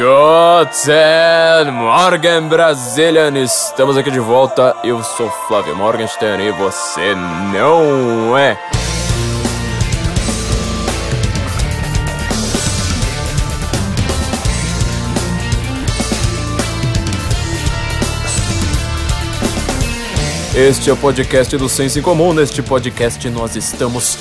Guten Morgen, Brazilian! Estamos aqui de volta. Eu sou Flávio Morgenstern e você não é. Este é o podcast do Senso em Comum. Neste podcast nós estamos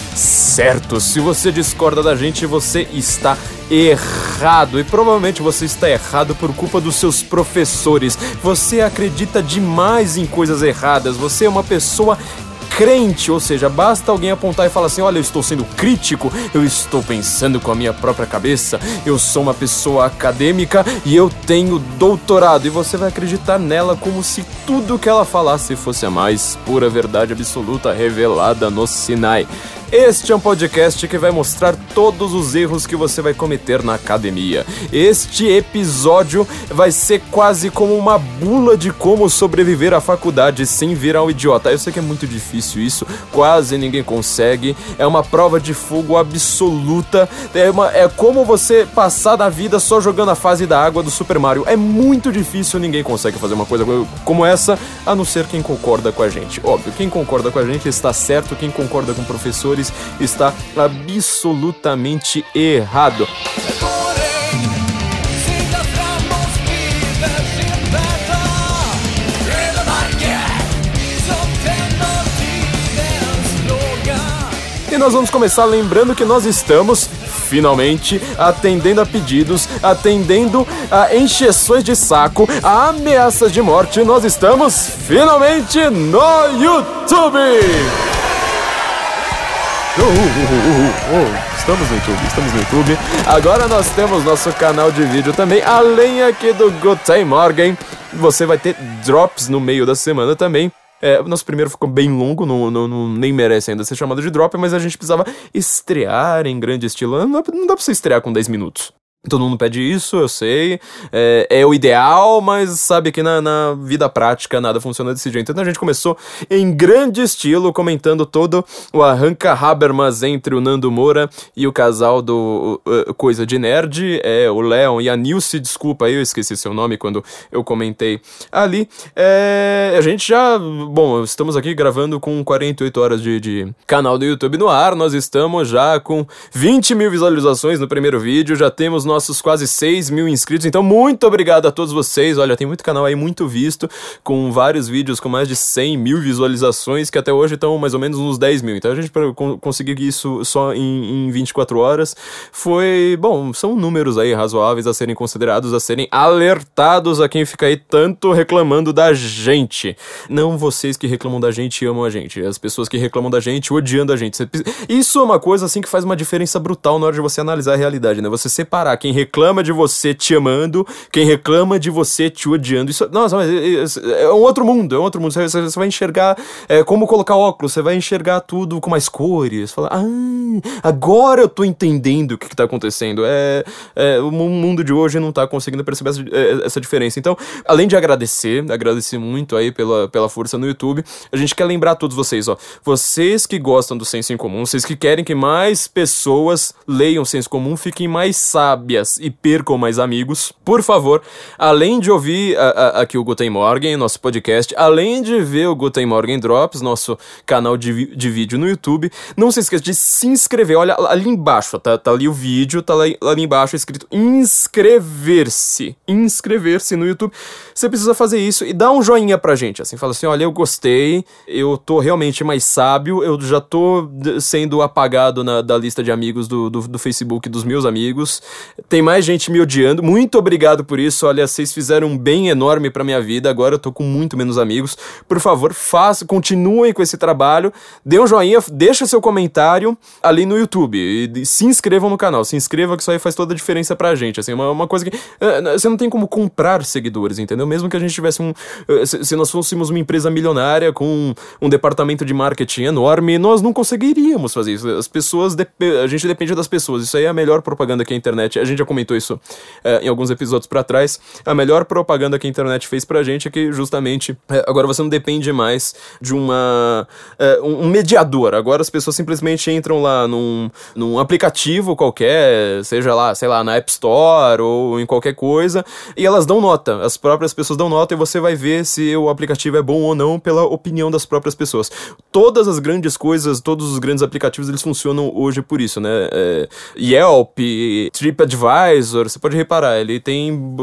certos. Se você discorda da gente, você está errado. E provavelmente você está errado por culpa dos seus professores. Você acredita demais em coisas erradas. Você é uma pessoa crente, ou seja, basta alguém apontar e falar assim: olha, eu estou sendo crítico, eu estou pensando com a minha própria cabeça, eu sou uma pessoa acadêmica e eu tenho doutorado, e você vai acreditar nela como se tudo que ela falasse fosse a mais pura verdade absoluta revelada no Sinai. Este é um podcast que vai mostrar todos os erros que você vai cometer na academia. Este episódio vai ser quase como uma bula de como sobreviver à faculdade sem virar um idiota. Eu sei que é muito difícil isso, quase ninguém consegue. É uma prova de fogo absoluta. É, uma, é como você passar da vida só jogando a fase da água do Super Mario. É muito difícil, ninguém consegue fazer uma coisa como essa, a não ser quem concorda com a gente. Óbvio, quem concorda com a gente está certo, quem concorda com está absolutamente errado. E nós vamos começar lembrando que nós estamos finalmente atendendo a pedidos, atendendo a encheções de saco, a ameaças de morte. Nós estamos finalmente no YouTube! Estamos no YouTube, estamos no YouTube. Agora nós temos nosso canal de vídeo também, além aqui do Good Time Morgan. Você vai ter drops no meio da semana também. É, nosso primeiro ficou bem longo, não, não, não, nem merece ainda ser chamado de drop, mas a gente precisava estrear em grande estilo. Não não dá pra você estrear com 10 minutos. Todo mundo pede isso, eu sei. É, é o ideal, mas sabe que na, na, vida prática nada funciona desse jeito. Então a gente começou em grande estilo, comentando todo o arranca Habermas entre o Nando Moura e o casal do uh, Coisa de Nerd, é, o Leon e a Nilce, desculpa eu esqueci seu nome quando eu comentei ali. É, a gente já, bom, estamos aqui gravando com 48 horas de, de canal do YouTube no ar, nós estamos já com 20 mil visualizações no primeiro vídeo, já temos nossos quase 6 mil inscritos. Então, muito obrigado a todos vocês. Olha, tem muito canal aí muito visto, com vários vídeos com mais de 100 mil visualizações, que até hoje estão mais ou menos nos 10 mil. Então, a gente conseguir isso só em, em 24 horas foi, bom, são números aí razoáveis a serem considerados, a serem alertados a quem fica aí tanto reclamando da gente. Não vocês que reclamam da gente e amam a gente, as pessoas que reclamam da gente odiando a gente. Isso é uma coisa assim que faz uma diferença brutal na hora de você analisar a realidade, né? Você separar quem reclama de você te amando, quem reclama de você te odiando. Isso, nossa, mas é, é um outro mundo, é um outro mundo. Você, você vai enxergar é, como colocar óculos, você vai enxergar tudo com mais cores. Fala, ah, agora eu tô entendendo o que, que tá acontecendo. É, é, o mundo de hoje não tá conseguindo perceber essa, é, essa diferença. Então, além de agradecer, agradecer muito aí pela, pela força no YouTube, a gente quer lembrar a todos vocês, ó. Vocês que gostam do senso em comum, vocês que querem que mais pessoas leiam senso comum, fiquem mais sábios sábias e percam mais amigos, por favor, além de ouvir a, a, aqui o Guten Morgen, nosso podcast, além de ver o Guten Morgen Drops, nosso canal de, de vídeo no YouTube, não se esqueça de se inscrever. Olha ali embaixo, tá, tá ali o vídeo, tá lá, ali embaixo escrito inscrever-se. Inscrever-se no YouTube. Você precisa fazer isso e dá um joinha pra gente. Assim, fala assim: olha, eu gostei, eu tô realmente mais sábio, eu já tô sendo apagado na, da lista de amigos do, do, do Facebook dos meus amigos. Tem mais gente me odiando. Muito obrigado por isso. Olha, vocês fizeram um bem enorme pra minha vida. Agora eu tô com muito menos amigos. Por favor, faça, continuem com esse trabalho. Dê um joinha, deixa seu comentário ali no YouTube. E se inscrevam no canal. Se inscreva que isso aí faz toda a diferença pra gente. Assim, uma, uma coisa que. Uh, você não tem como comprar seguidores, entendeu? Mesmo que a gente tivesse um. Se, se, nós fôssemos uma empresa milionária com um, um, departamento de marketing enorme, nós não conseguiríamos fazer isso. As pessoas. A gente depende das pessoas. Isso aí é a melhor propaganda que a internet. Gente já comentou isso é, em alguns episódios para trás. A melhor propaganda que a internet fez pra gente é que justamente é, agora você não depende mais de uma é, um mediador. Agora as pessoas simplesmente entram lá num, num aplicativo qualquer, seja lá, sei lá, na App Store ou em qualquer coisa, e elas dão nota. As próprias pessoas dão nota e você vai ver se o aplicativo é bom ou não pela opinião das próprias pessoas. Todas as grandes coisas, todos os grandes aplicativos, eles funcionam hoje por isso, né? É, Yelp, TripAdvisor, você pode reparar, ele tem.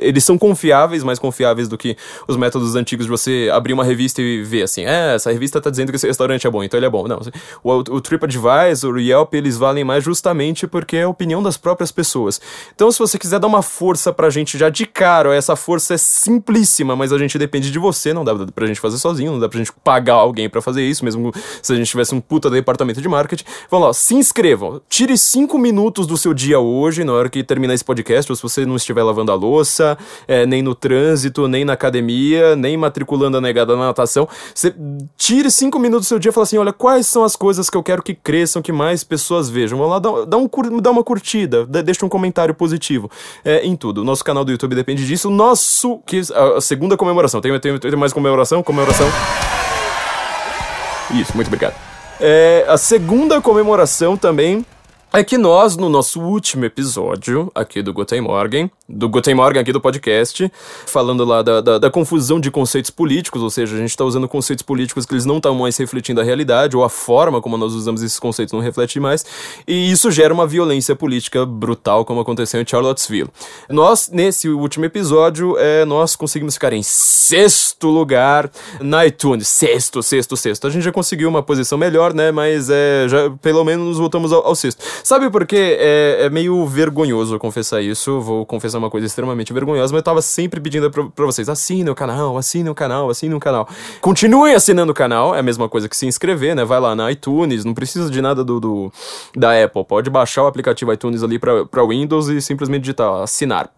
Eles são confiáveis, mais confiáveis do que os métodos antigos de você abrir uma revista e ver assim, é, essa revista tá dizendo que esse restaurante é bom, então ele é bom. Não, o, o TripAdvisor, o Yelp, eles valem mais justamente porque é a opinião das próprias pessoas. Então, se você quiser dar uma força pra gente já de cara, essa força é simplíssima, mas a gente depende de você, não dá pra gente fazer sozinho, não dá pra gente pagar alguém para fazer isso, mesmo se a gente tivesse um puta departamento de marketing. Vamos lá, se inscrevam. Tire cinco minutos do seu dia hoje, na hora que terminar esse podcast, ou se você não estiver lavando a louça, é, nem no trânsito, nem na academia, nem matriculando a negada na natação. Você tire cinco minutos do seu dia e fala assim: olha, quais são as coisas que eu quero que cresçam, que mais pessoas vejam. Vamos lá, dá, dá, um, dá uma curtida, deixa um comentário positivo é, em tudo. O nosso canal do YouTube depende disso. Nosso. Que, a, a segunda comemoração. Tem, tem, tem mais comemoração? Comemoração. Isso, muito obrigado. É, a segunda comemoração também é que nós, no nosso último episódio aqui do Guten Morgen, do Guten Morgen aqui do podcast, falando lá da, da, da confusão de conceitos políticos, ou seja, a gente está usando conceitos políticos que eles não estão mais refletindo a realidade, ou a forma como nós usamos esses conceitos não reflete mais, e isso gera uma violência política brutal, como aconteceu em Charlottesville. Nós, nesse último episódio, é, nós conseguimos ficar em sexto lugar na iTunes. Sexto, sexto, sexto. A gente já conseguiu uma posição melhor, né, mas é, já, pelo menos voltamos ao, ao sexto. Sabe por quê? É, é, meio vergonhoso confessar isso. Vou confessar uma coisa extremamente vergonhosa, mas eu tava sempre pedindo pra, vocês: assinem o canal, assinem o canal, assinem o canal. Continuem assinando o canal, é a mesma coisa que se inscrever, né? Vai lá na iTunes, não precisa de nada do, do da Apple. Pode baixar o aplicativo iTunes ali pra, pra Windows e simplesmente digitar assinar.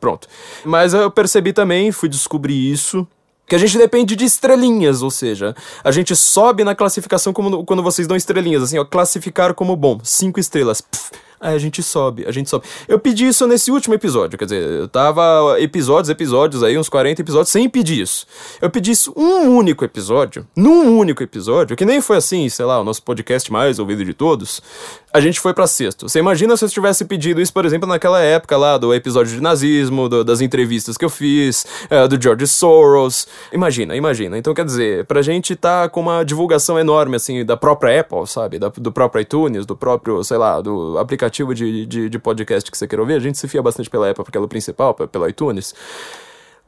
Pronto. Mas eu percebi também, fui descobrir isso que a gente depende de estrelinhas, ou seja, a gente sobe na classificação como quando vocês dão estrelinhas, assim, ó, classificar como bom, cinco estrelas. Pff, Aí a gente sobe, a gente sobe. Eu pedi isso nesse último episódio, quer dizer, eu tava episódios, episódios aí, uns 40 episódios, sem pedir isso. Eu pedi isso um único episódio, num único episódio, que nem foi assim, sei lá, o nosso podcast mais ouvido de todos. A gente foi para sexto. Você imagina se eu tivesse pedido isso, por exemplo, naquela época lá do episódio de nazismo, do, das entrevistas que eu fiz, é, do George Soros. Imagina, imagina. Então, quer dizer, pra gente tá com uma divulgação enorme, assim, da própria Apple, sabe? Da, do próprio iTunes, do próprio, sei lá, do aplicativo aplicativo de, de, de podcast que você quer ouvir, a gente se fia bastante pela Apple, porque ela é principal, pela iTunes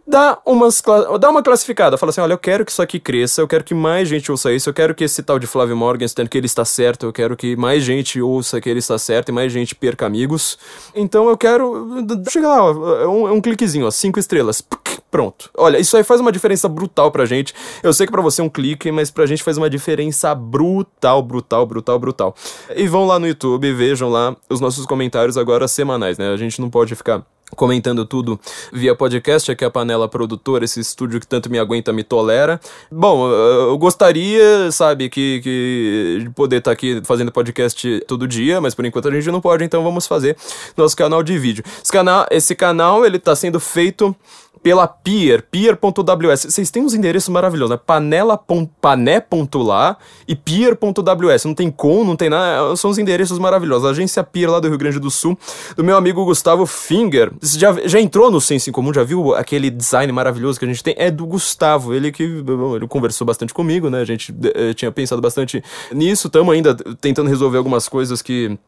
dá, umas, dá uma classificada. Fala assim: olha, eu quero que isso aqui cresça, eu quero que mais gente ouça isso, eu quero que esse tal de Flávio Morgenstern, que ele está certo, eu quero que mais gente ouça que ele está certo e mais gente perca amigos. Então eu quero. Chega lá, é um, é um cliquezinho, ó, cinco estrelas. Pronto. Olha, isso aí faz uma diferença brutal pra gente. Eu sei que pra você é um clique, mas pra gente faz uma diferença brutal, brutal, brutal, brutal. E vão lá no YouTube, vejam lá os nossos comentários agora semanais, né? A gente não pode ficar comentando tudo via podcast, aqui é a Panela Produtora, esse estúdio que tanto me aguenta, me tolera. Bom, eu gostaria, sabe, que, que de poder estar tá aqui fazendo podcast todo dia, mas por enquanto a gente não pode, então vamos fazer nosso canal de vídeo. Esse canal, esse canal ele tá sendo feito pela Peer, peer.ws. Vocês têm uns endereços maravilhosos, né? Panela.pané.lá e peer.ws. Não tem com, não tem nada. São os endereços maravilhosos. A agência Peer lá do Rio Grande do Sul, do meu amigo Gustavo Finger. Já, já entrou no Senso em Comum? Já viu aquele design maravilhoso que a gente tem? É do Gustavo. Ele que ele conversou bastante comigo, né? A gente eh, tinha pensado bastante nisso. Estamos ainda tentando resolver algumas coisas que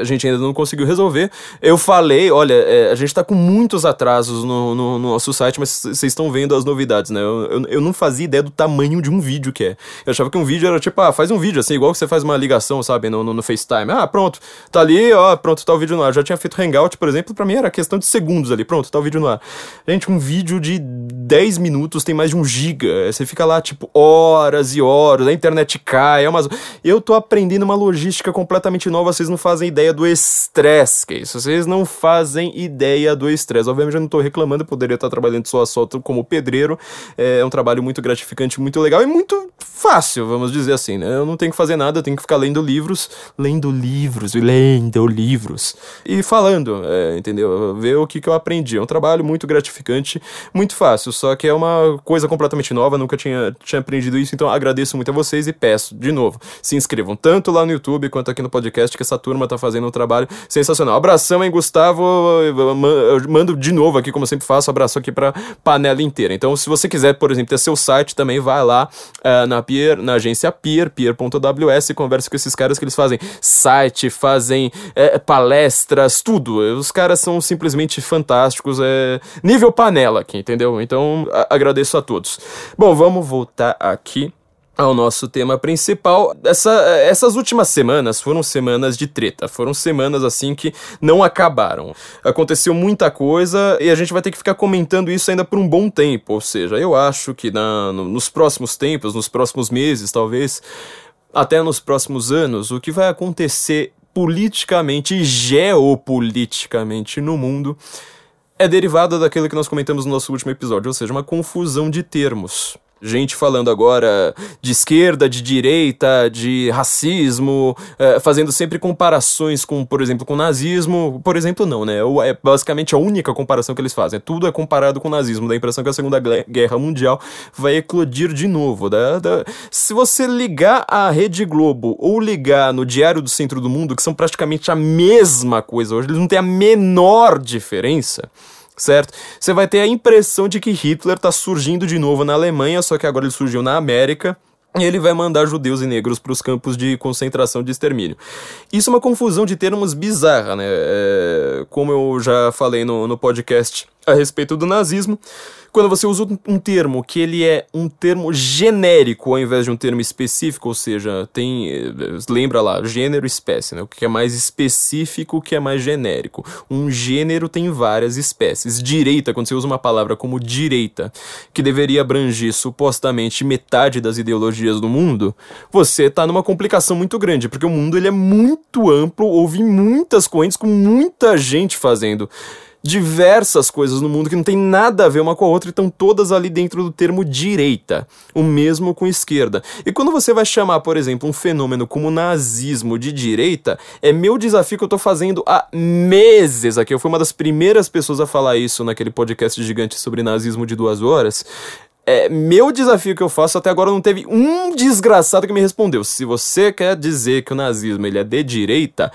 a gente ainda não conseguiu resolver. Eu falei, olha, é, a gente tá com muitos atrasos no, no, no nosso site, mas vocês estão vendo as novidades, né? Eu, eu, eu, não fazia ideia do tamanho de um vídeo que é. Eu achava que um vídeo era tipo, ah, faz um vídeo assim, igual que você faz uma ligação, sabe, no, no, no FaceTime. Ah, pronto, tá ali, ó, pronto, tá o vídeo no ar. Já tinha feito Hangout, por exemplo, pra mim era questão de segundos ali, pronto, tá o vídeo no ar. Gente, um vídeo de 10 minutos tem mais de um giga. Você fica lá, tipo, horas e horas, a internet cai, é umas... Eu tô aprendendo uma logística completamente nova, vocês não fazem fazem ideia do estresse que é isso. Vocês não fazem ideia do estresse. Obviamente eu não tô reclamando, eu poderia estar trabalhando só a solta como pedreiro. É um trabalho muito gratificante, muito legal e muito fácil, vamos dizer assim, né? Eu não tenho que fazer nada, eu tenho que ficar lendo livros, lendo livros, e lendo livros. E falando, é, entendeu? Ver o que, que eu aprendi. É um trabalho muito gratificante, muito fácil, só que é uma coisa completamente nova, nunca tinha, tinha aprendido isso, então agradeço muito a vocês e peço, de novo, se inscrevam tanto lá no YouTube quanto aqui no podcast, que essa turma tá fazendo um trabalho sensacional. Abração, hein, Gustavo? Eu mando de novo aqui, como sempre faço, abraço aqui pra panela inteira. Então, se você quiser, por exemplo, ter seu site também, vai lá uh, na Pier, na agência Pier, pier.ws, e converse com esses caras que eles fazem site, fazem é, palestras, tudo. Os caras são simplesmente fantásticos, é nível panela aqui, entendeu? Então, agradeço a todos. Bom, vamos voltar aqui ao nosso tema principal. Essa, essas últimas semanas foram semanas de treta, foram semanas assim que não acabaram. Aconteceu muita coisa e a gente vai ter que ficar comentando isso ainda por um bom tempo. Ou seja, eu acho que na, no, nos próximos tempos, nos próximos meses, talvez, até nos próximos anos, o que vai acontecer politicamente e geopoliticamente no mundo é derivado daquilo que nós comentamos no nosso último episódio, ou seja, uma confusão de termos gente falando agora de esquerda, de direita, de racismo, é, fazendo sempre comparações com, por exemplo, com nazismo. Por exemplo, não, né? É basicamente a única comparação que eles fazem. Tudo é comparado com o nazismo. Dá a impressão que a Segunda Guerra Mundial vai eclodir de novo. Da, da... Se você ligar a Rede Globo ou ligar no Diário do Centro do Mundo, que são praticamente a mesma coisa hoje, eles não têm a menor diferença certo? Você vai ter a impressão de que Hitler está surgindo de novo na Alemanha, só que agora ele surgiu na América. E ele vai mandar judeus e negros para os campos de concentração de extermínio. Isso é uma confusão de termos bizarra, né? É, como eu já falei no, no podcast a respeito do nazismo, quando você usa um termo que ele é um termo genérico ao invés de um termo específico, ou seja, tem eh, lembra lá, gênero espécie, né? O que é mais específico, o que é mais genérico. Um gênero tem várias espécies. Direita, quando você usa uma palavra como direita, que deveria abranger supostamente metade das ideologias do mundo, você está numa complicação muito grande, porque o mundo ele é muito amplo, houve muitas correntes com muita gente fazendo diversas coisas no mundo que não tem nada a ver uma com a outra e estão todas ali dentro do termo direita. O mesmo com esquerda. E quando você vai chamar, por exemplo, um fenômeno como nazismo de direita, é meu desafio que eu tô fazendo há meses aqui. Eu fui uma das primeiras pessoas a falar isso naquele podcast gigante sobre nazismo de duas horas. É, meu desafio que eu faço até agora não teve um desgraçado que me respondeu. Se você quer dizer que o nazismo ele é de direita,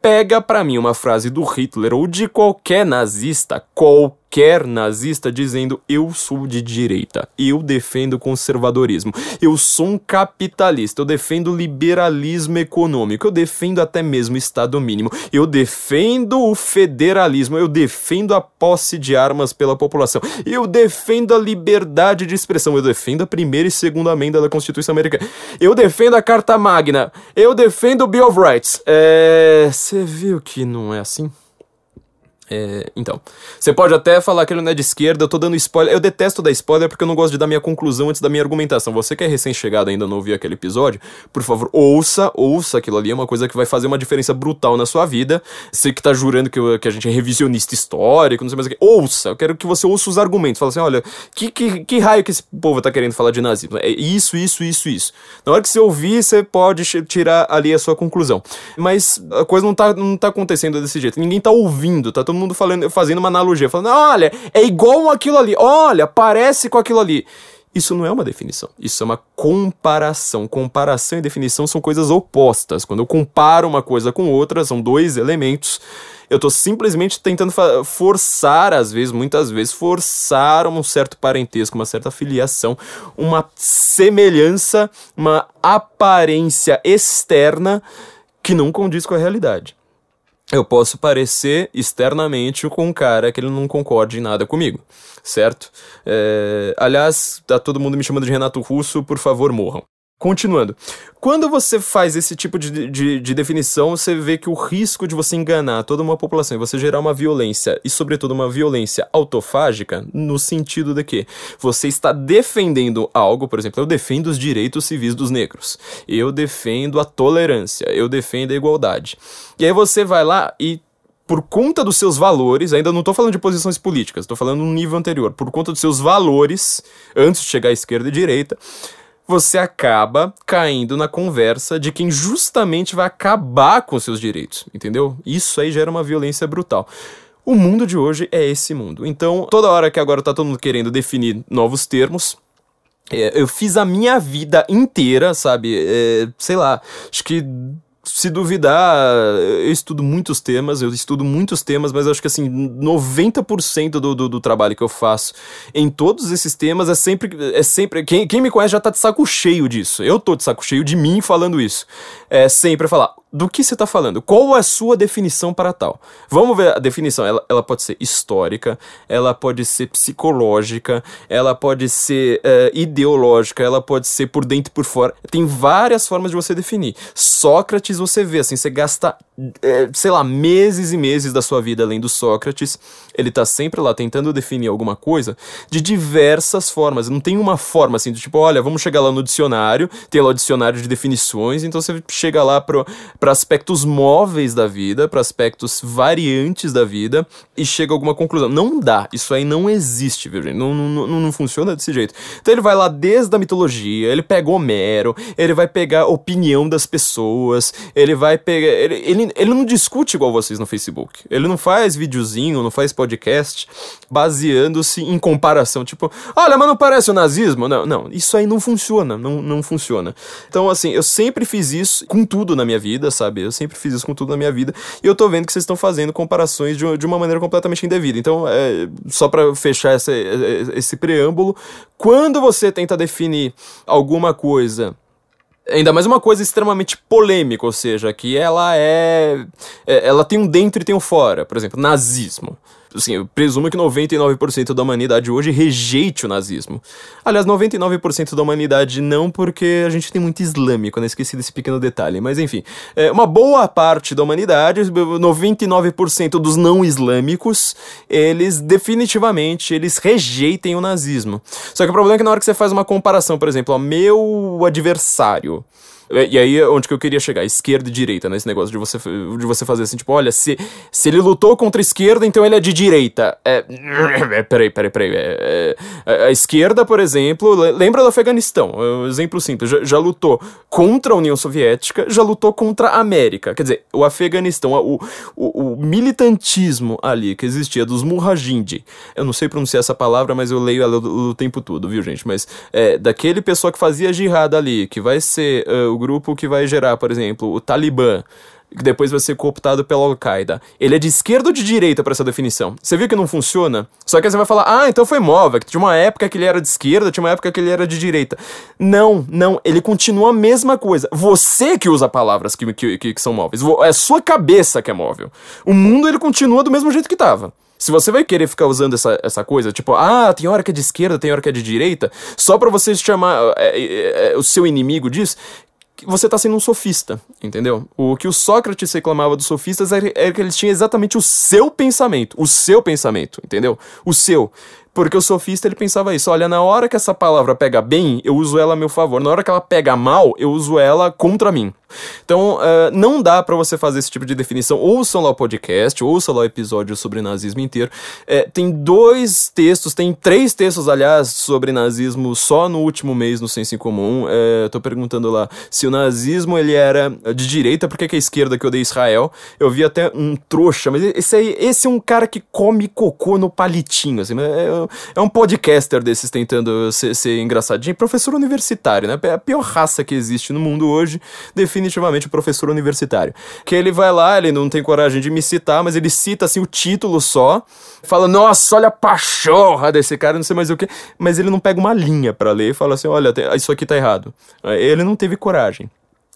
pega para mim uma frase do Hitler ou de qualquer nazista, qualquer qualquer nazista dizendo eu sou de direita, eu defendo conservadorismo, eu sou um capitalista, eu defendo liberalismo econômico, eu defendo até mesmo Estado mínimo, eu defendo o federalismo, eu defendo a posse de armas pela população, eu defendo a liberdade de expressão, eu defendo a primeira e segunda emenda da Constituição Americana, eu defendo a Carta Magna, eu defendo o Bill of Rights. É. Você viu que não é assim? É, então, você pode até falar que ele não é de esquerda, eu tô dando spoiler. Eu detesto dar spoiler porque eu não gosto de dar minha conclusão antes da minha argumentação. Você que é recém-chegado ainda não ouviu aquele episódio, por favor, ouça, ouça aquilo ali, é uma coisa que vai fazer uma diferença brutal na sua vida. Você que tá jurando que, eu, que a gente é revisionista histórico, não sei mais o que. Ouça, eu quero que você ouça os argumentos. Fala assim: olha, que, que, que raio que esse povo tá querendo falar de nazismo? É isso, isso, isso, isso. Na hora que você ouvir, você pode tirar ali a sua conclusão. Mas a coisa não tá, não tá acontecendo desse jeito. Ninguém tá ouvindo, tá todo mundo falando, fazendo uma analogia, falando, olha, é igual aquilo ali, olha, parece com aquilo ali. Isso não é uma definição, isso é uma comparação. Comparação e definição são coisas opostas. Quando eu comparo uma coisa com outra, são dois elementos. Eu estou simplesmente tentando forçar, às vezes, muitas vezes, forçar um certo parentesco, uma certa filiação, uma semelhança, uma aparência externa que não condiz com a realidade eu posso parecer externamente com um cara que ele não concorde em nada comigo, certo? É, aliás, tá todo mundo me chamando de Renato Russo, por favor, morram. Continuando. Quando você faz esse tipo de, de, de, definição, você vê que o risco de você enganar toda uma população e você gerar uma violência, e sobretudo uma violência autofágica, no sentido de que você está defendendo algo, por exemplo, eu defendo os direitos civis dos negros, eu defendo a tolerância, eu defendo a igualdade. E aí você vai lá e por conta dos seus valores, ainda não estou falando de posições políticas, estou falando um nível anterior, por conta dos seus valores, antes de chegar à esquerda e direita, você acaba caindo na conversa de quem justamente vai acabar com seus direitos, entendeu? Isso aí gera uma violência brutal. O mundo de hoje é esse mundo. Então, toda hora que agora tá todo mundo querendo definir novos termos, é, eu fiz a minha vida inteira, sabe? É, sei lá, acho que se duvidar, eu estudo muitos temas, eu estudo muitos temas, mas acho que assim, 90% do, do, do, trabalho que eu faço em todos esses temas é sempre. É sempre quem, quem me conhece já tá de saco cheio disso. Eu tô de saco cheio de mim falando isso. É sempre falar, do que você está falando? Qual é a sua definição para tal? Vamos ver a definição. Ela, ela pode ser histórica, ela pode ser psicológica, ela pode ser uh, ideológica, ela pode ser por dentro e por fora. Tem várias formas de você definir. Sócrates, você vê assim, você gasta, é, sei lá, meses e meses da sua vida além do Sócrates. Ele está sempre lá tentando definir alguma coisa de diversas formas. Não tem uma forma assim, do tipo, olha, vamos chegar lá no dicionário, tem lá o dicionário de definições, então você chega lá para aspectos móveis da vida, para aspectos variantes da vida e chega a alguma conclusão. Não dá, isso aí não existe, viu, gente? Não, não, não, não funciona desse jeito. Então ele vai lá desde a mitologia, ele pega Homero, ele vai pegar opinião das pessoas, ele vai pegar. Ele, ele, ele não discute igual vocês no Facebook. Ele não faz videozinho, não faz podcast baseando-se em comparação. Tipo, olha, mas não parece o nazismo? Não, não, isso aí não funciona, não, não funciona. Então, assim, eu sempre fiz isso com tudo na minha vida sabe? Eu sempre fiz isso com tudo na minha vida. E eu tô vendo que vocês estão fazendo comparações de, de uma maneira completamente indevida. Então, é, só para fechar essa, esse preâmbulo, quando você tenta definir alguma coisa ainda mais uma coisa extremamente polêmica, ou seja, que ela é, é ela tem um dentro e tem um fora, por exemplo, nazismo assim, eu presumo que 99% da humanidade hoje rejeite o nazismo. Aliás, 99% da humanidade não, porque a gente tem muito islâmico, né? Esqueci desse pequeno detalhe. Mas enfim, é, uma boa parte da humanidade, 99% dos não islâmicos, eles definitivamente eles rejeitem o nazismo. Só que o problema é que na hora que você faz uma comparação, por exemplo, ao meu adversário e aí, onde que eu queria chegar? Esquerda e direita, né? negócio de você, de você fazer assim, tipo, olha, se, se ele lutou contra a esquerda, então ele é de direita. É. é peraí, peraí, peraí. É, é, a esquerda, por exemplo, lembra do Afeganistão, é um exemplo simples. Já, já, lutou contra a União Soviética, já lutou contra a América. Quer dizer, o Afeganistão, o, o, o militantismo ali que existia dos Mujahideen. Eu não sei pronunciar essa palavra, mas eu leio ela o, o tempo todo, viu, gente? Mas é, daquele pessoal que fazia jihad ali, que vai ser uh, grupo que vai gerar, por exemplo, o Talibã, que depois vai ser cooptado pela Al-Qaeda. Ele é de esquerda ou de direita para essa definição? Você viu que não funciona? Só que você vai falar, ah, então foi móvel, que tinha uma época que ele era de esquerda, tinha uma época que ele era de direita. Não, não, ele continua a mesma coisa. Você que usa palavras que, que, que, que são móveis. É a sua cabeça que é móvel. O mundo, ele continua do mesmo jeito que estava. Se você vai querer ficar usando essa, essa coisa, tipo, ah, tem hora que é de esquerda, tem hora que é de direita, só para você chamar é, é, é, o seu inimigo disso, você está sendo um sofista, entendeu? O que o Sócrates reclamava dos sofistas era, era que eles tinham exatamente o seu pensamento, o seu pensamento, entendeu? O seu. Porque o sofista ele pensava isso, olha, na hora que essa palavra pega bem, eu uso ela a meu favor. Na hora que ela pega mal, eu uso ela contra mim. Então, uh, não dá para você fazer esse tipo de definição. Ouçam lá o podcast, ouçam lá o episódio sobre nazismo inteiro. É, tem dois textos, tem três textos, aliás, sobre nazismo só no último mês no Senso em Comum. É, tô perguntando lá se o nazismo ele era de direita, porque que a esquerda que odeia Israel. Eu vi até um trouxa, mas esse aí, esse é um cara que come cocô no palitinho, assim, é, é um podcaster desses tentando ser, ser engraçadinho. Professor universitário, né? É a pior raça que existe no mundo hoje, definitivamente o professor universitário. Que ele vai lá, ele não tem coragem de me citar, mas ele cita assim o título só, fala, nossa, olha a pachorra desse cara, não sei mais o que, mas ele não pega uma linha para ler e fala assim, olha, isso aqui tá errado. Ele não teve coragem.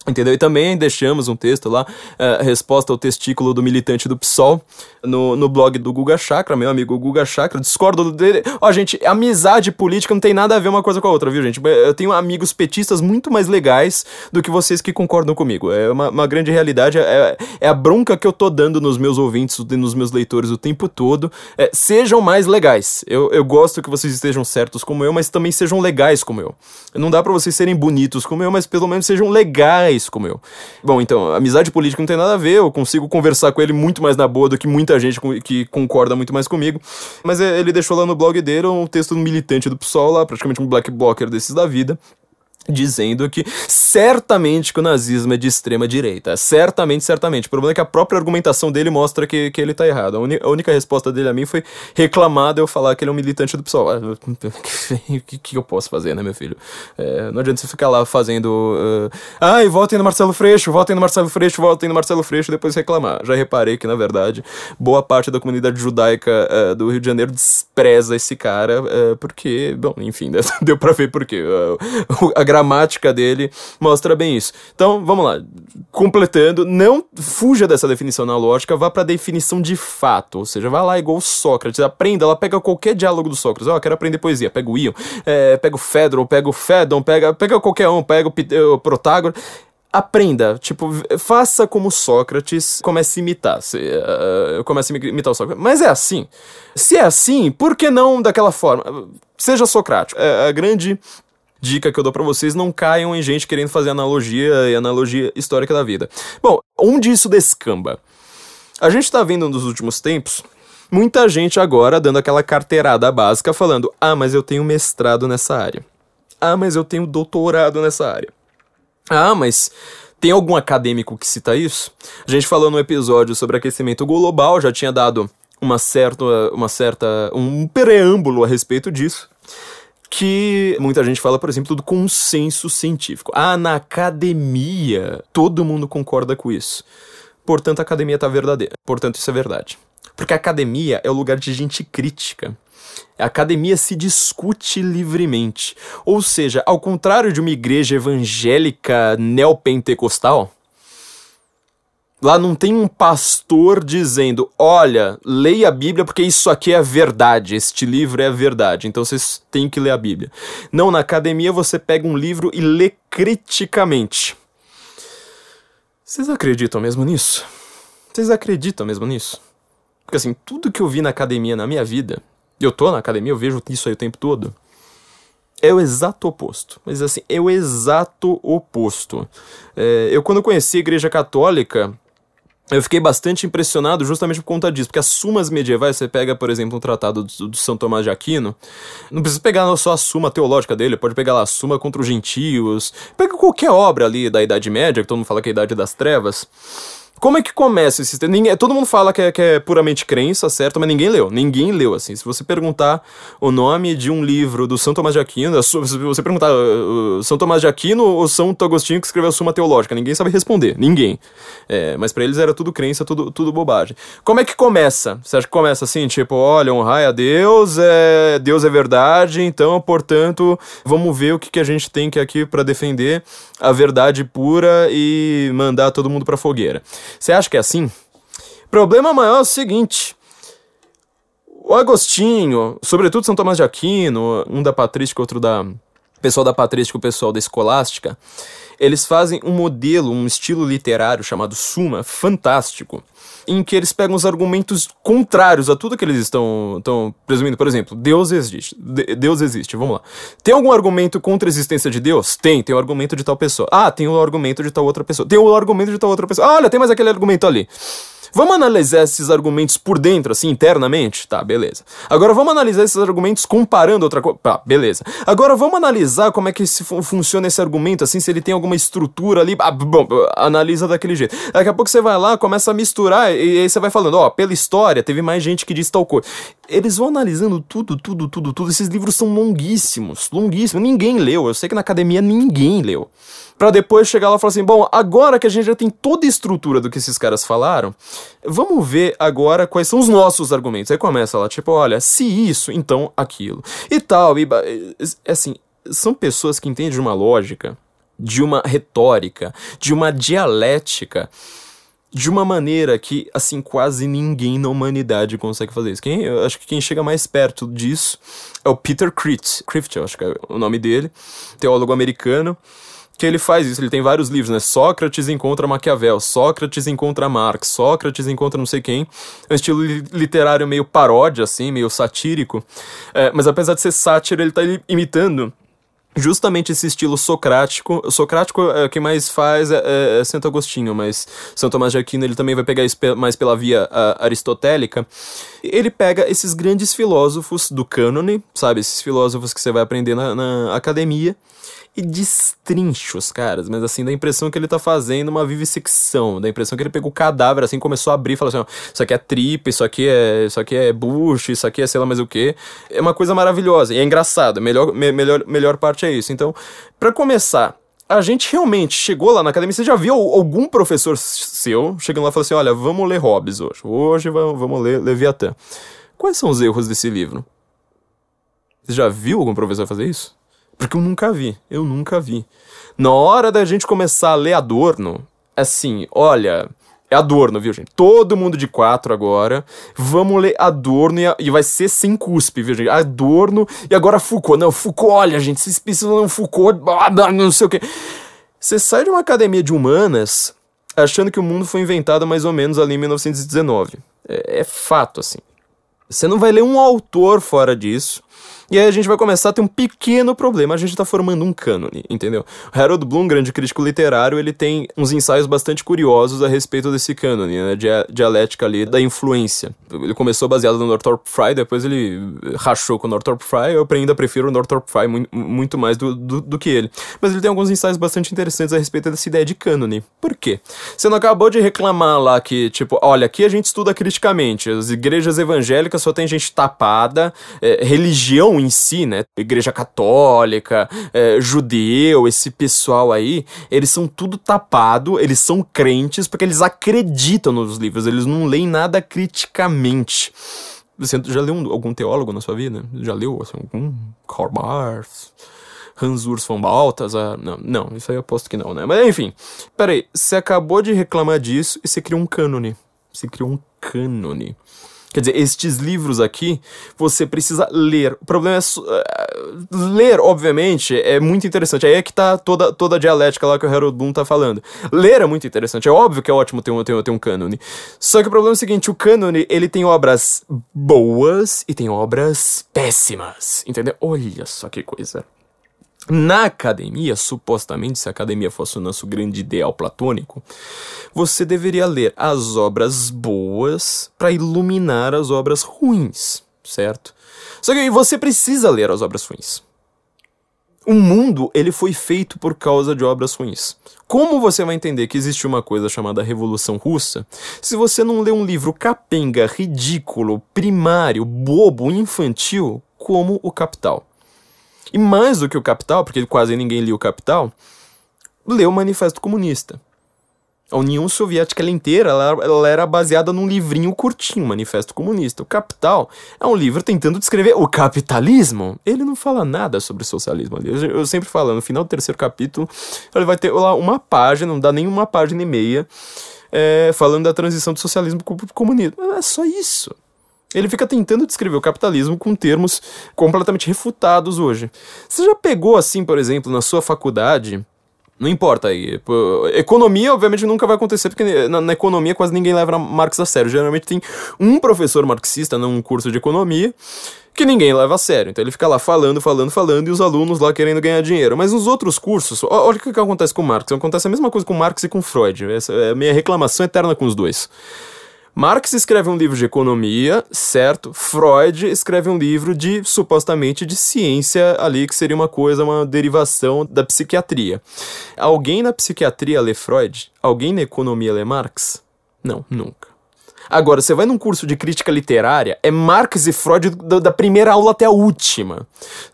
Entendeu? E também deixamos um texto lá, uh, resposta ao testículo do militante do PSOL, no, no blog do Guga Chakra, meu amigo Guga Chakra, discordo dele. Ó, gente, amizade política não tem nada a ver uma coisa com a outra, viu, gente? Eu tenho amigos petistas muito mais legais do que vocês que concordam comigo. É uma, uma grande realidade, é, é a bronca que eu tô dando nos meus ouvintes, nos meus leitores o tempo todo. É, sejam mais legais. Eu, eu gosto que vocês estejam certos como eu, mas também sejam legais como eu. Não dá para vocês serem bonitos como eu, mas pelo menos sejam legais como eu. Bom, então, amizade política não tem nada a ver, eu consigo conversar com ele muito mais na boa do que muita gente que concorda muito mais comigo. Mas é, ele deixou lá no blog dele um texto militante do PSOL lá, praticamente um black blocker desses da vida dizendo que certamente que o nazismo é de extrema direita. Certamente, certamente. O problema é que a própria argumentação dele mostra que, que ele tá errado. A, a única resposta dele a mim foi reclamar de eu falar que ele é um militante do PSOL. Ah, o que, que eu posso fazer, né, meu filho? É, não adianta você ficar lá fazendo. Uh, Ai, votem no Marcelo Freixo, votem no Marcelo Freixo, votem no Marcelo Freixo, e depois reclamar. Já reparei que, na verdade, boa parte da comunidade judaica uh, do Rio de Janeiro despreza esse cara, uh, porque, bom, enfim, deu pra ver por quê. a gramática dele mostra bem isso. Então, vamos lá. Completando, não fuja dessa definição na lógica, vá para a definição de fato. Ou seja, vá lá igual Sócrates, aprenda, ela pega qualquer diálogo do Sócrates. Ó, oh, quero aprender poesia. Pega o Ion, é, pega o Fedro, pega o Fedon, pega, pega qualquer um, pega o, o Protágoras aprenda, tipo, faça como Sócrates, comece a imitar, se, uh, comece a imitar o Sócrates. Mas é assim. Se é assim, por que não daquela forma? Seja socrático. É a grande dica que eu dou para vocês, não caiam em gente querendo fazer analogia e analogia histórica da vida. Bom, onde isso descamba? A gente tá vendo nos últimos tempos muita gente agora dando aquela carteirada básica falando: "Ah, mas eu tenho mestrado nessa área. Ah, mas eu tenho doutorado nessa área. Ah, mas tem algum acadêmico que cita isso? A gente falou no episódio sobre aquecimento global, já tinha dado uma certa, uma certa um preâmbulo a respeito disso que muita gente fala, por exemplo, do consenso científico. Ah, na academia, todo mundo concorda com isso. Portanto, a academia está verdadeira. Portanto, isso é verdade. Porque a academia é o lugar de gente crítica. A academia se discute livremente. Ou seja, ao contrário de uma igreja evangélica neopentecostal, Lá não tem um pastor dizendo: olha, leia a Bíblia porque isso aqui é a verdade, este livro é a verdade, então vocês têm que ler a Bíblia. Não, na academia você pega um livro e lê criticamente. Vocês acreditam mesmo nisso? Vocês acreditam mesmo nisso? Porque assim, tudo que eu vi na academia na minha vida, eu tô na academia, eu vejo isso aí o tempo todo, é o exato oposto. Mas assim, é o exato oposto. É, eu, quando conheci a Igreja Católica, eu fiquei bastante impressionado justamente por conta disso, porque as sumas medievais, você pega, por exemplo, um tratado do, do São Tomás de Aquino, não precisa pegar só a suma teológica dele, pode pegar lá a suma contra os gentios, pega qualquer obra ali da Idade Média, que todo mundo fala que é a Idade das Trevas, como é que começa esse? Ninguém, todo mundo fala que é, que é, puramente crença, certo? Mas ninguém leu. Ninguém leu, assim. Se você perguntar o nome de um livro do São Tomás de Aquino, se você perguntar uh, São Tomás de Aquino ou São Agostinho que escreveu a Suma Teológica, ninguém sabe responder. Ninguém. É, mas para eles era tudo crença, tudo, tudo bobagem. Como é que começa? Você acha que começa assim, tipo, olha, honrar a Deus, é, Deus é verdade, então, portanto, vamos ver o que, que a gente tem aqui para defender a verdade pura e mandar todo mundo pra fogueira. Você acha que é assim? Problema maior é o seguinte. O Agostinho, sobretudo São Tomás de Aquino, um da patrística, outro da pessoal da patrística, o pessoal da escolástica, eles fazem um modelo, um estilo literário chamado Suma, fantástico, em que eles pegam os argumentos contrários a tudo que eles estão, presumindo. Por exemplo, Deus existe. De Deus existe, vamos lá. Tem algum argumento contra a existência de Deus? Tem, tem o argumento de tal pessoa. Ah, tem o argumento de tal outra pessoa. Tem o argumento de tal outra pessoa. Ah, olha, tem mais aquele argumento ali. Vamos analisar esses argumentos por dentro, assim, internamente? Tá, beleza. Agora vamos analisar esses argumentos comparando outra coisa. Tá, beleza. Agora vamos analisar como é que se funciona esse argumento, assim, se ele tem alguma estrutura ali. Ah, bom, analisa daquele jeito. Daqui a pouco você vai lá, começa a misturar, e aí você vai falando, ó, pela história, teve mais gente que disse tal coisa. Eles vão analisando tudo, tudo, tudo, tudo. Esses livros são longuíssimos, longuíssimos. Ninguém leu. Eu sei que na academia ninguém leu para depois chegar lá e falar assim: bom, agora que a gente já tem toda a estrutura do que esses caras falaram, vamos ver agora quais são os nossos argumentos. Aí começa lá, tipo, olha, se isso, então aquilo. E tal, e assim, são pessoas que entendem de uma lógica de uma retórica, de uma dialética, de uma maneira que, assim, quase ninguém na humanidade consegue fazer isso. Quem, eu acho que quem chega mais perto disso é o Peter Crift, eu acho que é o nome dele, teólogo americano, que ele faz isso. Ele tem vários livros, né? Sócrates encontra Maquiavel, Sócrates encontra Marx, Sócrates encontra não sei quem. É um estilo literário meio paródia, assim, meio satírico. É, mas apesar de ser sátira, ele tá imitando justamente esse estilo socrático. O socrático, é, quem mais faz é, é, é, Santo Agostinho, mas São Tomás de Aquino ele também vai pegar isso mais pela via a, aristotélica. Ele pega esses grandes filósofos do cânone, sabe? Esses filósofos que você vai aprender na, na academia e destrincha os caras, mas assim, dá a impressão que ele tá fazendo uma vivissecção, dá a impressão que ele pegou o cadáver, assim, começou a abrir e falou assim, ó, isso aqui é tripa, isso aqui é, isso aqui é bucho, isso aqui é sei lá mais o que. É uma coisa maravilhosa e é engraçado, melhor, me, melhor, melhor parte é isso. Então, para começar, a gente realmente chegou lá na academia, você já viu algum professor seu chegando lá e falando assim, olha, vamos ler Hobbes hoje, hoje vamos ler Leviatã. Quais são os erros desse livro? Você já viu algum professor fazer isso? Porque eu nunca vi, eu nunca vi. Na hora da gente começar a ler Adorno, assim, olha, é Adorno, viu, gente? Todo mundo de quatro agora. Vamos ler Adorno e, e vai ser sem cuspe, viu, gente? Adorno e agora Foucault. Não, Foucault, olha, gente, vocês precisam ler Foucault, não sei o quê. Você sai de uma academia de humanas achando que o mundo foi inventado mais ou menos ali em 1919. É, é fato, assim. Você não vai ler um autor fora disso. E aí a gente vai começar a ter um pequeno problema. A gente está formando um cânone, entendeu? Harold Bloom, grande crítico literário, ele tem uns ensaios bastante curiosos a respeito desse cânone, né? Dia dialética ali da influência. Ele começou baseado no Northrop Frye, depois ele rachou com o Northrop Frye. Eu ainda prefiro o Northrop Frye mu muito mais do, do, do, que ele. Mas ele tem alguns ensaios bastante interessantes a respeito dessa ideia de cânone. Por quê? Você não acabou de reclamar lá que, tipo, olha, aqui a gente estuda criticamente. As igrejas evangélicas só tem gente tapada, é, religião em si, né? Igreja católica, é, judeu, esse pessoal aí, eles são tudo tapado, eles são crentes porque eles acreditam nos livros, eles não leem nada criticamente. Você já leu um, algum teólogo na sua vida? Já leu assim, algum Karl Marx? Hans Urs von Balthasar? Não, não, isso aí eu aposto que não, né? Mas enfim, peraí, você acabou de reclamar disso e você criou um cânone. Você criou um cânone. Quer dizer, estes livros aqui, você precisa ler. O problema é. Uh, ler, obviamente, é muito interessante. Aí é que tá toda, toda a dialética lá que o Harold Bloom tá falando. Ler é muito interessante. É óbvio que é ótimo ter um, ter, ter um cânone. Só que o problema é o seguinte: o cânone, ele tem obras boas e tem obras péssimas. Entendeu? Olha só que coisa. Na academia, supostamente, se a academia fosse o nosso grande ideal platônico, você deveria ler as obras boas para iluminar as obras ruins, certo? Só que você precisa ler as obras ruins. O mundo, ele foi feito por causa de obras ruins. Como você vai entender que existe uma coisa chamada Revolução Russa se você não lê um livro capenga, ridículo, primário, bobo, infantil como O Capital? E mais do que o Capital, porque quase ninguém lia o Capital, leu o Manifesto Comunista. A União Soviética ela inteira ela, ela, era baseada num livrinho curtinho, Manifesto Comunista. O Capital é um livro tentando descrever o capitalismo. Ele não fala nada sobre socialismo ali. Eu, eu sempre falo, no final do terceiro capítulo, ele vai ter lá uma página, não dá nem uma página e meia, é, falando da transição do socialismo para o comunismo. É só isso. Ele fica tentando descrever o capitalismo com termos completamente refutados hoje. Você já pegou assim, por exemplo, na sua faculdade, não importa aí. Economia, obviamente, nunca vai acontecer, porque na, na, economia quase ninguém leva Marx a sério. Geralmente tem um professor marxista num curso de economia que ninguém leva a sério. Então ele fica lá falando, falando, falando, e os alunos lá querendo ganhar dinheiro. Mas nos outros cursos, olha o que, que acontece com Marx. Acontece a mesma coisa com Marx e com Freud. Essa é a minha reclamação eterna com os dois. Marx escreve um livro de economia, certo? Freud escreve um livro de supostamente de ciência ali que seria uma coisa, uma derivação da psiquiatria. Alguém na psiquiatria lê Freud? Alguém na economia lê Marx? Não, nunca. Agora, você vai num curso de crítica literária, é Marx e Freud da primeira aula até a última.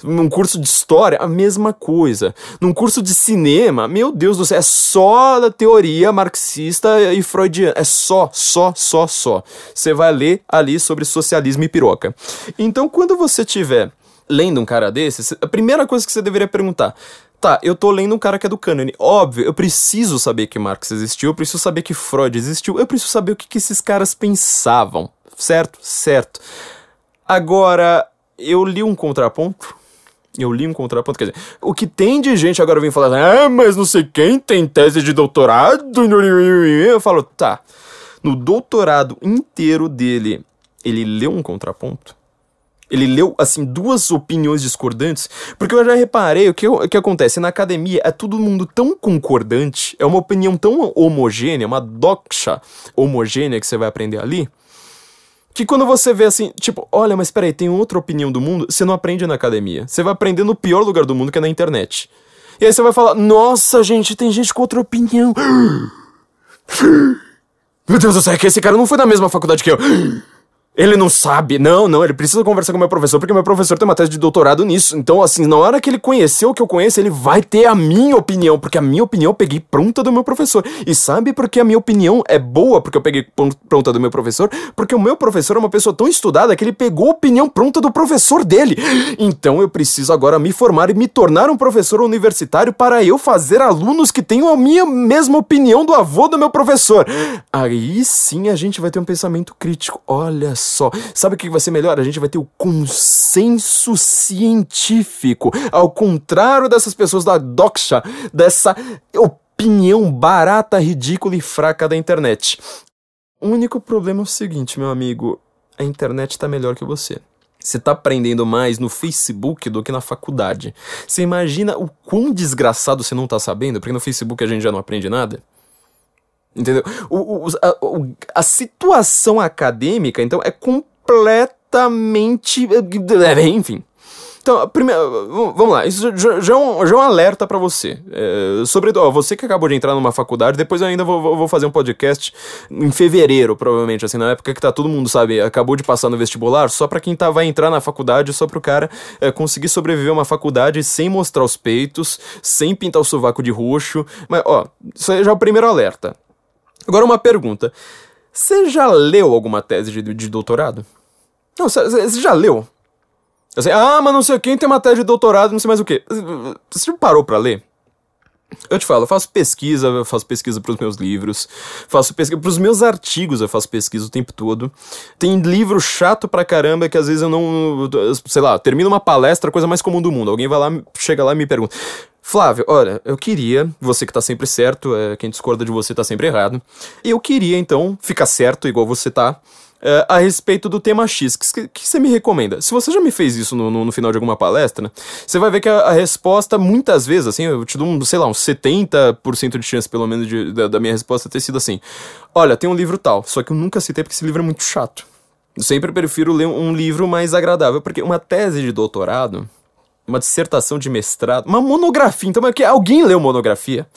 Num curso de história, a mesma coisa. Num curso de cinema, meu Deus do céu, é só da teoria marxista e freudiana. É só, só, só, só. Você vai ler ali sobre socialismo e piroca. Então, quando você tiver lendo um cara desses, a primeira coisa que você deveria perguntar: Tá, eu tô lendo um cara que é do cânone. Óbvio, eu preciso saber que Marx existiu, eu preciso saber que Freud existiu, eu preciso saber o que, que esses caras pensavam. Certo? Certo. Agora, eu li um contraponto. Eu li um contraponto, quer dizer, o que tem de gente agora vem falar, ah, mas não sei quem tem tese de doutorado. Eu falo, tá. No doutorado inteiro dele, ele leu um contraponto? Ele leu, assim, duas opiniões discordantes, porque eu já reparei o que, o que acontece na academia é todo mundo tão concordante, é uma opinião tão homogênea, uma doxa homogênea que você vai aprender ali, que quando você vê assim, tipo, olha, mas peraí, tem outra opinião do mundo, você não aprende na academia. Você vai aprender no pior lugar do mundo, que é na internet. E aí você vai falar, nossa, gente, tem gente com outra opinião. Meu Deus do céu, é que esse cara não foi da mesma faculdade que eu. Ele não sabe. Não, não, ele precisa conversar com meu professor, porque meu professor tem uma tese de doutorado nisso. Então, assim, na hora que ele conheceu o que eu conheço, ele vai ter a minha opinião, porque a minha opinião eu peguei pronta do meu professor. E sabe por que a minha opinião é boa porque eu peguei pronta do meu professor? Porque o meu professor é uma pessoa tão estudada que ele pegou a opinião pronta do professor dele. Então eu preciso agora me formar e me tornar um professor universitário para eu fazer alunos que tenham a minha mesma opinião do avô do meu professor. Aí sim a gente vai ter um pensamento crítico. Olha só. Sabe o que vai ser melhor? A gente vai ter o consenso científico. Ao contrário dessas pessoas da doxa, dessa opinião barata, ridícula e fraca da internet. O único problema é o seguinte, meu amigo: a internet tá melhor que você. Você tá aprendendo mais no Facebook do que na faculdade. Você imagina o quão desgraçado você não tá sabendo? Porque no Facebook a gente já não aprende nada. Entendeu? O, o, a, a, situação acadêmica, então, é completamente. É, enfim. Então, primeiro, vamos lá, isso já, é, um, já é um alerta para você. É, sobre ó, você que acabou de entrar numa faculdade, depois eu ainda vou, vou fazer um podcast em fevereiro, provavelmente, assim, na época que tá todo mundo, sabe, acabou de passar no vestibular, só para quem tá, vai entrar na faculdade, só pro cara é, conseguir sobreviver a uma faculdade sem mostrar os peitos, sem pintar o sovaco de roxo. Mas, ó, isso já é o primeiro alerta. Agora uma pergunta. Você já leu alguma tese de, de doutorado? Não, você já leu? Assim, ah, mas não sei quem tem uma tese de doutorado, não sei mais o que. Você parou pra ler? Eu te falo, eu faço pesquisa, eu faço pesquisa pros meus livros, faço pesquisa pros meus artigos, eu faço pesquisa o tempo todo. Tem livro chato pra caramba que às vezes eu não, sei lá, termino uma palestra, coisa mais comum do mundo. Alguém vai lá, chega lá e me pergunta: Flávio, olha, eu queria, você que tá sempre certo, é, quem discorda de você tá sempre errado. Eu queria, então, ficar certo, igual você tá, é, a respeito do tema X. O que, que, você me recomenda? Se você já me fez isso no, no, no final de alguma palestra, você vai ver que a, a, resposta, muitas vezes, assim, eu te dou, um, sei lá, uns 70% de chance, pelo menos, de, da, da minha resposta ter sido assim: Olha, tem um livro tal, só que eu nunca citei porque esse livro é muito chato. Eu sempre prefiro ler um livro mais agradável, porque uma tese de doutorado uma dissertação de mestrado, uma monografia. Então, é que alguém leu monografia?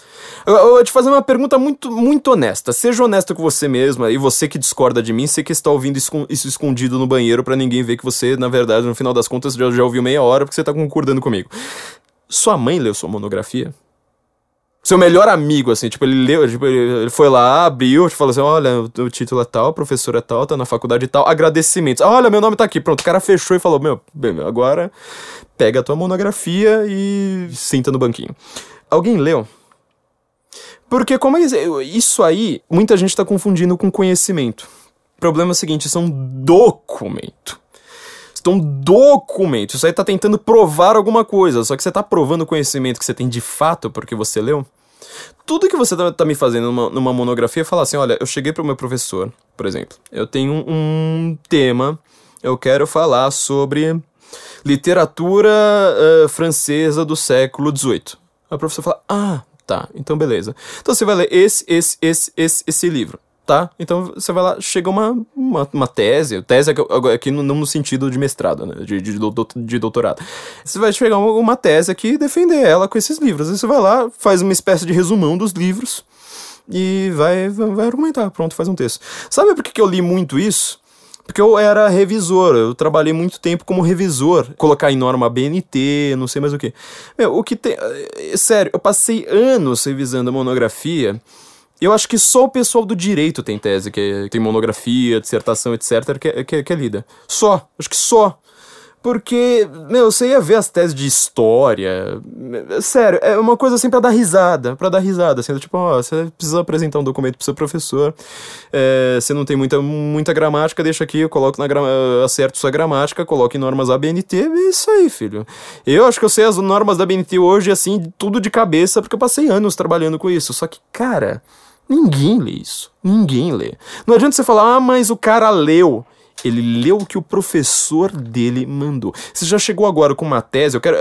Eu, eu vou te fazer uma pergunta muito, muito honesta. Seja honesta com você mesma e você que discorda de mim, você que está ouvindo isso escondido no banheiro para ninguém ver que você, na verdade, no final das contas, já, já ouviu meia hora porque você tá concordando comigo. Sua mãe leu sua monografia? Seu melhor amigo, assim, tipo, ele leu, tipo, ele foi lá, abriu, falou assim, olha, o título é tal, a professora é tal, tá na faculdade e tal, agradecimentos. Olha, meu nome tá aqui, pronto, o cara fechou e falou, meu, agora pega a tua monografia e senta no banquinho. Alguém leu? Porque como é isso aí, muita gente tá confundindo com conhecimento. O problema é o seguinte, isso é um documento. Isso é um documento. Isso aí tá tentando provar alguma coisa, só que você tá provando o conhecimento que você tem de fato porque você leu. Tudo que você tá, tá me fazendo numa, numa, monografia é falar assim: olha, eu cheguei pro meu professor, por exemplo, eu tenho um, um tema, eu quero falar sobre literatura uh, francesa do século XVIII. A professora fala: ah, tá, então beleza. Então você vai ler esse, esse, esse, esse, esse livro tá? Então você vai lá, chega uma, uma, uma tese, tese aqui não no sentido de mestrado, né? De, de, de doutorado. Você vai chegar uma, uma tese aqui e defender ela com esses livros. Aí você vai lá, faz uma espécie de resumão dos livros e vai, vai argumentar. Pronto, faz um texto. Sabe por que, que eu li muito isso? Porque eu era revisor, eu trabalhei muito tempo como revisor, colocar em norma BNT, não sei mais o que. O que tem. É, sério, eu passei anos revisando a monografia eu acho que só o pessoal do direito tem tese, que tem monografia, dissertação, etc., que, que, que é lida. Só. Acho que só. Porque, meu, você ia ver as teses de história. Sério, é uma coisa assim pra dar risada. para dar risada. Assim, tipo, ó, você precisa apresentar um documento pro seu professor. É, você não tem muita, muita gramática, deixa aqui, eu coloco na acerto sua gramática, coloque normas da BNT, é isso aí, filho. Eu acho que eu sei as normas da BNT hoje, assim, tudo de cabeça, porque eu passei anos trabalhando com isso. Só que, cara, ninguém lê isso. Ninguém lê. Não adianta você falar, ah, mas o cara leu. Ele leu o que o professor dele mandou. Você já chegou agora com uma tese? Eu quero.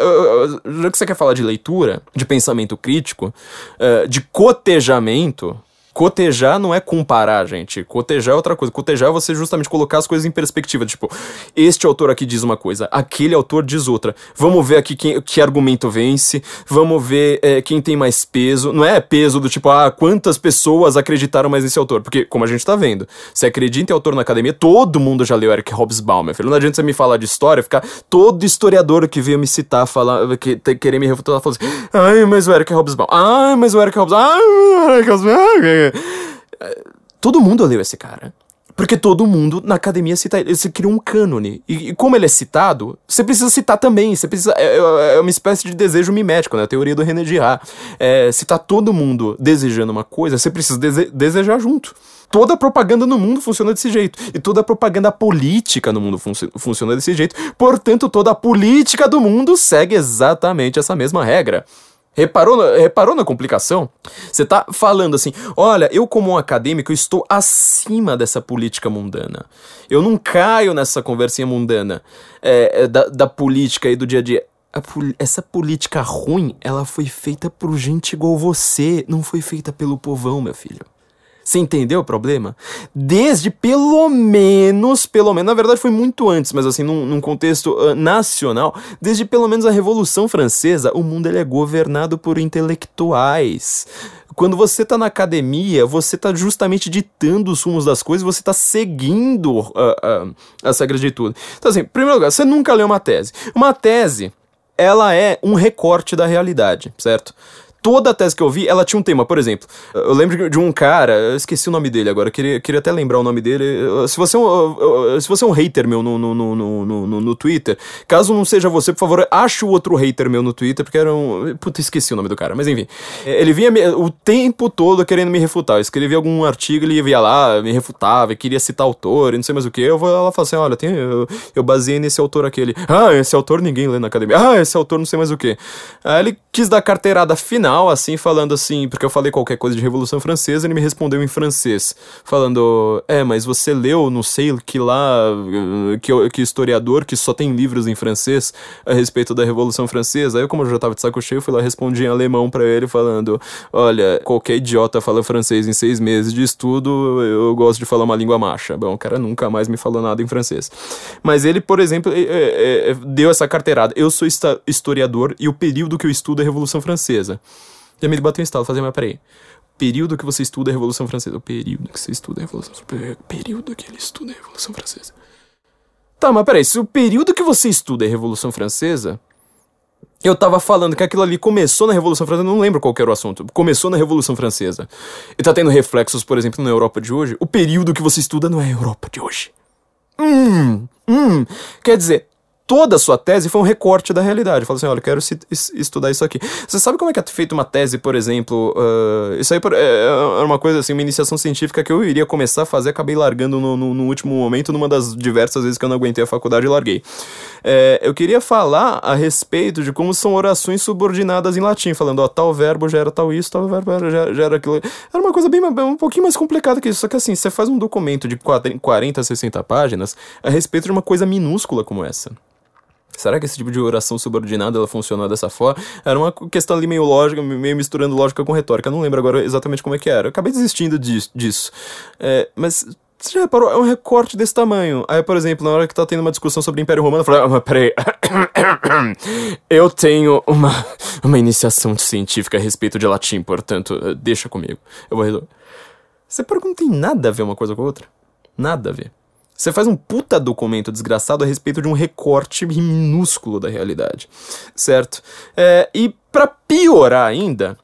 já que você quer falar de leitura, de pensamento crítico, uh, de cotejamento, Cotejar não é comparar, gente. Cotejar é outra coisa. Cotejar é você justamente colocar as coisas em perspectiva. Tipo, este autor aqui diz uma coisa, aquele autor diz outra. Vamos ver aqui quem, que argumento vence. Vamos ver é, quem tem mais peso. Não é peso do tipo, ah, quantas pessoas acreditaram mais nesse autor. Porque, como a gente tá vendo, se acredita em autor na academia, todo mundo já leu Eric Hobsbawm, meu filho. Não adianta você me falar de história, ficar todo historiador que veio me citar, falar, que, querer me refutar, falar assim, ai, mas o Eric Hobsbawm, ai, mas o Eric Hobsbawm, ai, o Eric Hobsbawm. Todo mundo leu esse cara. Porque todo mundo na academia cita ele. Você criou um cânone. E, e, como ele é citado, você precisa citar também. Você precisa. É, é, é uma espécie de desejo mimético, né? A teoria do René Girard. É, se tá todo mundo desejando uma coisa, você precisa dese desejar junto. Toda propaganda no mundo funciona desse jeito. E toda propaganda política no mundo fun funciona desse jeito. Portanto, toda a política do mundo segue exatamente essa mesma regra. Reparou, reparou na complicação? Você tá falando assim, olha, eu como um acadêmico estou acima dessa política mundana. Eu não caio nessa conversinha mundana é da, da política e do dia a dia. A, essa política ruim, ela foi feita por gente igual você, não foi feita pelo povão, meu filho. Você entendeu o problema? Desde pelo menos, pelo menos, na verdade foi muito antes, mas assim, num, num contexto uh, nacional, desde pelo menos a Revolução Francesa, o mundo ele é governado por intelectuais. Quando você tá na academia, você tá justamente ditando os rumos das coisas, você tá seguindo uh, uh, as regras de tudo. Então, assim, em primeiro lugar, você nunca leu uma tese. Uma tese, ela é um recorte da realidade, certo? Toda a tese que eu vi, ela tinha um tema. Por exemplo, eu lembro de um cara, eu esqueci o nome dele agora, queria, queria até lembrar o nome dele. Se você é um, se você é um hater meu no, no, no, no, no, no Twitter, caso não seja você, por favor, ache o outro hater meu no Twitter, porque era um. Puta, esqueci o nome do cara, mas enfim. Ele vinha o tempo todo querendo me refutar. Eu escrevi algum artigo, ele ia lá, me refutava, queria citar autor e não sei mais o que. Eu vou lá falo assim: olha, tem, eu, eu baseei nesse autor aquele. Ah, esse autor ninguém lê na academia. Ah, esse autor não sei mais o que. Aí ele quis dar carteirada final final, assim, falando assim, porque eu falei qualquer coisa de Revolução Francesa, ele me respondeu em francês, falando: É, mas você leu, não sei que lá, que, que historiador que só tem livros em francês a respeito da Revolução Francesa. Aí, como eu já tava de saco cheio, fui lá respondi em alemão para ele, falando: Olha, qualquer idiota fala francês em seis meses de estudo, eu gosto de falar uma língua macha. Bom, o cara nunca mais me falou nada em francês. Mas ele, por exemplo, é, é, deu essa carteirada. Eu sou historiador e o período que eu estudo é a Revolução Francesa. Já me bateu um estalo, fazer, mas peraí. Período que você estuda a Revolução Francesa. O período que você estuda a Revolução Francesa. Período que ele estuda a Revolução Francesa. Tá, mas peraí, se o período que você estuda é a Revolução Francesa, eu tava falando que aquilo ali começou na Revolução Francesa, não lembro qual era o assunto. Começou na Revolução Francesa. E tá tendo reflexos, por exemplo, na Europa de hoje. O período que você estuda não é a Europa de hoje. Hum, hum. Quer dizer, toda a sua tese foi um recorte da realidade. Fala assim, olha, eu quero estudar isso aqui. Você sabe como é que é feita uma tese, por exemplo? Uh, isso aí é, é uma coisa assim, uma iniciação científica que eu iria começar a fazer, acabei largando no, no, no último momento, numa das diversas vezes que eu não aguentei a faculdade e larguei. É, eu queria falar a respeito de como são orações subordinadas em latim, falando, ó, tal verbo gera tal isso, tal verbo gera, gera aquilo. Era uma coisa bem um pouquinho mais complicada que isso, só que assim, você faz um documento de 40, 60 páginas a respeito de uma coisa minúscula como essa. Será que esse tipo de oração subordinada ela funciona dessa forma? Era uma questão ali meio lógica, meio misturando lógica com retórica. Não lembro agora exatamente como é que era. Eu acabei desistindo disso. É, mas você já reparou? É um recorte desse tamanho. Aí, por exemplo, na hora que tá tendo uma discussão sobre o Império Romano, eu falei, ah, peraí. eu tenho uma, uma iniciação científica a respeito de latim, portanto, deixa comigo. Eu vou resolver. Você pergunta, não tem nada a ver uma coisa com a outra? Nada a ver. Você faz um puta documento desgraçado a respeito de um recorte minúsculo da realidade, certo? É, e para piorar ainda,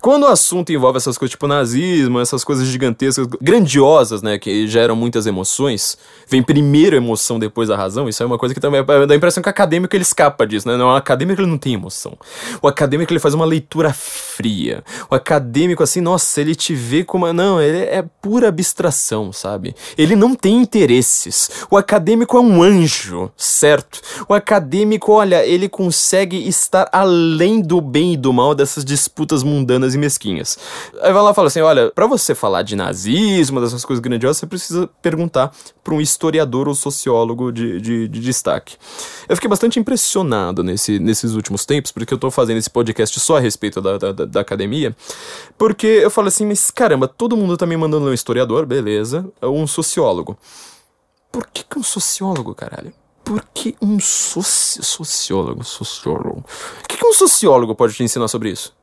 Quando o assunto envolve essas coisas tipo nazismo, essas coisas gigantescas, grandiosas, né, que geram muitas emoções, vem primeiro a emoção, depois a razão, isso é uma coisa que também dá a impressão que o acadêmico ele escapa disso, né? Não, o acadêmico ele não tem emoção. O acadêmico ele faz uma leitura fria. O acadêmico, assim, nossa, ele te vê como. Não, ele é pura abstração, sabe? Ele não tem interesses. O acadêmico é um anjo, certo? O acadêmico, olha, ele consegue estar além do bem e do mal dessas disputas mundanas e mesquinhas. Aí vai lá e fala assim: olha, para você falar de nazismo, dessas coisas grandiosas, você precisa perguntar para um historiador ou sociólogo de, de, de, destaque. Eu fiquei bastante impressionado nesse, nesses últimos tempos, porque eu tô fazendo esse podcast só a respeito da, da, da academia, porque eu falo assim, mas caramba, todo mundo tá me mandando um historiador, beleza, ou um sociólogo. Por que, que um sociólogo, caralho? Por que um soci... sociólogo? Sociólogo. O que, que um sociólogo pode te ensinar sobre isso?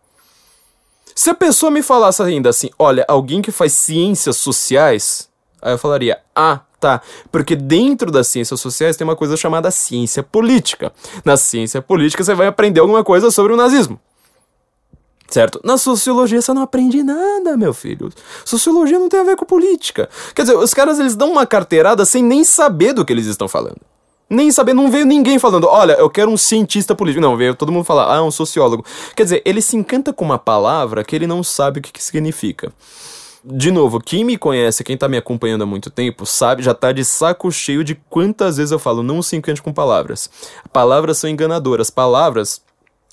Se a pessoa me falasse ainda assim, olha, alguém que faz ciências sociais, aí eu falaria, ah, tá. Porque dentro das ciências sociais tem uma coisa chamada ciência política. Na ciência política você vai aprender alguma coisa sobre o nazismo. Certo? Na sociologia você não aprende nada, meu filho. Sociologia não tem a ver com política. Quer dizer, os caras eles dão uma carteirada sem nem saber do que eles estão falando. Nem saber, não veio ninguém falando, olha, eu quero um cientista político. Não, veio todo mundo falar, ah, um sociólogo. Quer dizer, ele se encanta com uma palavra que ele não sabe o que, que significa. De novo, quem me conhece, quem tá me acompanhando há muito tempo, sabe, já tá de saco cheio de quantas vezes eu falo, não se encante com palavras. Palavras são enganadoras. Palavras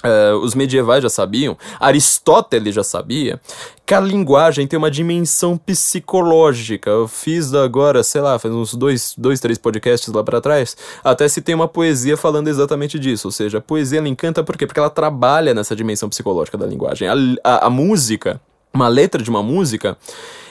Uh, os medievais já sabiam, Aristóteles já sabia, que a linguagem tem uma dimensão psicológica. Eu fiz agora, sei lá, faz uns dois, dois três podcasts lá para trás, até se tem uma poesia falando exatamente disso. Ou seja, a poesia ela encanta por quê? Porque ela trabalha nessa dimensão psicológica da linguagem. A, a, a música, uma letra de uma música,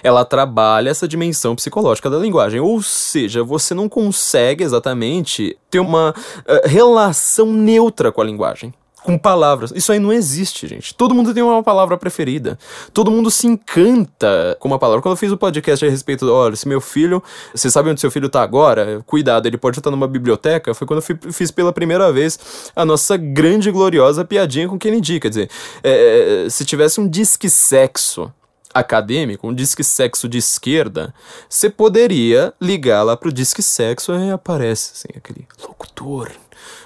ela trabalha essa dimensão psicológica da linguagem. Ou seja, você não consegue exatamente ter uma uh, relação neutra com a linguagem com palavras. Isso aí não existe, gente. Todo mundo tem uma palavra preferida. Todo mundo se encanta com uma palavra. Quando eu fiz o um podcast a respeito, olha, se meu filho, você sabe onde seu filho tá agora? Cuidado, ele pode estar numa biblioteca. Foi quando eu fiz pela primeira vez a nossa grande e gloriosa piadinha com Kennedy. Quer dizer, é, se tivesse um disque sexo acadêmico, um disque sexo de esquerda, você poderia ligar lá pro disque sexo e aparece assim, aquele locutor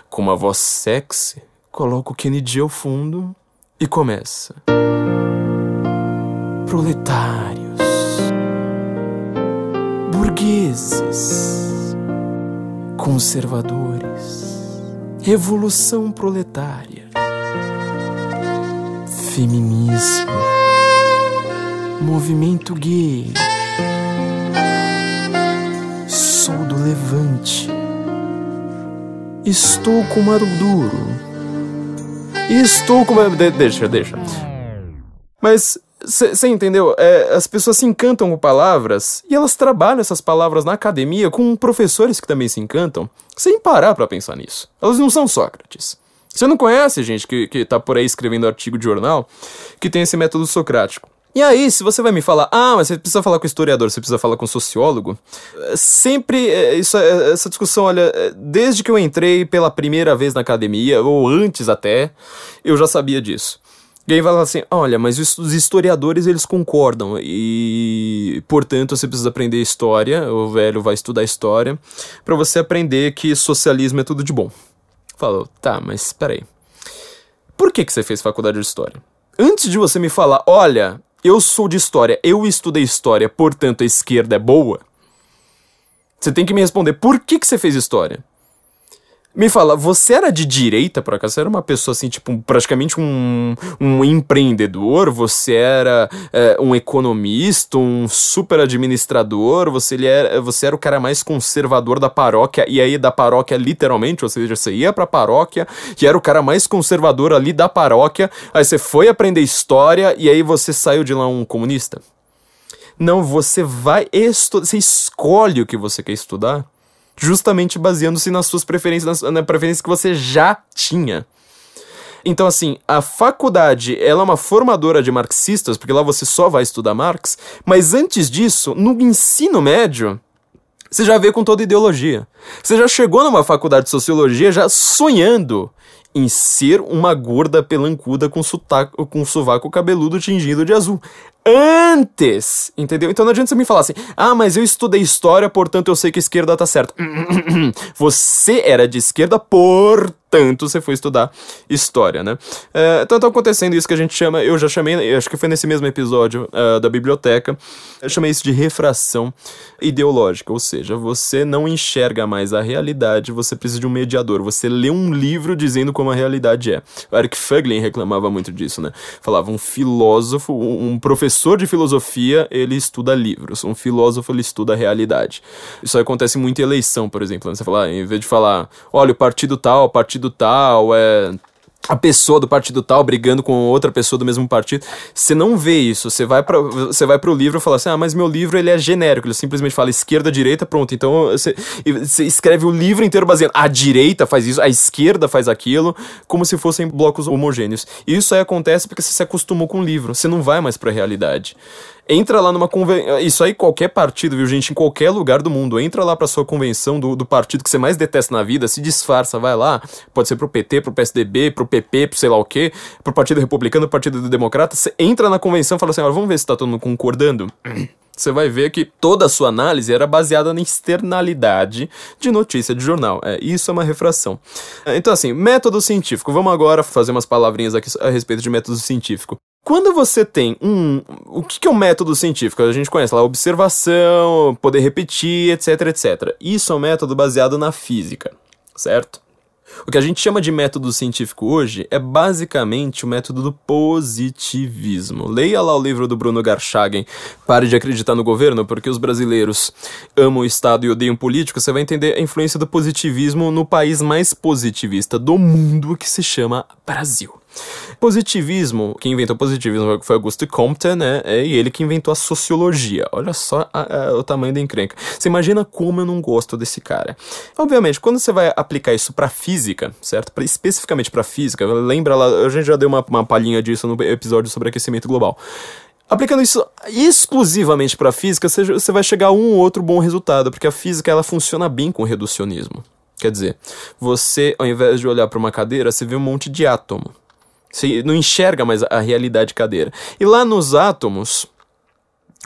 com uma voz sexy coloca o Kennedy ao fundo e começa. Proletários, burgueses, conservadores, revolução proletária, feminismo, movimento gay, sou do levante. Estou com Maruduro e estou com. De, deixa, deixa. Mas você entendeu? É, as pessoas se encantam com palavras e elas trabalham essas palavras na academia com professores que também se encantam, sem parar para pensar nisso. Elas não são Sócrates. Você não conhece gente que, que tá por aí escrevendo artigo de jornal que tem esse método socrático. E aí, se você vai me falar, ah, mas você precisa falar com historiador, você precisa falar com sociólogo, sempre é, isso, é, essa discussão, olha, é, desde que eu entrei pela primeira vez na academia, ou antes até, eu já sabia disso. E aí vai falar assim, olha, mas os historiadores eles concordam e, portanto, você precisa aprender história, o velho vai estudar história, para você aprender que socialismo é tudo de bom. Falou, tá, mas peraí. Por que, que você fez faculdade de história? Antes de você me falar, olha, eu sou de história, eu estudei história, portanto a esquerda é boa? Você tem que me responder, por que, que você fez história? Me fala, você era de direita, por acaso? Você era uma pessoa assim, tipo, praticamente um, um empreendedor? Você era é, um economista, um super administrador? Você era, você era o cara mais conservador da paróquia, e aí da paróquia literalmente, ou seja, você ia pra paróquia e era o cara mais conservador ali da paróquia, aí você foi aprender história e aí você saiu de lá um comunista? Não, você vai estudar, você escolhe o que você quer estudar justamente baseando-se nas suas preferências, na, na preferência que você já tinha. Então, assim, a faculdade, ela é uma formadora de marxistas, porque lá você só vai estudar Marx, mas antes disso, no ensino médio, Você já vê com toda ideologia. Você já chegou numa faculdade de sociologia já sonhando em ser uma gorda pelancuda com, sotaco, com sovaco cabeludo tingido de azul. Antes, entendeu? Então não adianta você me falar assim, ah, mas eu estudei história, portanto eu sei que a esquerda tá certa. Você era de esquerda, portanto tanto você foi estudar história, né? É, então tá acontecendo isso que a gente chama, eu já chamei, acho que foi nesse mesmo episódio uh, da biblioteca, eu chamei isso de refração ideológica, ou seja, você não enxerga mais a realidade, você precisa de um mediador, você lê um livro dizendo como a realidade é. O Eric Fuglin reclamava muito disso, né? Falava um filósofo, um professor de filosofia, ele estuda livros, um filósofo ele estuda a realidade. Isso acontece muito em eleição, por exemplo, né? você fala, em vez de falar, olha, o partido tal, o partido partido tal, é a pessoa do partido tal brigando com outra pessoa do mesmo partido. Você não vê isso. Você vai para você vai pro livro e fala assim: "Ah, mas meu livro ele é genérico, ele simplesmente fala esquerda, direita, pronto". Então você, você escreve o livro inteiro baseado a direita faz isso, a esquerda faz aquilo, como se fossem blocos homogêneos. E isso aí acontece porque você se acostumou com o livro, você não vai mais para a realidade. Entra lá numa convenção. Isso aí, qualquer partido, viu, gente? Em qualquer lugar do mundo. Entra lá pra sua convenção do, do partido que você mais detesta na vida, se disfarça, vai lá. Pode ser pro PT, pro PSDB, pro PP, pro sei lá o quê, pro Partido Republicano, pro Partido Democrata. Você entra na convenção e fala assim: olha, vamos ver se tá todo mundo concordando. Você vai ver que toda a sua análise era baseada na externalidade de notícia de jornal. É, isso é uma refração. Então, assim, método científico. Vamos agora fazer umas palavrinhas aqui a respeito de método científico. Quando você tem um. O que é um método científico? A gente conhece lá observação, poder repetir, etc, etc. Isso é um método baseado na física, certo? O que a gente chama de método científico hoje é basicamente o método do positivismo. Leia lá o livro do Bruno Garchagen, Pare de acreditar no governo, porque os brasileiros amam o Estado e odeiam político. Você vai entender a influência do positivismo no país mais positivista do mundo, que se chama Brasil. Positivismo, quem inventou positivismo foi Augusto Comte, né? É, e ele que inventou a sociologia. Olha só a, a, o tamanho da encrenca. Você imagina como eu não gosto desse cara. Obviamente, quando você vai aplicar isso para física, certo? Pra, especificamente para física, lembra lá, a gente já deu uma, uma palhinha disso no episódio sobre aquecimento global. Aplicando isso exclusivamente para física, você, vai chegar a um ou outro bom resultado, porque a física ela funciona bem com reducionismo. Quer dizer, você, ao invés de olhar para uma cadeira, você vê um monte de átomo. Você não enxerga mais a realidade cadeira. E lá nos átomos,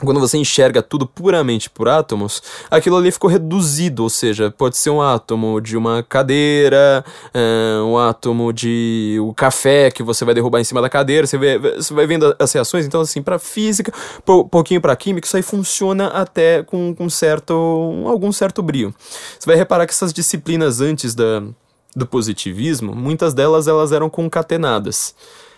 quando você enxerga tudo puramente por átomos, aquilo ali ficou reduzido, ou seja, pode ser um átomo de uma cadeira, uh, um átomo de o café que você vai derrubar em cima da cadeira, você, vê, você vai vendo as reações, então assim, para física, um pouquinho para química, isso aí funciona até com, com certo, algum certo brio. Você vai reparar que essas disciplinas antes da do positivismo, muitas delas elas eram concatenadas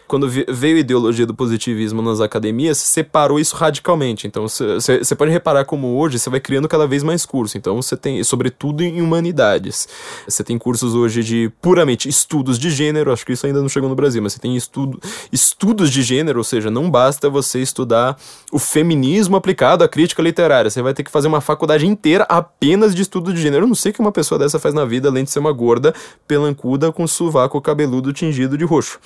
quando veio a ideologia do positivismo nas academias, separou isso radicalmente. Então, você pode reparar como hoje você vai criando cada vez mais cursos. Então, você tem, sobretudo em humanidades, você tem cursos hoje de puramente estudos de gênero, acho que isso ainda não chegou no Brasil, mas você tem estudo, estudos de gênero, ou seja, não basta você estudar o feminismo aplicado à crítica literária, você vai ter que fazer uma faculdade inteira apenas de estudo de gênero. Eu não sei o que uma pessoa dessa faz na vida, além de ser uma gorda, pelancuda, com sovaco cabeludo tingido de roxo.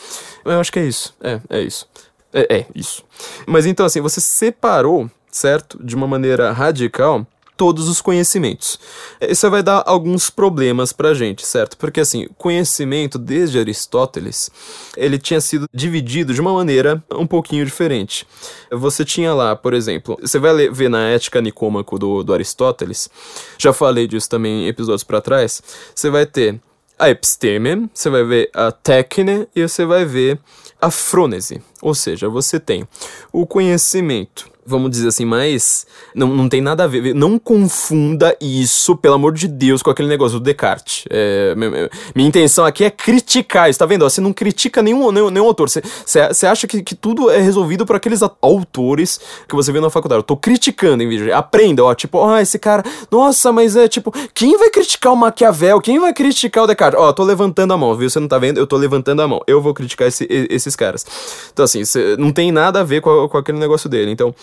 Eu acho que é isso. É, é isso. É, é isso. Mas então, assim, você separou, certo? De uma maneira radical todos os conhecimentos. Isso vai dar alguns problemas pra gente, certo? Porque assim, conhecimento desde Aristóteles, ele tinha sido dividido de uma maneira um pouquinho diferente. Você tinha lá, por exemplo, você vai ver na Ética Nicômaco do, do Aristóteles, já falei disso também em episódios para trás, você vai ter a episteme, você vai ver a técne e você vai ver a frônese. Ou seja, você tem o conhecimento vamos dizer assim, mais. Não, não tem nada a ver. Não confunda isso, pelo amor de Deus, com aquele negócio do Descartes. É, minha, minha, intenção aqui é criticar isso, tá vendo? Você não critica nenhum, nenhum, nenhum autor. Você, você acha que, que tudo é resolvido por aqueles autores que você vê na faculdade. Eu tô criticando em vídeo. Aprenda, ó, tipo, ó, esse cara. Nossa, mas é tipo, quem vai criticar o Maquiavel? Quem vai criticar o Descartes? Ó, tô levantando a mão, viu? Você não tá vendo? Eu tô levantando a mão. Eu vou criticar esse, esses caras. Então, assim, não tem nada a ver com, com aquele negócio dele. Então,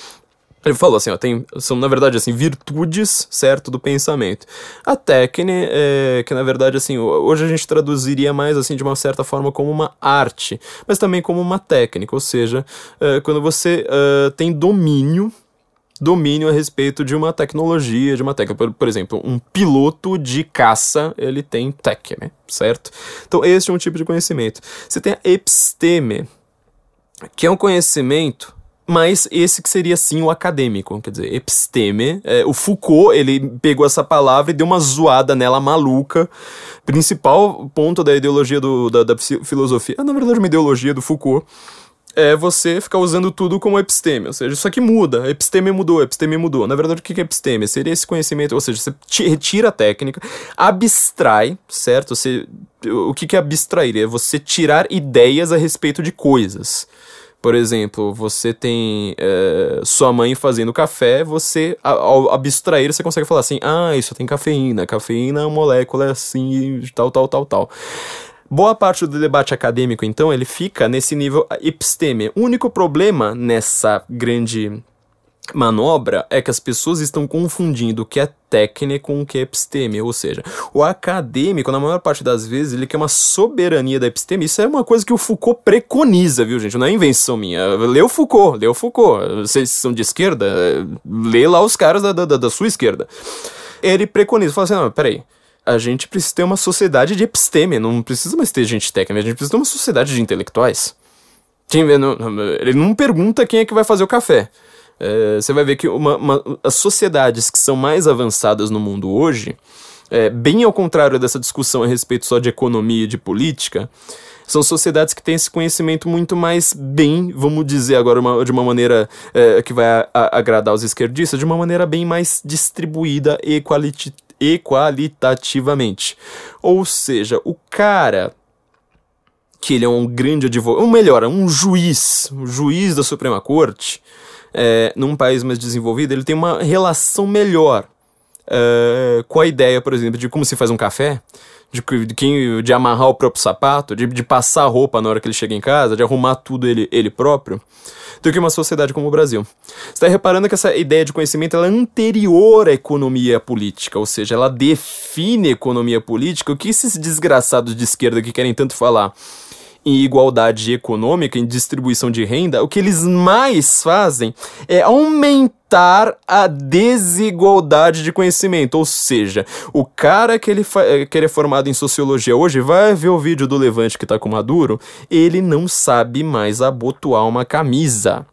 ele falou assim, ó, tem, são na verdade assim, virtudes, certo, do pensamento. A técnica, é, que na verdade assim, hoje a gente traduziria mais assim de uma certa forma como uma arte, mas também como uma técnica, ou seja, é, quando você é, tem domínio domínio a respeito de uma tecnologia, de uma técnica. Por, por exemplo, um piloto de caça, ele tem né? Certo? Então, esse é um tipo de conhecimento. Você tem a episteme, que é um conhecimento mas esse que seria sim o acadêmico, quer dizer, episteme. É, o Foucault, ele pegou essa palavra e deu uma zoada nela maluca. Principal ponto da ideologia do, da, da filosofia, na verdade uma ideologia do Foucault, é você ficar usando tudo como episteme, ou seja, isso aqui muda, episteme mudou, episteme mudou. Na verdade, o que é episteme? Seria esse conhecimento, ou seja, você retira a técnica, abstrai, certo? Você, o que é abstrair? É você tirar ideias a respeito de coisas. Por exemplo, você tem é, sua mãe fazendo café, você, ao abstrair, você consegue falar assim: ah, isso tem cafeína, cafeína é uma molécula assim, tal, tal, tal, tal. Boa parte do debate acadêmico, então, ele fica nesse nível episteme. O único problema nessa grande manobra é que as pessoas estão confundindo o que é técnica com o que é episteme, ou seja, o acadêmico, na maior parte das vezes, ele quer uma soberania da episteme, isso é uma coisa que o Foucault preconiza, viu gente, não é invenção minha, lê o Foucault, lê o Foucault, vocês são de esquerda, lê lá os caras da, da, da sua esquerda. Ele preconiza, fala assim, não, peraí, a gente precisa ter uma sociedade de episteme, não precisa mais ter gente técnica, a gente precisa ter uma sociedade de intelectuais. Ele não pergunta quem é que vai fazer o café. É, você vai ver que uma, uma, as sociedades que são mais avançadas no mundo hoje, é, bem ao contrário dessa discussão a respeito só de economia e de política, são sociedades que têm esse conhecimento muito mais bem, vamos dizer agora uma, de uma maneira é, que vai a, a, agradar os esquerdistas, de uma maneira bem mais distribuída e, e qualitativamente. Ou seja, o cara que ele é um grande advogado, ou melhor, um juiz, um juiz da Suprema Corte, é, num país mais desenvolvido, ele tem uma relação melhor é, com a ideia, por exemplo, de como se faz um café, de, de, de amarrar o próprio sapato, de, de passar a roupa na hora que ele chega em casa, de arrumar tudo ele, ele próprio, do que uma sociedade como o Brasil. Você está reparando que essa ideia de conhecimento é anterior à economia política, ou seja, ela define a economia política, o que esses desgraçados de esquerda que querem tanto falar em igualdade econômica, em distribuição de renda, o que eles mais fazem é aumentar a desigualdade de conhecimento. Ou seja, o cara que ele, que ele é formado em sociologia hoje vai ver o vídeo do Levante que tá com Maduro, ele não sabe mais abotoar uma camisa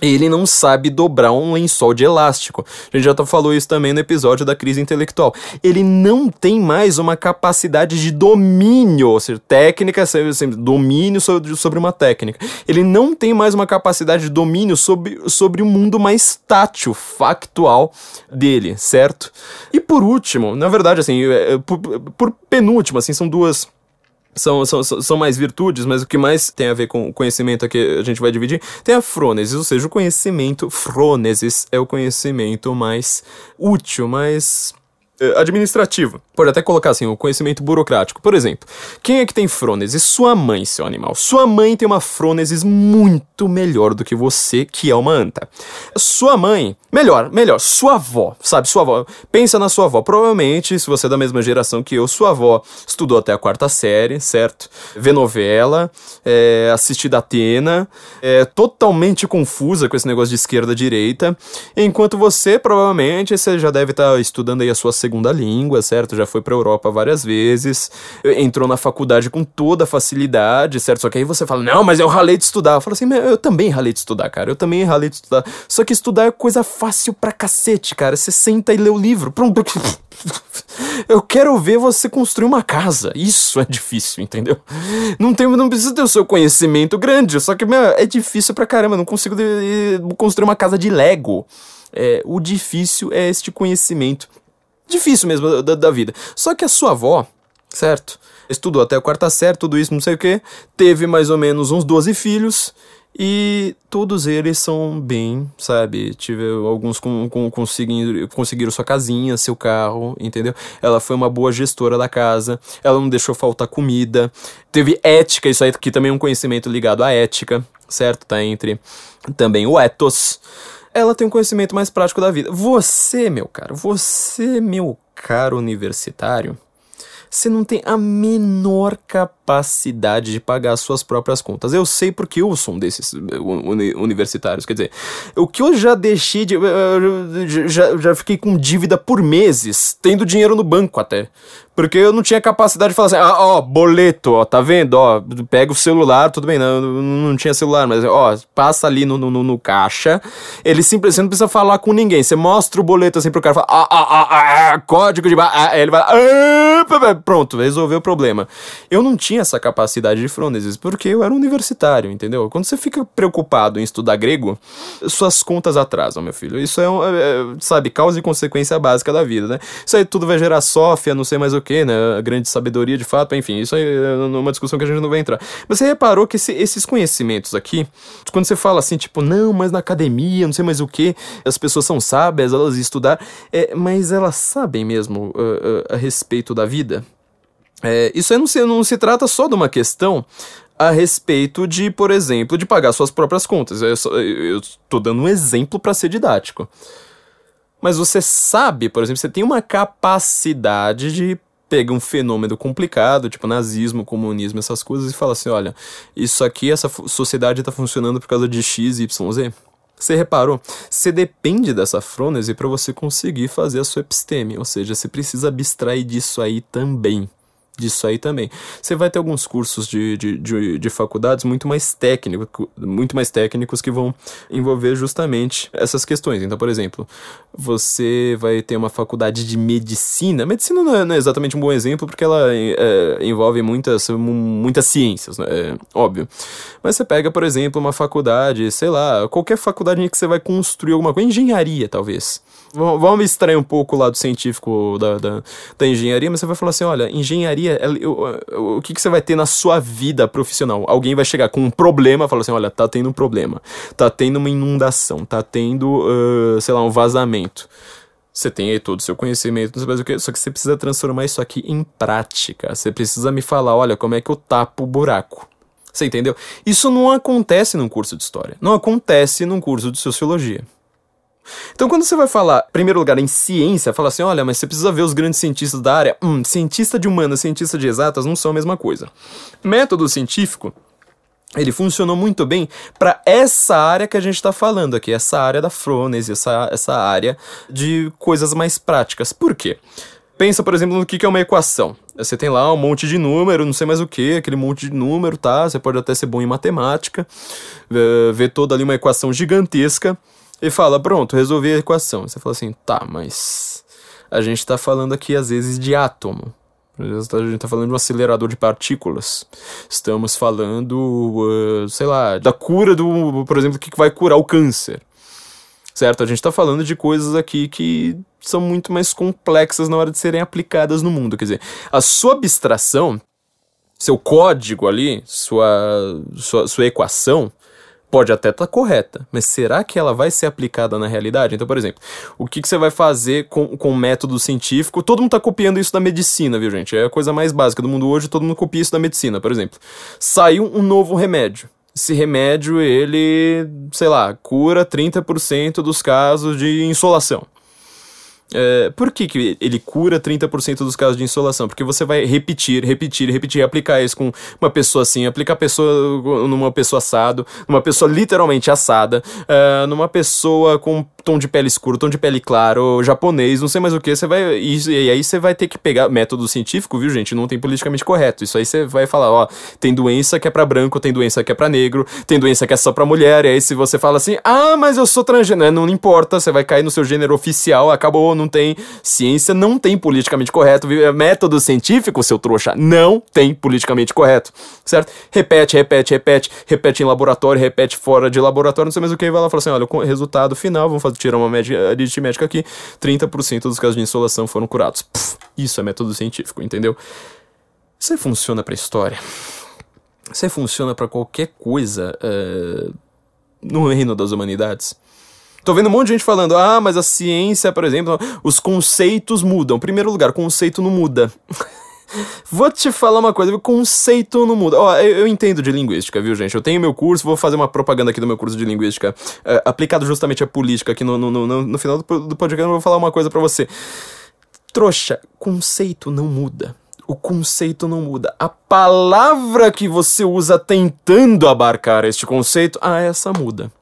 ele não sabe dobrar um lençol de elástico. A gente já tá falou isso também no episódio da crise intelectual. Ele não tem mais uma capacidade de domínio, ou seja, técnica, sempre, domínio sobre, sobre uma técnica. Ele não tem mais uma capacidade de domínio sobre, sobre o mundo mais tátil, factual dele, certo? E por último, na verdade, assim, é, por, por penúltimo, assim, são duas são, são, são mais virtudes, mas o que mais tem a ver com o conhecimento aqui a gente vai dividir tem a frônesis, ou seja, o conhecimento frônesis é o conhecimento mais útil, mais administrativo. Pode até colocar assim, o conhecimento burocrático. Por exemplo, quem é que tem frônesis? Sua mãe, seu animal. Sua mãe tem uma frônesis muito melhor do que você, que é uma anta. Sua mãe, melhor, melhor, sua avó, sabe? Sua avó. Pensa na sua avó. Provavelmente, se você é da mesma geração que eu, sua avó estudou até a quarta série, certo? Vê novela, é, assiste da Atena, é totalmente confusa com esse negócio de esquerda-direita, enquanto você, provavelmente, você já deve estar tá estudando aí a sua segunda segunda língua, certo? Já foi para Europa várias vezes, entrou na faculdade com toda facilidade, certo? Só que aí você fala, não, mas eu ralei de estudar. Eu falo assim, eu também ralei de estudar, cara, eu também ralei de estudar. Só que estudar é coisa fácil pra cacete, cara. Você senta e lê o livro, pronto. Eu quero ver você construir uma casa. Isso é difícil, entendeu? Não, tem, não precisa ter o seu conhecimento grande, só que, meu, é difícil pra caramba. Não consigo de, de, construir uma casa de Lego. É, o difícil é este conhecimento difícil mesmo da, da vida. Só que a sua avó, certo? Estudou até a quarta série, tudo isso, não sei o que. Teve mais ou menos uns 12 filhos. E todos eles são bem, sabe? Tive alguns com, com, conseguiram, conseguiram sua casinha, seu carro, entendeu? Ela foi uma boa gestora da casa, ela não deixou faltar comida. Teve ética, isso aí aqui também é um conhecimento ligado à ética, certo? Tá entre também o ethos ela tem um conhecimento mais prático da vida. Você, meu caro, você, meu caro universitário, você não tem a menor capacidade de pagar as suas próprias contas. Eu sei porque eu sou um desses uni universitários. Quer dizer, o que eu já deixei de. Já, já fiquei com dívida por meses, tendo dinheiro no banco até. Porque eu não tinha capacidade de falar assim, ah, ó, boleto, ó, tá vendo? Ó, pega o celular, tudo bem, não, não tinha celular, mas ó, passa ali no, no, no caixa. Ele simplesmente não precisa falar com ninguém. Você mostra o boleto assim pro cara fala, ah, ah, ah, ah código de. Ah, ele vai. Ah, pronto, resolveu o problema. Eu não tinha essa capacidade de frônesis, porque eu era universitário entendeu? Quando você fica preocupado em estudar grego, suas contas atrasam, meu filho. Isso é, é sabe, causa e consequência básica da vida, né? Isso aí tudo vai gerar sófia, não sei mais o que, né? A grande sabedoria de fato, enfim, isso aí é uma discussão que a gente não vai entrar. Mas você reparou que esse, esses conhecimentos aqui, quando você fala assim, tipo, não, mas na academia, não sei mais o que, as pessoas são sábias, elas estudar, é, mas elas sabem mesmo uh, uh, a respeito da vida? É, isso aí não se, não se trata só de uma questão a respeito de, por exemplo, de pagar suas próprias contas. Eu, estou dando um exemplo para ser didático. Mas você sabe, por exemplo, você tem uma capacidade de pegar um fenômeno complicado, tipo nazismo, comunismo, essas coisas, e falar assim: olha, isso aqui, essa sociedade está funcionando por causa de X, Y, Z. Você reparou? Você depende dessa frônese para você conseguir fazer a sua episteme, ou seja, você precisa abstrair disso aí também disso aí também. Você vai ter alguns cursos de, de, de, de faculdades muito mais técnicos, muito mais técnicos que vão envolver justamente essas questões. Então, por exemplo, você vai ter uma faculdade de medicina. Medicina não é, não é exatamente um bom exemplo porque ela é, envolve muitas, muitas ciências, né? é óbvio. Mas você pega, por exemplo, uma faculdade, sei lá, qualquer faculdade em que você vai construir alguma coisa, engenharia talvez. Vamos extrair um pouco o lado científico da, da, da engenharia, mas você vai falar assim: olha, engenharia, o, o que, que você vai ter na sua vida profissional? Alguém vai chegar com um problema, falar assim: olha, tá tendo um problema, tá tendo uma inundação, tá tendo, uh, sei lá, um vazamento. Você tem aí todo o seu conhecimento, não sei mais o que, só que você precisa transformar isso aqui em prática. Você precisa me falar: olha, como é que eu tapo o buraco. Você entendeu? Isso não acontece num curso de história, não acontece num curso de sociologia. Então, quando você vai falar, em primeiro lugar, em ciência, fala assim: olha, mas você precisa ver os grandes cientistas da área. Hum, cientista de humanas, cientista de exatas não são a mesma coisa. Método científico. Ele funcionou muito bem para essa área que a gente está falando aqui, essa área da frônese, essa, essa área de coisas mais práticas. Por quê? Pensa, por exemplo, no que é uma equação. Você tem lá um monte de número, não sei mais o que, aquele monte de número, tá? Você pode até ser bom em matemática, ver toda ali uma equação gigantesca e fala, pronto, resolvi a equação. Você fala assim, tá, mas a gente está falando aqui às vezes de átomo. A gente está falando de um acelerador de partículas. Estamos falando, uh, sei lá, da cura do, por exemplo, o que vai curar o câncer. Certo? A gente está falando de coisas aqui que são muito mais complexas na hora de serem aplicadas no mundo. Quer dizer, a sua abstração, seu código ali, sua, sua, sua equação, pode até estar tá correta, mas será que ela vai ser aplicada na realidade? Então, por exemplo, o que, que você vai fazer com, com método científico? Todo mundo está copiando isso da medicina, viu, gente? É a coisa mais básica do mundo hoje, todo mundo copia isso da medicina. Por exemplo, saiu um novo remédio. Esse remédio, ele, sei lá, cura 30% dos casos de insolação. É, por que, que ele cura 30% dos casos de insolação? Porque você vai repetir, repetir, repetir, aplicar isso com uma pessoa assim, aplicar pessoa numa pessoa assado, numa pessoa literalmente assada, uh, numa pessoa com tom de pele escuro, tom de pele claro, japonês, não sei mais o que, você vai. E, e aí você vai ter que pegar método científico, viu, gente? Não tem politicamente correto. Isso aí você vai falar, ó, tem doença que é pra branco, tem doença que é pra negro, tem doença que é só pra mulher. E aí se você fala assim, ah, mas eu sou transgênero, não importa, você vai cair no seu gênero oficial, acabou, não tem ciência, não tem politicamente correto. Método científico, seu trouxa, não tem politicamente correto, certo? Repete, repete, repete, repete em laboratório, repete fora de laboratório, não sei mais o que, vai lá e fala assim, olha, o resultado final, vamos fazer tirar uma média aritmética aqui, 30% dos casos de insolação foram curados. Isso é método científico, entendeu? Isso funciona para história. Isso funciona para qualquer coisa uh, no reino das humanidades. Tô vendo um monte de gente falando, ah, mas a ciência, por exemplo, os conceitos mudam. Primeiro lugar, conceito não muda. Vou te falar uma coisa, o conceito não muda. Ó, eu, eu, entendo de linguística, viu, gente? Eu tenho meu curso, vou fazer uma propaganda aqui do meu curso de linguística, uh, aplicado justamente à política aqui no, no, no, no final do, do podcast. Eu vou falar uma coisa para você. Trouxa, conceito não muda. O conceito não muda. A palavra que você usa tentando abarcar este conceito, ah, essa muda.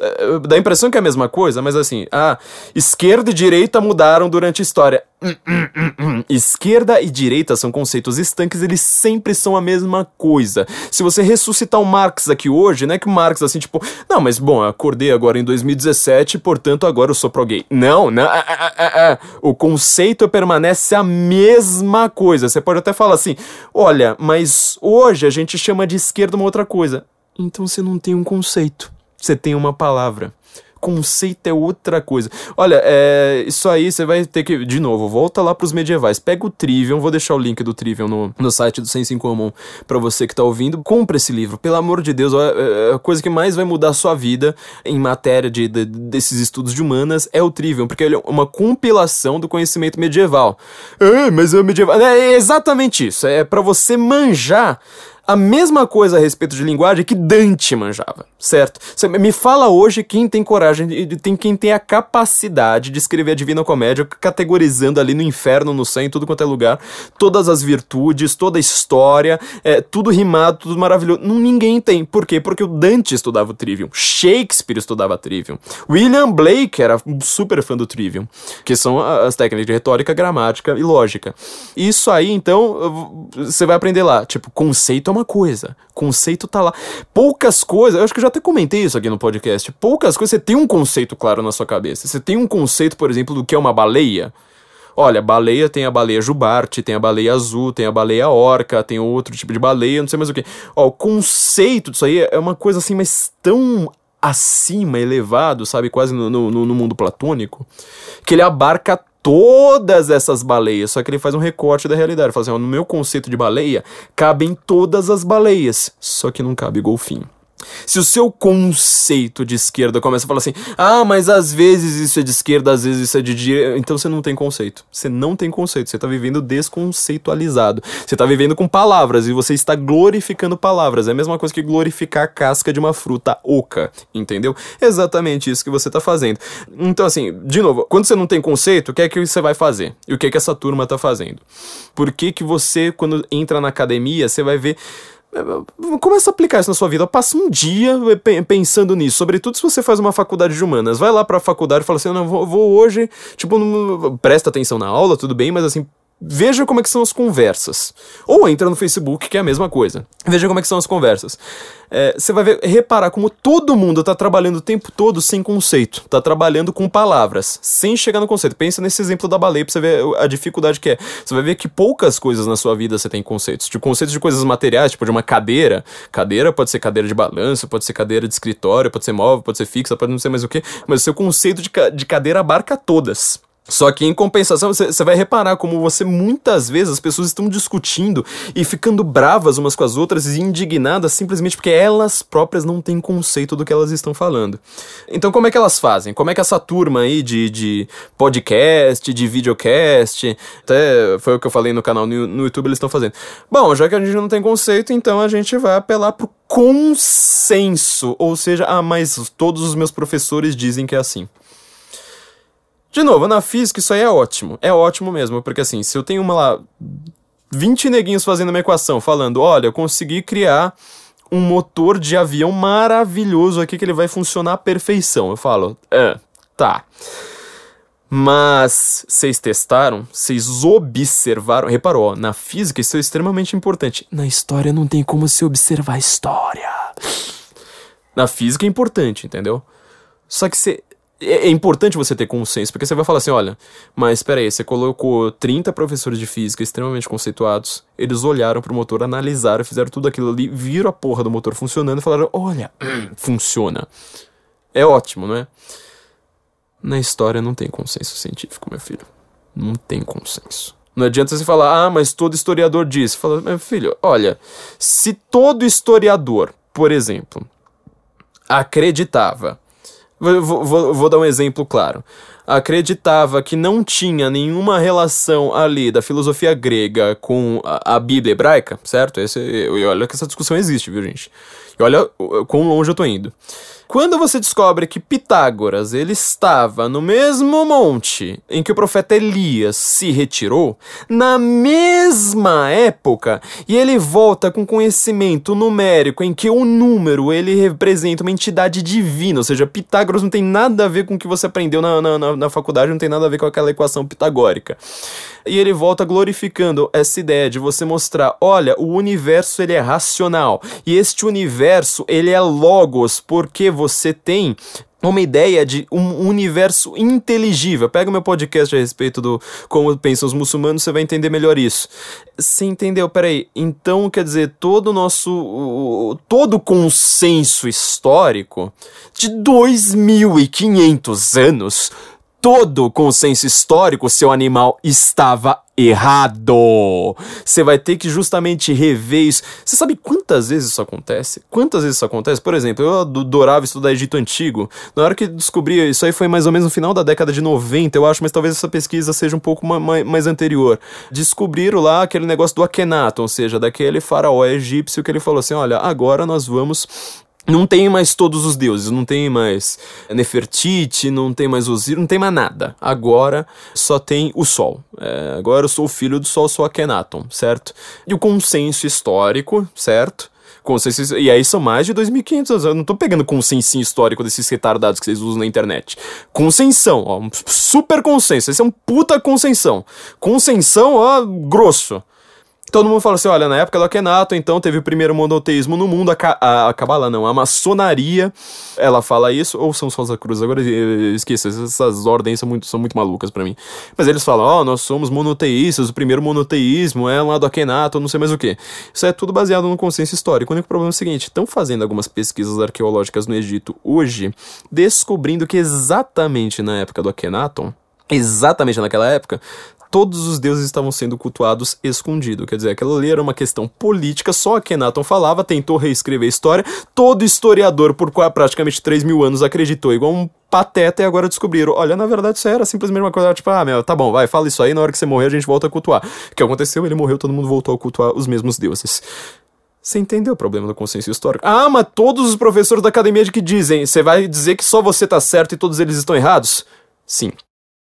É, dá a impressão que é a mesma coisa, mas assim, ah, esquerda e direita mudaram durante a história. Hum, hum, hum, esquerda e direita são conceitos estanques, eles sempre são a mesma coisa. Se você ressuscitar o Marx aqui hoje, não é que o Marx assim, tipo, não, mas bom, acordei agora em 2017, portanto agora eu sou pro-gay. Não, não, ah, ah, ah, ah, o conceito permanece a mesma coisa. Você pode até falar assim, olha, mas hoje a gente chama de esquerda uma outra coisa. Então você não tem um conceito você tem uma palavra. Conceito é outra coisa. Olha, é, isso aí você vai ter que. De novo, volta lá pros medievais. Pega o Trivium, vou deixar o link do Trivium no, no site do Sense em Comum pra você que tá ouvindo. Compre esse livro, pelo amor de Deus. É, é a coisa que mais vai mudar a sua vida em matéria de, de, desses estudos de humanas é o Trivium, porque ele é uma compilação do conhecimento medieval. É, mas é medieval. É exatamente isso. É para você manjar a mesma coisa a respeito de linguagem que Dante manjava, certo? Você me fala hoje quem tem coragem, tem quem tem a capacidade de escrever a Divina Comédia, categorizando ali no inferno, no céu, em tudo quanto é lugar, todas as virtudes, toda a história, é, tudo rimado, tudo maravilhoso. Ninguém tem. Por quê? Porque o Dante estudava o Trivium, Shakespeare estudava Trivium, William Blake era um super fã do Trivium, que são as técnicas de retórica, gramática e lógica. Isso aí, então, você vai aprender lá, tipo, conceito é uma coisa, conceito tá lá. Poucas coisas, eu acho que eu já até comentei isso aqui no podcast. Poucas coisas, você tem um conceito claro na sua cabeça. Você tem um conceito, por exemplo, do que é uma baleia. Olha, baleia tem a baleia jubarte, tem a baleia azul, tem a baleia orca, tem outro tipo de baleia, não sei mais o que. Ó, o conceito disso aí é uma coisa assim, mas tão acima, elevado, sabe, quase no, no, no mundo platônico, que ele abarca todas essas baleias, só que ele faz um recorte da realidade. Fala assim, ó, no meu conceito de baleia, cabem todas as baleias, só que não cabe golfinho. Se o seu conceito de esquerda começa a falar assim, ah, mas às vezes isso é de esquerda, às vezes isso é de direita, então você não tem conceito. Você não tem conceito, você está vivendo desconceitualizado. Você está vivendo com palavras e você está glorificando palavras. É a mesma coisa que glorificar a casca de uma fruta oca, entendeu? Exatamente isso que você está fazendo. Então, assim, de novo, quando você não tem conceito, o que é que você vai fazer? E o que é que essa turma está fazendo? Por que, que você, quando entra na academia, você vai ver Começa a aplicar isso na sua vida. Passa um dia pensando nisso. Sobretudo se você faz uma faculdade de humanas. Vai lá pra faculdade e fala assim: não, vou, vou hoje. Tipo, não, presta atenção na aula, tudo bem, mas assim, veja como é que são as conversas. Ou entra no Facebook, que é a mesma coisa. Veja como é que são as conversas. É, você vai ver, reparar como todo mundo está trabalhando o tempo todo sem conceito. Está trabalhando com palavras, sem chegar no conceito. Pensa nesse exemplo da baleia pra você ver a dificuldade que é. Você vai ver que poucas coisas na sua vida você tem conceitos. Tipo, conceitos de coisas materiais, tipo de uma cadeira. Cadeira pode ser cadeira de balanço, pode ser cadeira de escritório, pode ser móvel, pode ser fixa, pode não ser mais o que. Mas o seu conceito de, de cadeira abarca todas. Só que em compensação, você vai reparar como você muitas vezes as pessoas estão discutindo e ficando bravas umas com as outras e indignadas simplesmente porque elas próprias não têm conceito do que elas estão falando. Então, como é que elas fazem? Como é que essa turma aí de, de podcast, de videocast, até foi o que eu falei no canal no, no YouTube, eles estão fazendo? Bom, já que a gente não tem conceito, então a gente vai apelar pro consenso. Ou seja, ah, mas todos os meus professores dizem que é assim. De novo, na física isso aí é ótimo. É ótimo mesmo, porque assim, se eu tenho uma lá 20 neguinhos fazendo uma equação, falando, olha, eu consegui criar um motor de avião maravilhoso aqui que ele vai funcionar à perfeição. Eu falo, é, tá. Mas vocês testaram, vocês observaram, reparou, ó, na física isso é extremamente importante. Na história não tem como se observar a história. Na física é importante, entendeu? Só que você é, é importante você ter consenso, porque você vai falar assim, olha, mas espera aí, você colocou 30 professores de física extremamente conceituados, eles olharam pro motor, analisaram, fizeram tudo aquilo ali, viram a porra do motor funcionando e falaram, olha, funciona. É ótimo, não é? Na história não tem consenso científico, meu filho. Não tem consenso. Não adianta você falar, ah, mas todo historiador diz. Fala, meu filho, olha, se todo historiador, por exemplo, acreditava Vou, vou, vou, dar um exemplo claro. acreditava que não tinha nenhuma relação ali da filosofia grega com a, a Bíblia hebraica, certo? Esse, olha que essa discussão existe, viu, gente? E olha quão longe eu tô indo. Quando você descobre que Pitágoras ele estava no mesmo monte em que o profeta Elias se retirou, na mesma época, e ele volta com conhecimento numérico em que o número ele representa uma entidade divina, ou seja, Pitágoras não tem nada a ver com o que você aprendeu na, na, na faculdade, não tem nada a ver com aquela equação pitagórica. E ele volta glorificando essa ideia de você mostrar, olha, o universo ele é racional e este universo ele é logos porque você tem uma ideia de um universo inteligível. Pega o meu podcast a respeito do como pensam os muçulmanos, você vai entender melhor isso. Você entendeu? Peraí. Então, quer dizer, todo o nosso. todo o consenso histórico de 2.500 anos todo consenso histórico, seu animal estava errado. Você vai ter que justamente rever isso. Você sabe quantas vezes isso acontece? Quantas vezes isso acontece? Por exemplo, eu adorava estudar Egito Antigo. Na hora que descobri, isso aí foi mais ou menos no final da década de 90, eu acho, mas talvez essa pesquisa seja um pouco mais, mais anterior. Descobriram lá aquele negócio do Akhenaton, ou seja, daquele faraó egípcio que ele falou assim: olha, agora nós vamos não tem mais todos os deuses, não tem mais Nefertiti, não tem mais Osíris, não tem mais nada. Agora só tem o Sol. É, agora eu sou o filho do Sol, sou Akhenaton, certo? E o consenso histórico, certo? Consenso, e aí são mais de 2.500 anos. Eu não tô pegando consensinho histórico desses retardados que vocês usam na internet. Consensão, ó, um super consenso. Esse é um puta consensão. Consensão, ó, grosso. Todo mundo fala assim, olha, na época do Akhenaton, então teve o primeiro monoteísmo no mundo, a, a, a Kabbalah não, a maçonaria, ela fala isso, ou são as cruzes, agora esqueça, essas ordens são muito, são muito malucas para mim. Mas eles falam, ó, oh, nós somos monoteístas, o primeiro monoteísmo é lá do Akhenaton, não sei mais o que. Isso é tudo baseado no consenso histórico. O único problema é o seguinte, estão fazendo algumas pesquisas arqueológicas no Egito hoje, descobrindo que exatamente na época do Akhenaton, exatamente naquela época, todos os deuses estavam sendo cultuados escondido. Quer dizer, aquela ali era uma questão política, só Akhenaton falava, tentou reescrever a história, todo historiador por praticamente 3 mil anos acreditou igual um pateta e agora descobriram, olha, na verdade isso era simplesmente uma coisa, tipo, ah, meu, tá bom, vai, fala isso aí, na hora que você morrer a gente volta a cultuar. O que aconteceu? Ele morreu, todo mundo voltou a cultuar os mesmos deuses. Você entendeu o problema do consenso histórico? Ah, mas todos os professores da academia de que dizem, você vai dizer que só você tá certo e todos eles estão errados? Sim.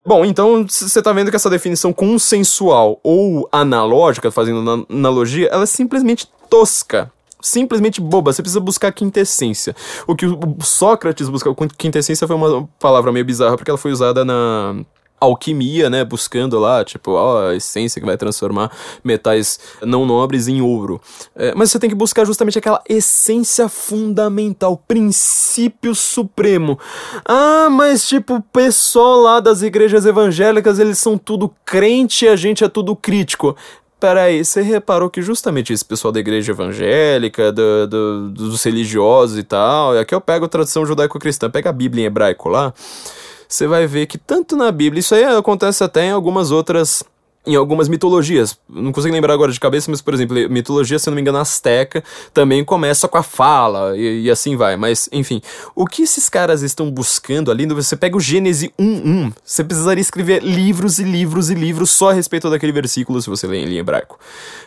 Bom, então você tá vendo que essa definição consensual ou analógica, fazendo analogia, ela é simplesmente tosca. Simplesmente boba, você precisa buscar a quintessência. O que o Sócrates buscou, quintessência foi uma palavra meio bizarra, porque ela foi usada na alquimia, né, buscando lá, tipo, ó, a essência que vai transformar metais não nobres em ouro. É, mas você tem que buscar justamente aquela essência fundamental, princípio supremo. Ah, mas tipo, o pessoal lá das igrejas evangélicas, eles são tudo crente e a gente é tudo crítico. Peraí, você reparou que justamente esse pessoal da igreja evangélica, do, do, dos religiosos e tal, e aqui eu pego a tradução judaico-cristã, pega a Bíblia em hebraico lá, você vai ver que tanto na Bíblia, isso aí acontece até em algumas outras em algumas mitologias. Não consigo lembrar agora de cabeça, mas, por exemplo, mitologia, se não me engano, azteca, também começa com a fala, e, e, assim vai. Mas, enfim, o que esses caras estão buscando ali, você pega o Gênesis 1.1, você precisaria escrever livros e livros e livros só a respeito daquele versículo, se você lê em hebraico.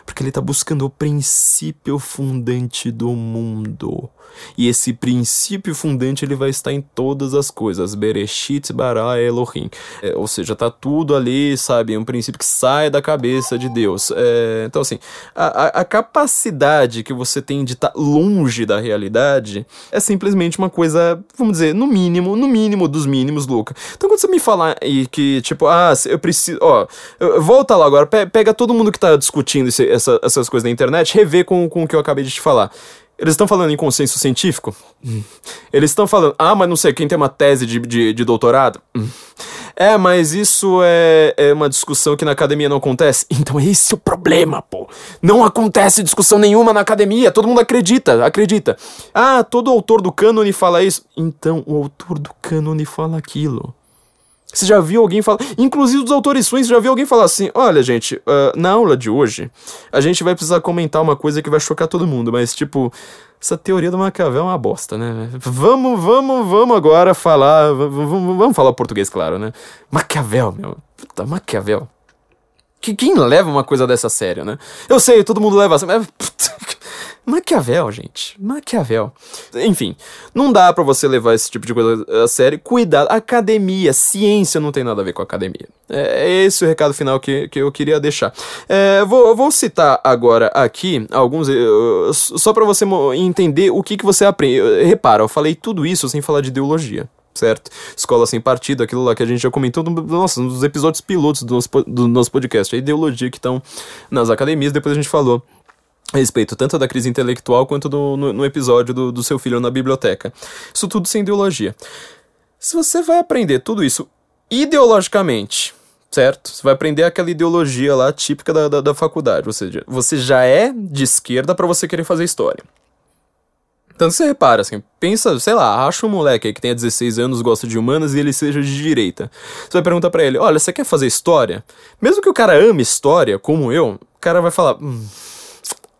Porque ele está buscando o princípio fundante do mundo. E esse princípio fundante ele vai estar em todas as coisas. Bereshit bara Elohim. É, ou seja, tá tudo ali, sabe? Um princípio que sai da cabeça de Deus. É, então, assim, a, a, capacidade que você tem de estar tá longe da realidade é simplesmente uma coisa, vamos dizer, no mínimo, no mínimo dos mínimos, louca. Então, quando você me falar e que, tipo, ah, eu preciso. Ó, volta lá agora, pega todo mundo que tá discutindo esse, essa, essas coisas na internet, rever com, com o que eu acabei de te falar. Eles estão falando em consenso científico? Hum. Eles estão falando, ah, mas não sei, quem tem uma tese de, de, de doutorado? Hum. É, mas isso é, é uma discussão que na academia não acontece. Então esse é o problema, pô. Não acontece discussão nenhuma na academia, todo mundo acredita, acredita. Ah, todo autor do cânone fala isso. Então o autor do cânone fala aquilo. Você já viu alguém falar. Inclusive dos autores swings, já viu alguém falar assim: olha, gente, uh, na aula de hoje, a gente vai precisar comentar uma coisa que vai chocar todo mundo, mas tipo. Essa teoria do Maquiavel é uma bosta, né? Vamos, vamos, vamos agora falar. Vamos, falar português, claro, né? Maquiavel, meu. Puta, Maquiavel. Quem leva uma coisa dessa a sério, né? Eu sei, todo mundo leva assim, mas. Maquiavel, gente. Maquiavel. Enfim, não dá para você levar esse tipo de coisa a sério. Cuidado. Academia, ciência não tem nada a ver com academia. É, é esse o recado final que, que eu queria deixar. É, vou, vou citar agora aqui alguns. Uh, só para você entender o que, que você aprende. Repara, eu falei tudo isso sem falar de ideologia certo? Escola sem partido, aquilo lá que a gente já comentou no, nossa, nos episódios pilotos do nosso, do nosso podcast, a ideologia que estão nas academias, depois a gente falou a respeito tanto da crise intelectual quanto do, no, no episódio do, do seu filho na biblioteca. Isso tudo sem ideologia. Se você vai aprender tudo isso ideologicamente, certo? Você vai aprender aquela ideologia lá típica da, da, da faculdade, ou seja, você já é de esquerda para você querer fazer história. Então você repara, assim, pensa, sei lá, acha um moleque aí que tenha 16 anos, gosta de humanas e ele seja de direita. Você vai perguntar para ele, olha, você quer fazer história? Mesmo que o cara ame história, como eu, o cara vai falar, hum,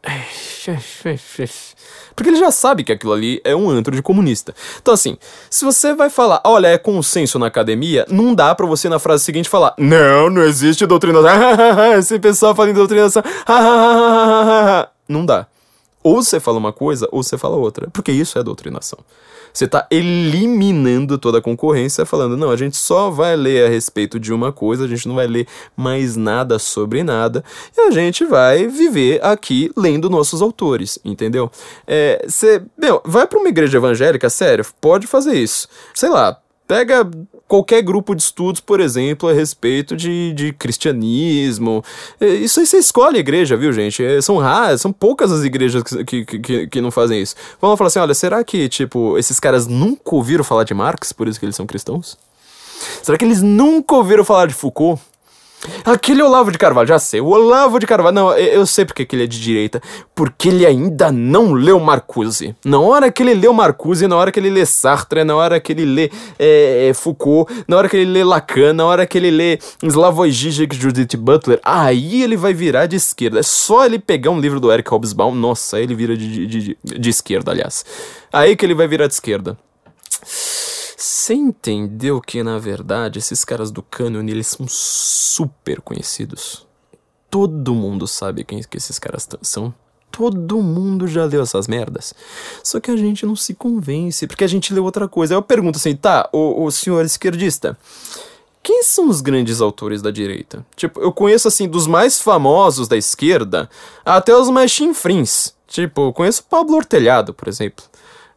porque ele já sabe que aquilo ali é um antro de comunista. Então, assim, se você vai falar, olha, é consenso na academia, não dá para você na frase seguinte falar, não, não existe doutrinação. Esse pessoal fala em doutrinação. não dá. Ou você fala uma coisa, ou você fala outra. Porque isso é doutrinação. Você está eliminando toda a concorrência, falando, não, a gente só vai ler a respeito de uma coisa, a gente não vai ler mais nada sobre nada, e a gente vai viver aqui lendo nossos autores, entendeu? É, você, meu, vai para uma igreja evangélica, sério, pode fazer isso. Sei lá, Pega qualquer grupo de estudos, por exemplo, a respeito de, de cristianismo. Isso aí você escolhe a igreja, viu, gente? É, são raras, são poucas as igrejas que, que, que, que não fazem isso. Vamos falar assim: olha, será que, tipo, esses caras nunca ouviram falar de Marx, por isso que eles são cristãos? Será que eles nunca ouviram falar de Foucault? Aquele Olavo de Carvalho, já sei. O Olavo de Carvalho, não, eu sei porque que ele é de direita. Porque ele ainda não leu Marcuse. Na hora que ele leu Marcuse, na hora que ele lê Sartre, na hora que ele lê é, é Foucault, na hora que ele lê Lacan, na hora que ele lê Slavoj Žižek, Judith Butler, aí ele vai virar de esquerda. É só ele pegar um livro do Eric Hobsbawm, nossa, aí ele vira de, de, de, de esquerda, aliás. Aí que ele vai virar de esquerda. Você entendeu que, na verdade, esses caras do Canon, eles são super conhecidos? Todo mundo sabe quem que esses caras são. Todo mundo já leu essas merdas. Só que a gente não se convence, porque a gente leu outra coisa. Aí eu pergunto assim, tá, o, o senhor esquerdista, quem são os grandes autores da direita? Tipo, eu conheço assim, dos mais famosos da esquerda até os mais chinfrins. Tipo, eu conheço Pablo Ortelhado, por exemplo.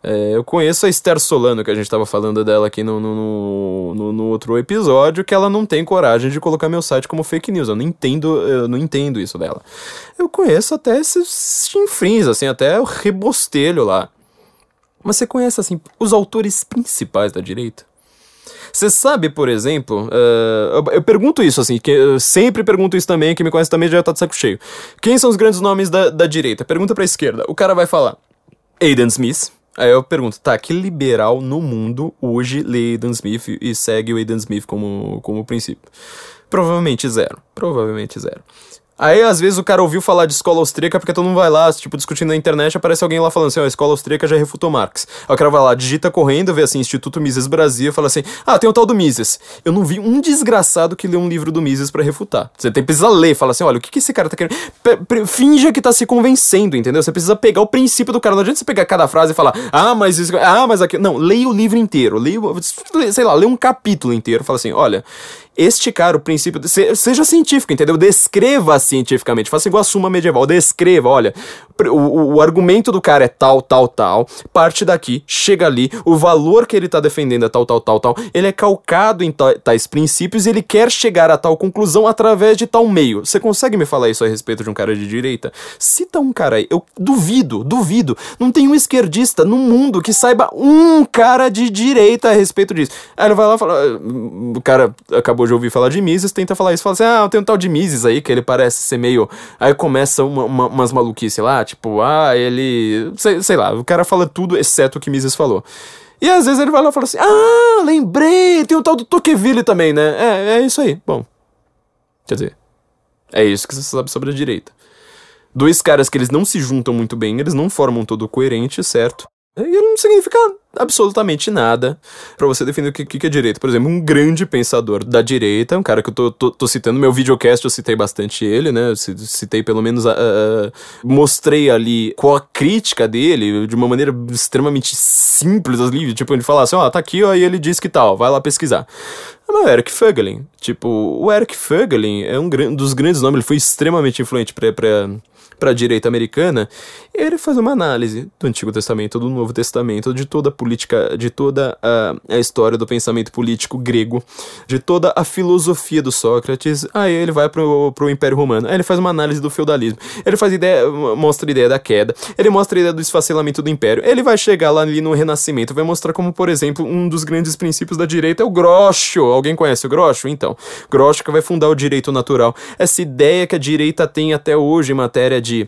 É, eu conheço a Esther Solano, que a gente estava falando dela aqui no, no, no, no, outro episódio, que ela não tem coragem de colocar meu site como fake news. Eu não entendo, eu não entendo isso dela. Eu conheço até esses chinfrins, assim, até o rebostelho lá. Mas você conhece, assim, os autores principais da direita? Você sabe, por exemplo, uh, eu, eu, pergunto isso, assim, que eu sempre pergunto isso também, quem me conhece também já tá de saco cheio. Quem são os grandes nomes da, da direita? Pergunta pra esquerda. O cara vai falar Aidan Smith, Aí eu pergunto, tá, que liberal no mundo hoje lê Aidan Smith e segue o Aidan Smith como, como princípio? Provavelmente zero. Provavelmente zero. Aí, às vezes, o cara ouviu falar de escola austríaca porque todo mundo vai lá, tipo, discutindo na internet, aparece alguém lá falando assim, ó, a escola austríaca já refutou Marx. Aí o cara vai lá, digita correndo, vê assim, Instituto Mises Brasil, fala assim, ah, tem o tal do Mises. Eu não vi um desgraçado que lê um livro do Mises para refutar. Você tem, precisa ler, fala assim, olha, o que, que esse cara tá querendo... P finja que tá se convencendo, entendeu? Você precisa pegar o princípio do cara, não adianta você pegar cada frase e falar, ah, mas isso... Ah, mas aqui... Não, leia o livro inteiro, leia, sei lá, leia um capítulo inteiro, fala assim, olha, este cara, o princípio. De, seja científico, entendeu? Descreva cientificamente. Faça igual a suma medieval. Descreva, olha. O, o, argumento do cara é tal, tal, tal. Parte daqui, chega ali. O valor que ele tá defendendo é tal, tal, tal, tal. Ele é calcado em tais princípios e ele quer chegar a tal conclusão através de tal meio. Você consegue me falar isso a respeito de um cara de direita? Cita um cara aí. Eu duvido, duvido. Não tem um esquerdista no mundo que saiba um cara de direita a respeito disso. Aí ele vai lá e fala. Ah, o cara acabou acabou de ouvir falar de Mises, tenta falar isso, fala assim, ah, tem um tal de Mises aí, que ele parece ser meio... Aí começa uma, uma, umas maluquices lá, tipo, ah, ele... Sei, sei lá, o cara fala tudo exceto o que Mises falou. E às vezes ele vai lá e fala assim: Ah, lembrei, tem o tal do Tocqueville também, né? É, é isso aí. Bom. Quer dizer, é isso que você sabe sobre a direita. Dois caras que eles não se juntam muito bem, eles não formam todo coerente, certo? E não significa absolutamente nada para você definir o que, que é direita. Por exemplo, um grande pensador da direita, um cara que eu tô, tô, tô citando, meu videocast eu citei bastante ele, né? Citei pelo menos, a, mostrei ali qual a crítica dele de uma maneira extremamente simples, ali, tipo, ele fala assim, ó, oh, tá aqui, ó, e ele diz que tal, vai lá pesquisar. É o Eric Fögelin. Tipo, o Eric Fögelin é um dos grandes nomes, ele foi extremamente influente pra, pra para direita americana, ele faz uma análise do Antigo Testamento, do Novo Testamento, de toda a política, de toda a, a história do pensamento político grego, de toda a filosofia do Sócrates. Aí ele vai pro, pro Império Romano, aí ele faz uma análise do feudalismo, ele faz ideia, mostra a ideia da queda, ele mostra a ideia do esfacelamento do Império, ele vai chegar lá ali no Renascimento, vai mostrar como, por exemplo, um dos grandes princípios da direita é o Groucho. Alguém conhece o Groucho? Então, Groucho que vai fundar o direito natural. Essa ideia que a direita tem até hoje em matéria de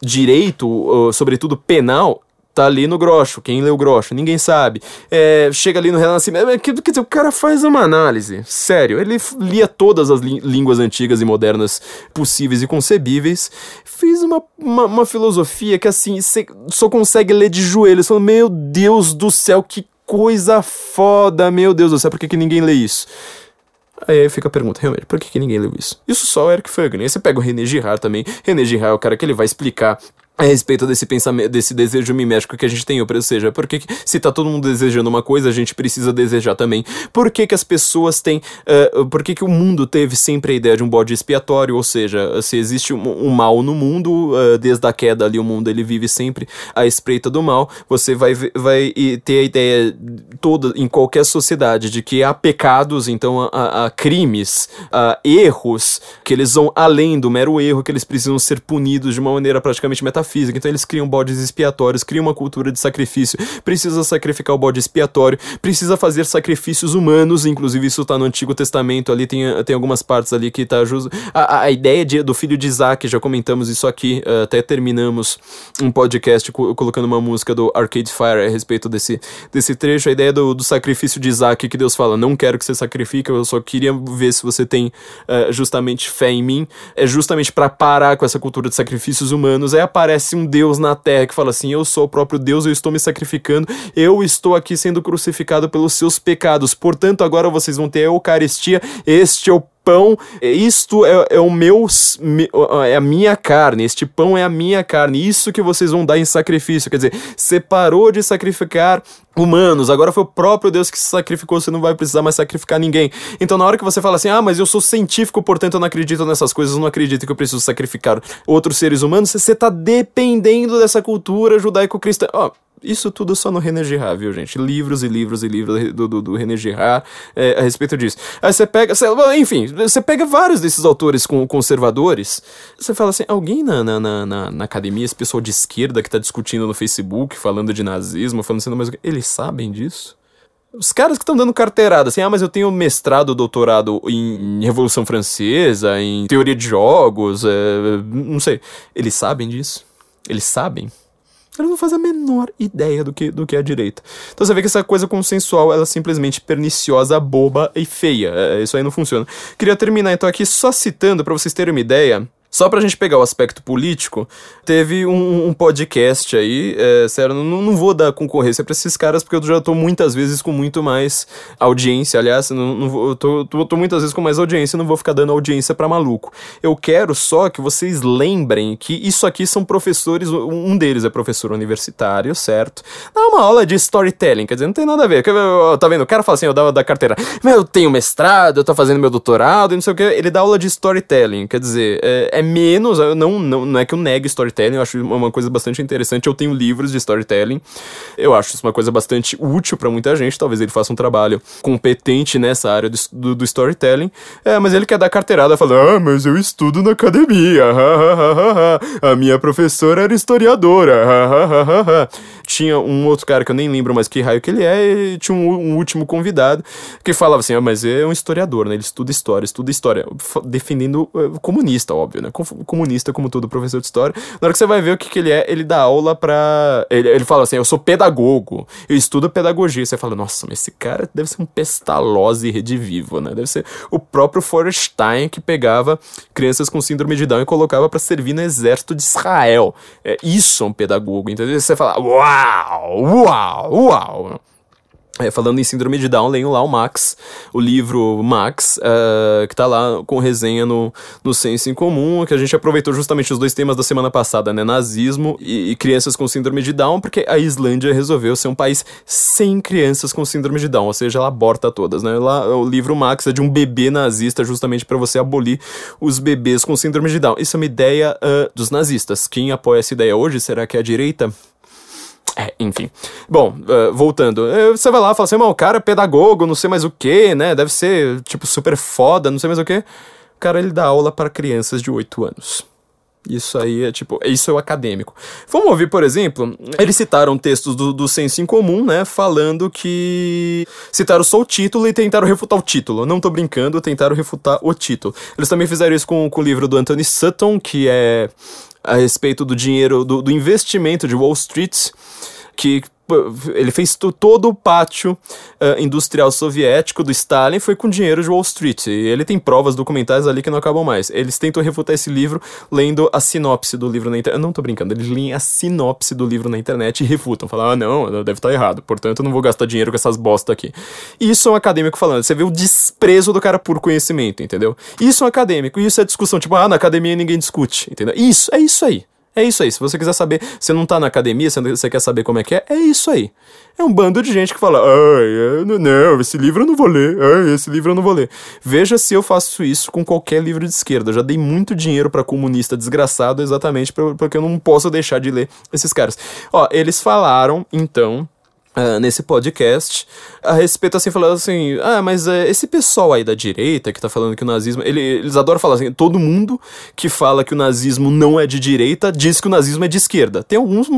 direito, sobretudo penal, tá ali no Grosso. Quem leu Grosso? Ninguém sabe. É, chega ali no Renascimento. É, quer dizer, o cara faz uma análise. Sério, ele lia todas as línguas antigas e modernas possíveis e concebíveis. Fez uma, uma, uma filosofia que, assim, você só consegue ler de joelhos. Falando, meu Deus do céu, que coisa foda, meu Deus do céu, por que, que ninguém lê isso? Aí fica a pergunta, realmente, por que, que ninguém leu isso? Isso só o Eric Fögner. Aí você pega o René Girard também. René Girard é o cara que ele vai explicar a respeito desse pensamento, desse desejo mimético que a gente tem, ou seja, por que se tá todo mundo desejando uma coisa, a gente precisa desejar também? Por que que as pessoas têm, uh, por que que o mundo teve sempre a ideia de um bode expiatório, ou seja, se existe um, um mal no mundo, uh, desde a queda ali o mundo ele vive sempre à espreita do mal, você vai, vai ter a ideia toda, em qualquer sociedade, de que há pecados, então há, há crimes, há erros, que eles vão além do mero erro, que eles precisam ser punidos de uma maneira praticamente metafísica, física. Então eles criam bodes expiatórios, criam uma cultura de sacrifício. Precisa sacrificar o bode expiatório, precisa fazer sacrifícios humanos, inclusive isso tá no Antigo Testamento, ali tem, tem algumas partes ali que tá justo. A, a ideia de, do filho de Isaac, já comentamos isso aqui, uh, até terminamos um podcast co colocando uma música do Arcade Fire a respeito desse, desse trecho, a ideia do, do sacrifício de Isaac, que Deus fala, não quero que você sacrifique, eu só queria ver se você tem uh, justamente fé em mim, é justamente para parar com essa cultura de sacrifícios humanos, é aparece aparece um Deus na terra que fala assim: Eu sou o próprio Deus, eu estou me sacrificando, eu estou aqui sendo crucificado pelos seus pecados. Portanto, agora vocês vão ter a Eucaristia, este é o pão, isto é, é, o meu, é a minha carne, este pão é a minha carne, isso que vocês vão dar em sacrifício. Quer dizer, separou de sacrificar humanos, agora foi o próprio Deus que se sacrificou, você não vai precisar mais sacrificar ninguém. Então, na hora que você fala assim, ah, mas eu sou científico, portanto eu não acredito nessas coisas, eu não acredito que eu preciso sacrificar outros seres humanos, você está dependendo dessa cultura judaico-cristã. Ó, oh, isso tudo só no René Girard, viu, gente? Livros e livros e livros do, do, do René Girard é, a respeito disso. Aí você pega, você, enfim, você pega vários desses autores com, conservadores, você fala assim, alguém na, na, na, na, academia, esse pessoal de esquerda que tá discutindo no Facebook, falando de nazismo, falando assim, mas eles sabem disso? Os caras que estão dando carteirada, assim, ah, mas eu tenho mestrado, doutorado em Revolução Francesa, em teoria de jogos, é, não sei. Eles sabem disso? Eles sabem? Ela não faz a menor ideia do que, do que é a direita. Então você vê que essa coisa consensual, ela é simplesmente perniciosa, boba e feia. É, isso aí não funciona. Queria terminar então aqui só citando, para vocês terem uma ideia, só pra gente pegar o aspecto político, teve um, um podcast aí, é, sério, não, não vou dar concorrência pra esses caras, porque eu já tô muitas vezes com muito mais audiência, aliás, não, não vou, eu tô, tô, tô, muitas vezes com mais audiência, não vou ficar dando audiência pra maluco. Eu quero só que vocês lembrem que isso aqui são professores, um deles é professor universitário, certo? Dá uma aula de storytelling, quer dizer, não tem nada a ver. Tá vendo? O cara fala assim, eu dava da carteira, eu tenho mestrado, eu tô fazendo meu doutorado, e não sei o que, ele dá aula de storytelling, quer dizer, é, é menos, não, não, não é que eu negue storytelling, eu acho uma coisa bastante interessante. Eu tenho livros de storytelling, eu acho isso uma coisa bastante útil para muita gente. Talvez ele faça um trabalho competente nessa área do, do, do storytelling, é, mas ele quer dar carteirada falando: Ah, mas eu estudo na academia, a minha professora era historiadora, tinha um outro cara que eu nem lembro mais que raio que ele é, e tinha um, um último convidado que falava assim: Ah, mas é um historiador, né? Ele estuda história, estuda história, defendendo uh, comunista, óbvio, né? Né? Comunista, como todo professor de história. Na hora que você vai ver o que, que ele é, ele dá aula pra. Ele, ele fala assim: eu sou pedagogo, eu estudo pedagogia. Você fala, nossa, mas esse cara deve ser um pestalose redivivo, né? Deve ser o próprio Forstein que pegava crianças com síndrome de Down e colocava para servir no exército de Israel. É, isso é um pedagogo, entendeu? Você fala, uau, uau, uau. É, falando em síndrome de Down, leiam lá o Max, o livro Max, uh, que tá lá com resenha no, no Senso em Comum, que a gente aproveitou justamente os dois temas da semana passada, né? Nazismo e, e, crianças com síndrome de Down, porque a Islândia resolveu ser um país sem crianças com síndrome de Down, ou seja, ela aborta todas, né? Lá, o livro Max é de um bebê nazista, justamente para você abolir os bebês com síndrome de Down. Isso é uma ideia uh, dos nazistas. Quem apoia essa ideia hoje? Será que é a direita? É, enfim. Bom, uh, voltando. Uh, você vai lá e fala assim, o cara é pedagogo, não sei mais o que, né? Deve ser, tipo, super foda, não sei mais o que. O cara, ele dá aula para crianças de 8 anos. Isso aí é tipo, isso é o acadêmico. Vamos ouvir, por exemplo, eles citaram textos do, do Senso em Comum, né? Falando que. Citaram só o título e tentaram refutar o título. Não tô brincando, tentaram refutar o título. Eles também fizeram isso com, com o livro do Anthony Sutton, que é a respeito do dinheiro, do, do investimento de Wall Street, que ele fez todo o pátio uh, industrial soviético do Stalin foi com dinheiro de Wall Street. E ele tem provas documentais ali que não acabam mais. Eles tentam refutar esse livro lendo a sinopse do livro na internet. Não tô brincando, eles leem a sinopse do livro na internet e refutam. Falam, ah, não, deve estar tá errado. Portanto, eu não vou gastar dinheiro com essas bosta aqui. Isso é um acadêmico falando. Você vê o desprezo do cara por conhecimento, entendeu? Isso é um acadêmico. Isso é discussão. Tipo, ah, na academia ninguém discute, entendeu? Isso, é isso aí. É isso aí. Se você quiser saber, você não tá na academia, você quer saber como é que é, é isso aí. É um bando de gente que fala, ai, não, esse livro eu não vou ler, ai, esse livro eu não vou ler. Veja se eu faço isso com qualquer livro de esquerda. Eu já dei muito dinheiro para comunista desgraçado exatamente porque eu não posso deixar de ler esses caras. Ó, eles falaram, então, Uh, nesse podcast a respeito assim falando assim ah mas uh, esse pessoal aí da direita que tá falando que o nazismo ele, eles adoram falar assim todo mundo que fala que o nazismo não é de direita diz que o nazismo é de esquerda tem alguns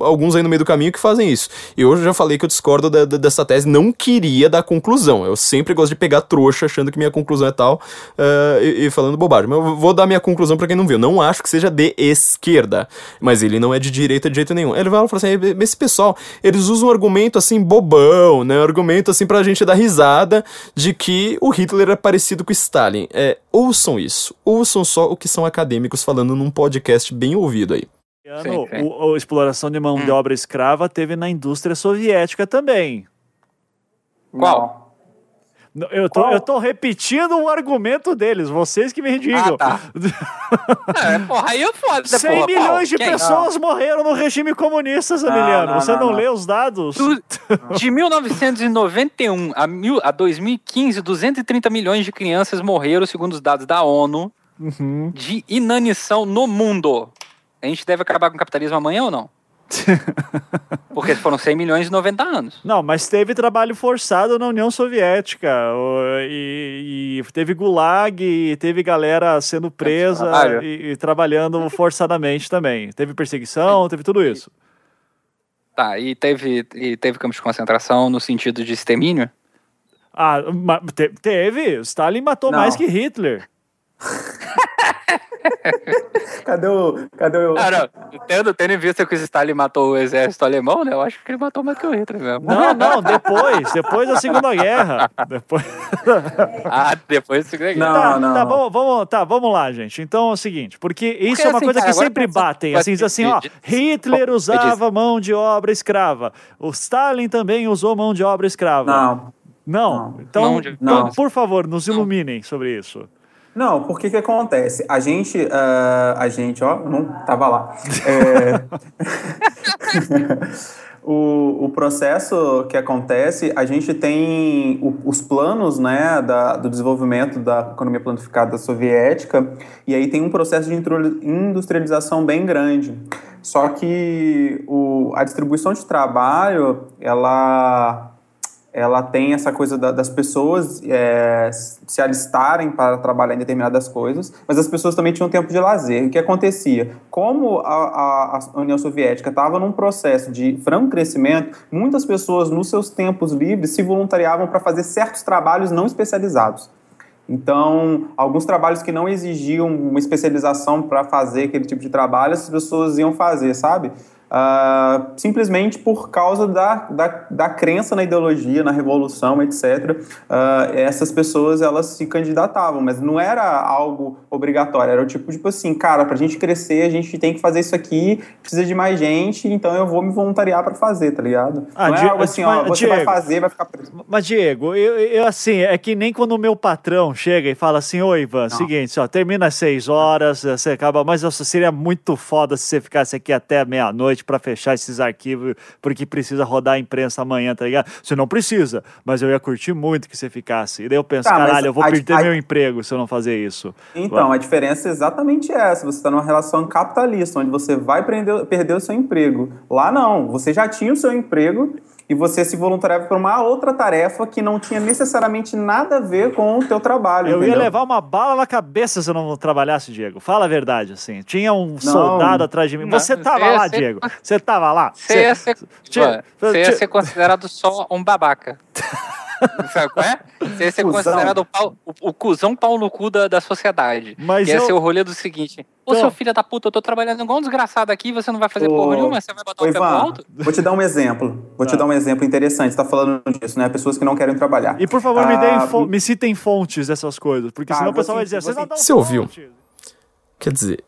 alguns aí no meio do caminho que fazem isso. Eu já falei que eu discordo da, da, dessa tese não queria dar conclusão. Eu sempre gosto de pegar trouxa achando que minha conclusão é tal uh, e, e, falando bobagem. Mas eu vou dar minha conclusão para quem não viu. Não acho que seja de esquerda mas ele não é de direita de jeito nenhum. Ele vai falar assim esse pessoal eles usam um argumento argumento assim bobão, né? Um argumento assim pra gente dar risada de que o Hitler é parecido com o Stalin. É, ouçam isso. Ouçam só o que são acadêmicos falando num podcast bem ouvido aí. Ano, a exploração de mão hum. de obra escrava teve na indústria soviética também. Qual? Eu tô, eu tô repetindo o argumento deles, vocês que me digam. Ah, tá. é, porra, aí é foda. 100 porra, milhões de Quem? pessoas não. morreram no regime comunista, Zamiliano. Você não, não, lê os dados? Do, de 1991 a, mil, a 2015, 230 milhões de crianças morreram, segundo os dados da ONU, uhum. de inanição no mundo. A gente deve acabar com o capitalismo amanhã ou não? Porque foram 100 milhões e 90 anos. Não, mas teve trabalho forçado na União Soviética. E, e teve gulag, e teve galera sendo presa e, e, trabalhando forçadamente também. Teve perseguição, teve tudo isso. Tá, e teve, e teve campos de concentração no sentido de extermínio? Ah, te, teve. Stalin matou Não. mais que Hitler. cadê o. Cadê o. Não. Tendo, tendo em vista que o Stalin matou o exército alemão, né? Eu acho que ele matou mais que o Hitler mesmo. Não, não, depois. Depois da Segunda Guerra. Depois... ah, depois da Segunda Guerra. Não, tá, não. Tá, vamos, vamos, tá, vamos lá, gente. Então é o seguinte, porque isso porque, é uma assim, coisa cara, que sempre batem. Assim, diz assim, ó, Hitler usava mão de obra escrava. O Stalin também usou mão de obra escrava. Não. Não? não. Então, não. então, por favor, nos iluminem sobre isso. Não, porque que acontece? A gente, uh, a gente, ó, não tava lá. É... o, o processo que acontece, a gente tem o, os planos, né, da, do desenvolvimento da economia planificada soviética, e aí tem um processo de industrialização bem grande. Só que o, a distribuição de trabalho, ela ela tem essa coisa da, das pessoas é, se alistarem para trabalhar em determinadas coisas, mas as pessoas também tinham tempo de lazer. O que acontecia? Como a, a, a União Soviética estava num processo de franco crescimento, muitas pessoas, nos seus tempos livres, se voluntariavam para fazer certos trabalhos não especializados. Então, alguns trabalhos que não exigiam uma especialização para fazer aquele tipo de trabalho, as pessoas iam fazer, sabe? Uh, simplesmente por causa da, da, da, crença na ideologia, na revolução, etc. Uh, ah, essas pessoas elas se candidatavam, mas não era algo obrigatório, era o tipo, tipo assim, cara, para a gente crescer, a gente tem que fazer isso aqui, precisa de mais gente, então eu vou me voluntariar para fazer, tá ligado? Ah, não é algo assim, ó, você Diego, vai fazer, vai ficar preso. Mas, Diego, eu, eu, assim, é que nem quando o meu patrão chega e fala assim, oi, Ivan, não. seguinte, ó, termina às seis horas, você acaba, mas nossa, seria muito foda se você ficasse aqui até meia-noite para fechar esses arquivos, porque precisa rodar a imprensa amanhã, tá ligado? Você não precisa, mas eu ia curtir muito que você ficasse. E daí eu penso, tá, caralho, eu vou perder a, meu emprego se eu não fazer isso. Então, a diferença é exatamente essa. Você está numa relação capitalista, onde você vai perder, perder o seu emprego. Lá não, você já tinha o seu emprego e você se voluntariava para uma outra tarefa que não tinha necessariamente nada a ver com o teu trabalho. Eu entendeu? ia levar uma bala na cabeça se eu não trabalhasse, Diego. Fala a verdade, assim. Tinha um não. soldado atrás de mim. Não, você tava lá, ser... Diego. Você tava lá. Você ia ser, você ia ser considerado só um babaca. Sabe qual é? Você ia ser cusão. considerado o, pau, o, o cuzão pau no cu da, da sociedade. Mas ia eu... ser o rolê do seguinte: Ô, seu filho da puta, eu tô trabalhando igual um desgraçado aqui, você não vai fazer Ô, porra nenhuma, você vai botar o pé pro alto? Vou te dar um exemplo. Vou te tá. dar um exemplo interessante. Você tá falando disso, né? Pessoas que não querem trabalhar. E por favor, ah, me, deem me citem fontes dessas coisas, porque tá, senão o pessoal vai dizer, você não dá Você ouviu? Quer dizer,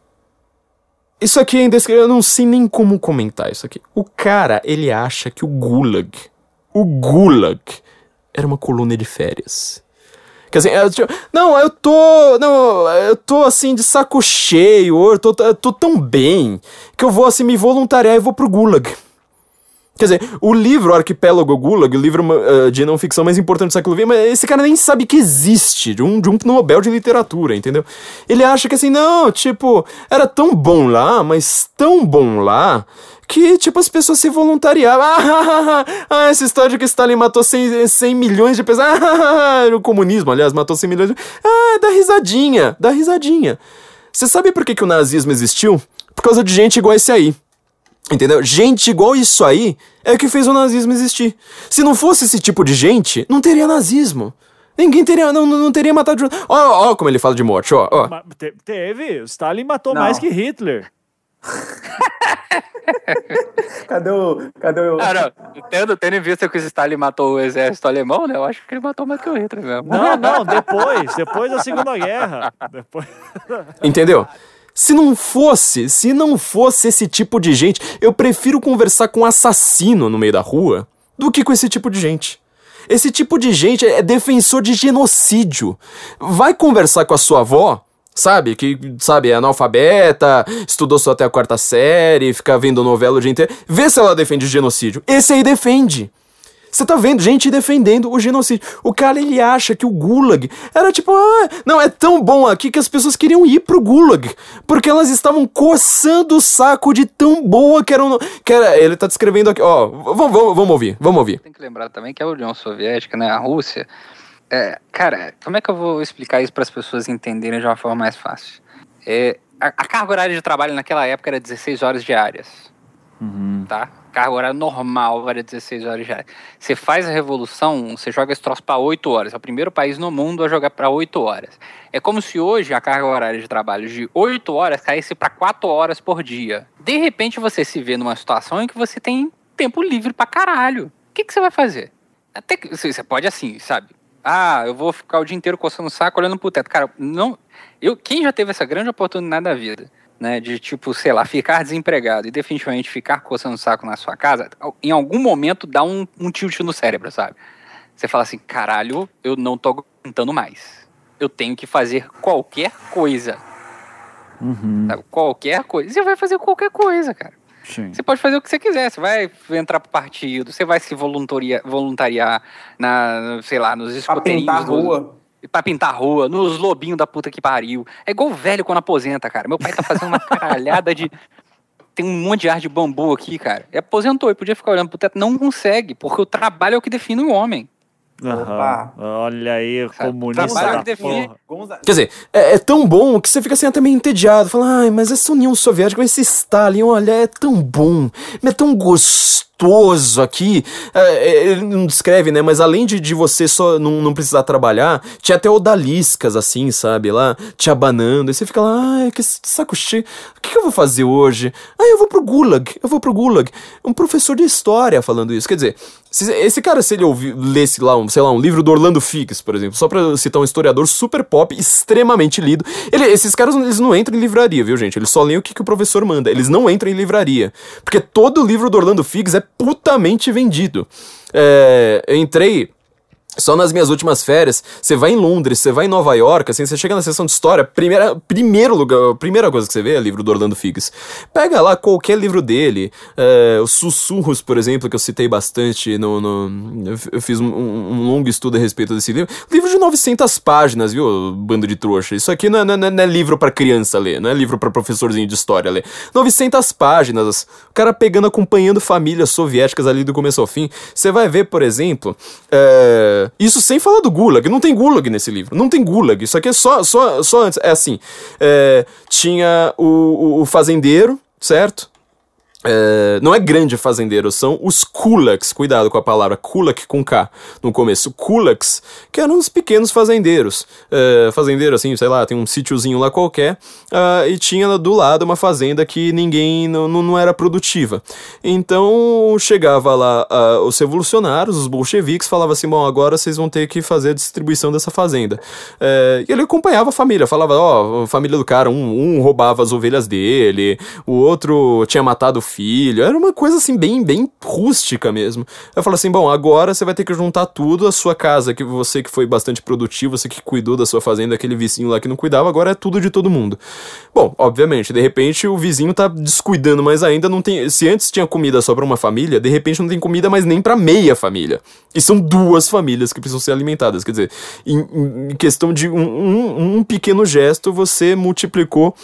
isso aqui ainda eu não sei nem como comentar isso aqui. O cara, ele acha que o Gulag, o Gulag era uma colônia de férias. Quer dizer, eu, tipo, não, eu tô. Não, eu tô assim de saco cheio, eu tô, eu tô tão bem que eu vou assim me voluntariar e vou pro Gulag. Quer dizer, o livro o Arquipélago Gulag, o livro uh, de não ficção mais importante do século XX, mas esse cara nem sabe que existe, de um, de um Nobel de literatura, entendeu? Ele acha que assim, não, tipo, era tão bom lá, mas tão bom lá, que, tipo, as pessoas se voluntariavam. Ah, ah, essa história de que Stalin matou 100, 100 milhões de pessoas. Ah, no comunismo, aliás, matou 100 milhões de... Ah, dá risadinha, dá risadinha. Você sabe por que, que o nazismo existiu? Por causa de gente igual esse aí. Entendeu? Gente igual isso aí é que fez o nazismo existir. Se não fosse esse tipo de gente, não teria nazismo. Ninguém teria, não, não teria matado. Ó, ó, ó como ele fala de morte, ó, ó. Teve, o Stalin matou não. mais que Hitler. cadê o. Cadê o. Não, não. Tendo, tendo em vista que o Stalin matou o exército alemão, né? Eu acho que ele matou mais que o Hitler mesmo. Não, não, depois. Depois da Segunda Guerra. Depois... Entendeu? Se não fosse, se não fosse esse tipo de gente, eu prefiro conversar com um assassino no meio da rua do que com esse tipo de gente. Esse tipo de gente é defensor de genocídio. Vai conversar com a sua avó, sabe? Que, sabe, é analfabeta, estudou só até a quarta série, fica vendo novela o dia inteiro. Vê se ela defende genocídio. Esse aí defende. Você tá vendo gente defendendo o genocídio. O cara ele acha que o Gulag era tipo, ah, não, é tão bom aqui que as pessoas queriam ir pro Gulag, porque elas estavam coçando o saco de tão boa que era, um, que era ele tá descrevendo aqui, ó, vamos, vamos, vamos ouvir, vamos ouvir. Tem que lembrar também que a União Soviética, né, a Rússia, é, cara, como é que eu vou explicar isso para as pessoas entenderem de uma forma mais fácil? É, a, a carga horária de trabalho naquela época era 16 horas diárias. Uhum. Tá? Carga horária normal varia 16 horas já. Você faz a revolução, você joga esse troço para 8 horas. É o primeiro país no mundo a jogar para 8 horas. É como se hoje a carga horária de trabalho de 8 horas caísse para 4 horas por dia. De repente você se vê numa situação em que você tem tempo livre para caralho. O que, que você vai fazer? Até que você pode assim, sabe? Ah, eu vou ficar o dia inteiro coçando o saco olhando pro teto. Cara, não. Eu, quem já teve essa grande oportunidade da vida? Né, de tipo, sei lá, ficar desempregado e definitivamente ficar coçando o saco na sua casa, em algum momento dá um, um tilt no cérebro, sabe? Você fala assim, caralho, eu não tô aguentando mais. Eu tenho que fazer qualquer coisa. Uhum. Qualquer coisa. Você vai fazer qualquer coisa, cara. Sim. Você pode fazer o que você quiser. Você vai entrar pro partido, você vai se voluntariar, voluntariar na, sei lá, nos escoteirinhos. Pra pintar a rua pra pintar a rua, nos lobinhos da puta que pariu. É igual o velho quando aposenta, cara. Meu pai tá fazendo uma caralhada de. Tem um monte de ar de bambu aqui, cara. E aposentou e podia ficar olhando pro teto. Não consegue, porque o trabalho é o que define o homem. Uhum. Olha aí, comunista da porra. Quer dizer, é, é, tão bom que você fica assim até meio entediado. Fala, ai, mas essa União Soviética, esse Stalin, olha, é tão bom, é tão gostoso aqui. É, ele não descreve, né? Mas além de, de você só não, não precisar trabalhar, tinha até odaliscas, assim, sabe? Lá, te abanando. E você fica lá, ai, que saco cheio. O que, que eu vou fazer hoje? Ah, eu vou pro Gulag. Eu vou pro Gulag. Um professor de história falando isso. Quer dizer, se, esse cara, se ele ouvir, lesse lá, um, sei lá, um livro do Orlando Fix, por exemplo, só pra citar um historiador super pop, extremamente lido, ele, esses caras eles não entram em livraria, viu, gente? Eles só leem o que, que o professor manda. Eles não entram em livraria. Porque todo livro do Orlando Fix é putamente vendido. É, eu entrei só nas minhas últimas férias, você vai em Londres, você vai em Nova York, assim, você chega na sessão de história, primeira, primeiro lugar, primeira coisa que você vê é o livro do Orlando Figs. Pega lá qualquer livro dele, é, os Sussurros, por exemplo, que eu citei bastante no... no eu fiz um, um, longo estudo a respeito desse livro. Livro de 900 páginas, viu, bando de trouxa. Isso aqui não é, não é, não é livro para criança ler, não é livro para professorzinho de história ler. 900 páginas, o cara pegando, acompanhando famílias soviéticas ali do começo ao fim. Você vai ver, por exemplo... É, isso sem falar do Gulag. Não tem Gulag nesse livro. Não tem Gulag. Isso aqui é só, só, só antes. É assim. É, tinha o, o, o fazendeiro, certo? É, não é grande fazendeiro, são os kulaks, cuidado com a palavra kulak com K no começo. Kulaks, que eram os pequenos fazendeiros. É, fazendeiro, assim, sei lá, tem um sítiozinho lá qualquer, uh, e tinha do lado uma fazenda que ninguém, não, não era produtiva. Então chegava lá uh, os revolucionários, os bolcheviques, falavam assim: bom, agora vocês vão ter que fazer a distribuição dessa fazenda. É, e ele acompanhava a família, falava: ó, oh, família do cara, um, um roubava as ovelhas dele, o outro tinha matado o filho. Era uma coisa assim, bem, bem rústica mesmo. Eu falo assim: bom, agora você vai ter que juntar tudo, a sua casa, que você que foi bastante produtivo, você que cuidou da sua fazenda, aquele vizinho lá que não cuidava, agora é tudo de todo mundo. Bom, obviamente, de repente o vizinho tá descuidando mais ainda, não tem. Se antes tinha comida só para uma família, de repente não tem comida mais nem para meia família. E são duas famílias que precisam ser alimentadas. Quer dizer, em, em questão de um, um, um pequeno gesto, você multiplicou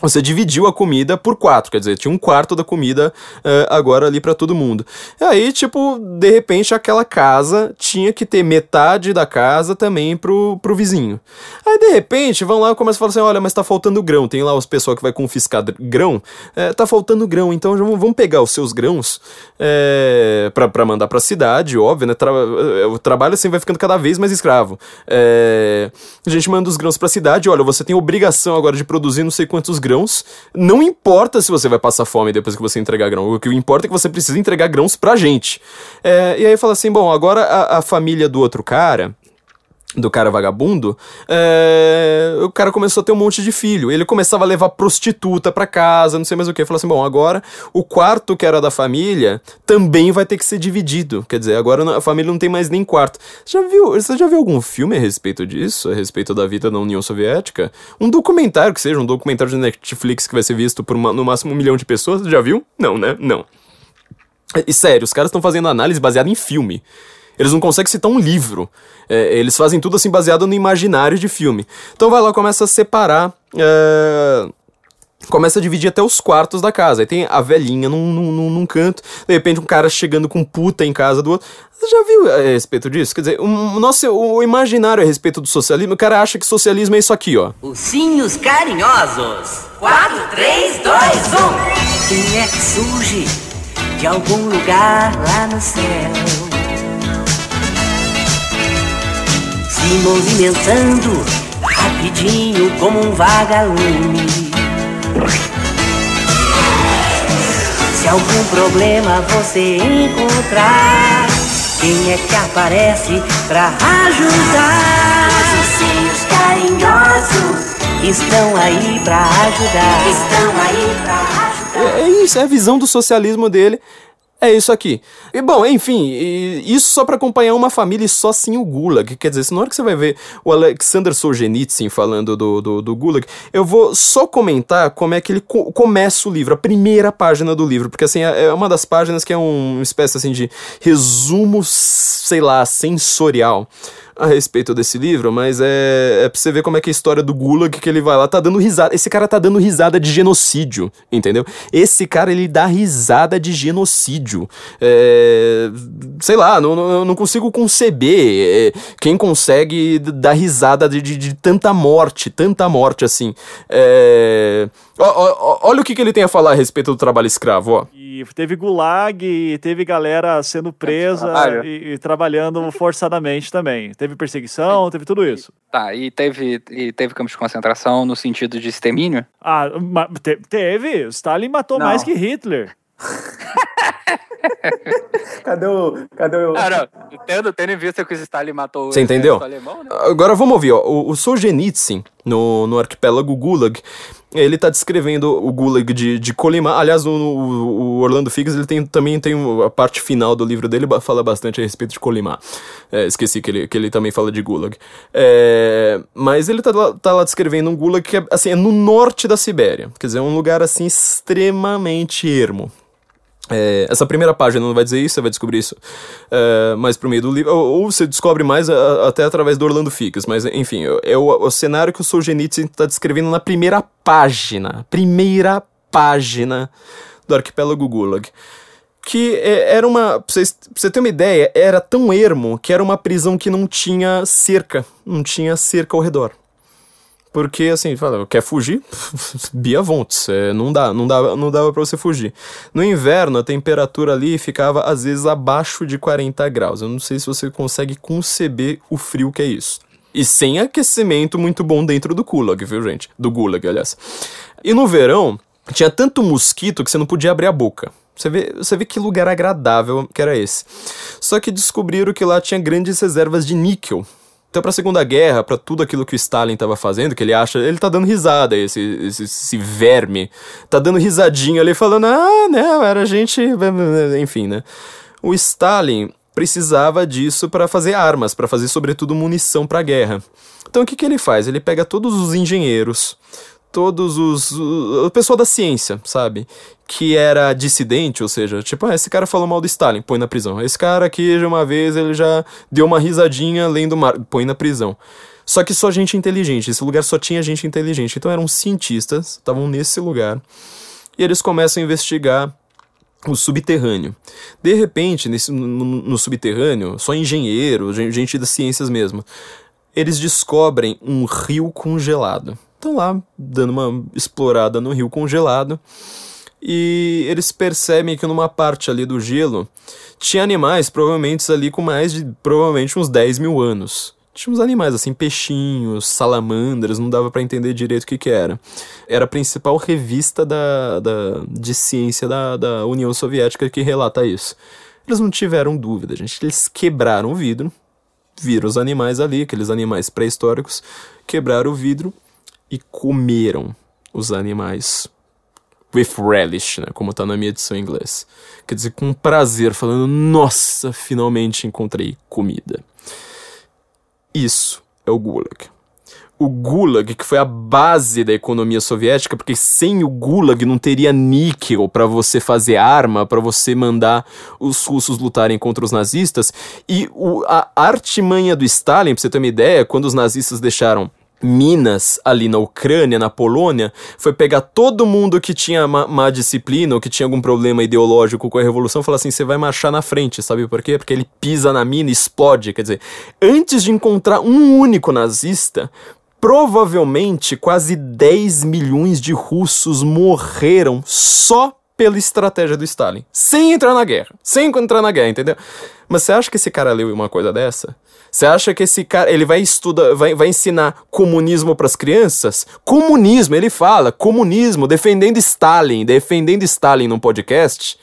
você dividiu a comida por quatro, quer dizer, tinha um quarto da comida uh, agora ali para todo mundo. E aí, tipo, de repente aquela casa tinha que ter metade da casa também pro, pro vizinho. Aí, de repente, vão lá e começam a falar assim: olha, mas tá faltando grão. Tem lá os pessoal que vai confiscar grão. É, tá faltando grão, então vamos pegar os seus grãos é, pra, pra mandar pra cidade, óbvio, né? Tra o trabalho assim vai ficando cada vez mais escravo. É, a gente manda os grãos pra cidade, olha, você tem obrigação agora de produzir não sei quantos grãos. Não importa se você vai passar fome depois que você entregar grão. O que importa é que você precisa entregar grãos pra gente. É, e aí fala assim: bom, agora a, a família do outro cara do cara vagabundo, é... o cara começou a ter um monte de filho. Ele começava a levar prostituta para casa, não sei mais o que. Falou assim: bom, agora o quarto que era da família também vai ter que ser dividido. Quer dizer, agora a família não tem mais nem quarto. Já viu? Você já viu algum filme a respeito disso? A respeito da vida na União Soviética? Um documentário que seja, um documentário de Netflix que vai ser visto por uma, no máximo um milhão de pessoas? Já viu? Não, né? Não. E sério, os caras estão fazendo análise baseada em filme. Eles não conseguem citar um livro. É, eles fazem tudo assim baseado no imaginário de filme. Então vai lá, começa a separar. É, começa a dividir até os quartos da casa. Aí tem a velhinha num, num, num, canto, de repente um cara chegando com puta em casa do outro. Você já viu a respeito disso? Quer dizer, o, nosso, o imaginário a respeito do socialismo, o cara acha que socialismo é isso aqui, ó. Ursinhos carinhosos. 4, 3, 2, 1. Quem é que surge de algum lugar lá no céu? Se movimentando rapidinho como um vagalume. Se algum problema você encontrar, quem é que aparece pra ajudar? Os ursinhos carinhosos estão aí pra ajudar. Estão aí pra ajudar. É, é isso, é a visão do socialismo dele é isso aqui. E bom, enfim, isso só para acompanhar uma família e só sim o Gulag. Quer dizer, na hora que você vai ver o Alexander Solzhenitsyn falando do, do, do Gulag, eu vou só comentar como é que ele co começa o livro, a primeira página do livro, porque assim, é, é uma das páginas que é uma espécie assim de resumo, sei lá, sensorial a respeito desse livro, mas é, é pra você ver como é que é a história do Gulag, que ele vai lá, tá dando risada. Esse cara tá dando risada de genocídio, entendeu? Esse cara, ele dá risada de genocídio. É, sei lá, não, não, não consigo conceber é, quem consegue dar risada de, de, de, tanta morte, tanta morte assim. É, ó, ó, olha o que, que ele tem a falar a respeito do trabalho escravo, ó. E teve gulag, teve galera sendo presa e, e, trabalhando forçadamente também. Teve perseguição, teve tudo isso. Tá, e teve, e teve campos de concentração no sentido de extermínio? Ah, te, teve. Stalin matou não. mais que Hitler. cadê o. Cadê o. Ah, não. Tendo, tendo em vista que o Stalin matou Você entendeu? Alemão, né? Agora vamos ouvir, ó. O, o Solzhenitsyn, no, no arquipélago Gulag, ele tá descrevendo o Gulag de, de Kolimar. Aliás, o, o, Orlando Figs ele tem, também tem a parte final do livro dele, fala bastante a respeito de Kolimar. É, esqueci que ele, que ele também fala de Gulag. É, mas ele tá lá, tá lá descrevendo um Gulag que é, assim, é no norte da Sibéria. Quer dizer, é um lugar assim extremamente ermo. É, essa primeira página não vai dizer isso, você vai descobrir isso é, mais pro meio do livro, ou, ou você descobre mais a, até através do Orlando Ficas, mas enfim, é o, o cenário que o Solzhenitsyn está descrevendo na primeira página, primeira página do arquipélago Gulag. Que é, era uma. Pra, você ter uma ideia, era tão ermo que era uma prisão que não tinha cerca, não tinha cerca ao redor. Porque, assim, fala, quer fugir? Bia Vontes, é, não dá, não dava, não dava pra você fugir. No inverno, a temperatura ali ficava, às vezes, abaixo de 40 graus. Eu não sei se você consegue conceber o frio que é isso. E sem aquecimento muito bom dentro do Gulag, viu, gente? Do Gulag, aliás. E no verão, tinha tanto mosquito que você não podia abrir a boca. Você vê, você vê que lugar agradável que era esse. Só que descobriram que lá tinha grandes reservas de níquel então, para a Segunda Guerra, para tudo aquilo que o Stalin estava fazendo, que ele acha, ele tá dando risada, esse, esse, esse, verme, tá dando risadinha ali, falando, ah, né, era gente, enfim, né. O Stalin precisava disso para fazer armas, para fazer, sobretudo, munição para a guerra. Então, o que, que ele faz? Ele pega todos os engenheiros, todos os. o pessoal da ciência, sabe? Que era dissidente, ou seja, tipo, ah, esse cara falou mal do Stalin, põe na prisão. Esse cara aqui, de uma vez, ele já deu uma risadinha lendo mar, põe na prisão. Só que só gente inteligente, esse lugar só tinha gente inteligente. Então eram cientistas, estavam nesse lugar, e eles começam a investigar o subterrâneo. De repente, nesse, no, no subterrâneo, só engenheiro, gente das ciências mesmo, eles descobrem um rio congelado estão lá dando uma explorada no rio congelado e eles percebem que numa parte ali do gelo tinha animais provavelmente ali com mais de provavelmente uns 10 mil anos. Tinha uns animais assim, peixinhos, salamandras, não dava para entender direito o que que era. Era a principal revista da, da, de ciência da, da União Soviética que relata isso. Eles não tiveram dúvida, gente. Eles quebraram o vidro, viram os animais ali, aqueles animais pré-históricos, quebraram o vidro e comeram os animais with relish, né, como está na minha edição em inglês. Quer dizer, com prazer, falando, nossa, finalmente encontrei comida. Isso é o Gulag. O Gulag, que foi a base da economia soviética, porque sem o Gulag não teria níquel para você fazer arma, para você mandar os russos lutarem contra os nazistas. E o, a artimanha do Stalin, pra você ter uma ideia, quando os nazistas deixaram Minas, ali na Ucrânia, na Polônia, foi pegar todo mundo que tinha má, má, disciplina ou que tinha algum problema ideológico com a revolução e falar assim: você vai marchar na frente, sabe por quê? Porque ele pisa na mina e explode. Quer dizer, antes de encontrar um único nazista, provavelmente quase 10 milhões de russos morreram só pela estratégia do Stalin. Sem entrar na guerra. Sem entrar na guerra, entendeu? Mas você acha que esse cara leu uma coisa dessa? Você acha que esse cara, ele vai estudar, vai, vai ensinar comunismo para as crianças? Comunismo, ele fala, comunismo, defendendo Stalin, defendendo Stalin num podcast.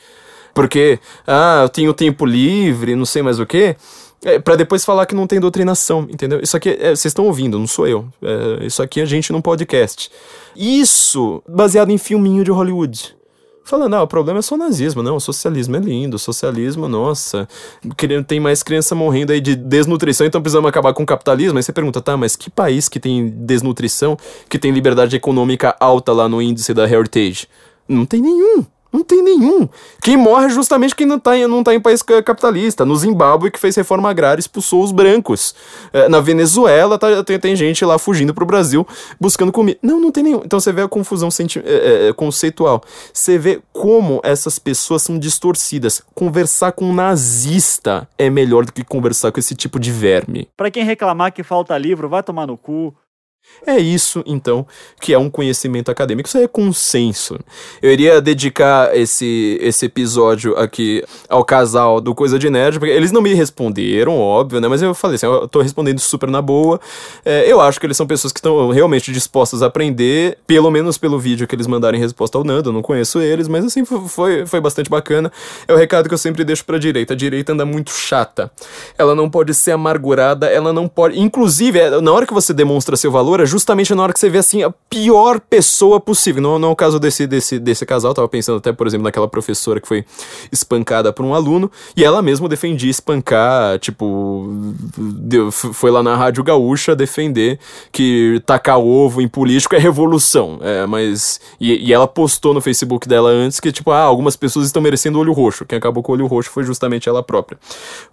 Porque, ah, eu tenho tempo livre, não sei mais o quê. É, para depois falar que não tem doutrinação, entendeu? Isso aqui, é, vocês estão ouvindo, não sou eu. É, isso aqui é a gente num podcast. Isso baseado em filminho de Hollywood. Falando, ah, o problema é só o nazismo. Não, o socialismo é lindo. O socialismo, nossa, tem mais criança morrendo aí de desnutrição, então precisamos acabar com o capitalismo. Aí você pergunta, tá, mas que país que tem desnutrição, que tem liberdade econômica alta lá no índice da Heritage? Não tem nenhum. Não tem nenhum. Quem morre é justamente quem não tá, em, não tá em país capitalista. No Zimbábue, que fez reforma agrária, expulsou os brancos. É, na Venezuela, tá, tem, tem, gente lá fugindo pro Brasil buscando comida. Não, não tem nenhum. Então você vê a confusão é, é, conceitual. Você vê como essas pessoas são distorcidas. Conversar com um nazista é melhor do que conversar com esse tipo de verme. Para quem reclamar que falta livro, vai tomar no cu. É isso, então, que é um conhecimento acadêmico. Isso é consenso. Eu iria dedicar esse, esse episódio aqui ao casal do Coisa de Nerd, porque eles não me responderam, óbvio, né? Mas eu falei assim, eu tô respondendo super na boa. É, eu acho que eles são pessoas que estão realmente dispostas a aprender, pelo menos pelo vídeo que eles mandaram em resposta ao Nando. Eu não conheço eles, mas assim, foi, foi bastante bacana. É o recado que eu sempre deixo pra direita. A direita anda muito chata. Ela não pode ser amargurada, ela não pode. Inclusive, é, na hora que você demonstra seu valor, é justamente na hora que você vê assim a pior pessoa possível. Não, não é o caso desse, desse, desse casal, tava pensando até, por exemplo, naquela professora que foi espancada por um aluno, e ela mesma defendia espancar, tipo, deu, foi lá na Rádio Gaúcha defender que tacar ovo em político é revolução. É, mas. E, e ela postou no Facebook dela antes que, tipo, ah, algumas pessoas estão merecendo olho roxo. Quem acabou com o olho roxo foi justamente ela própria,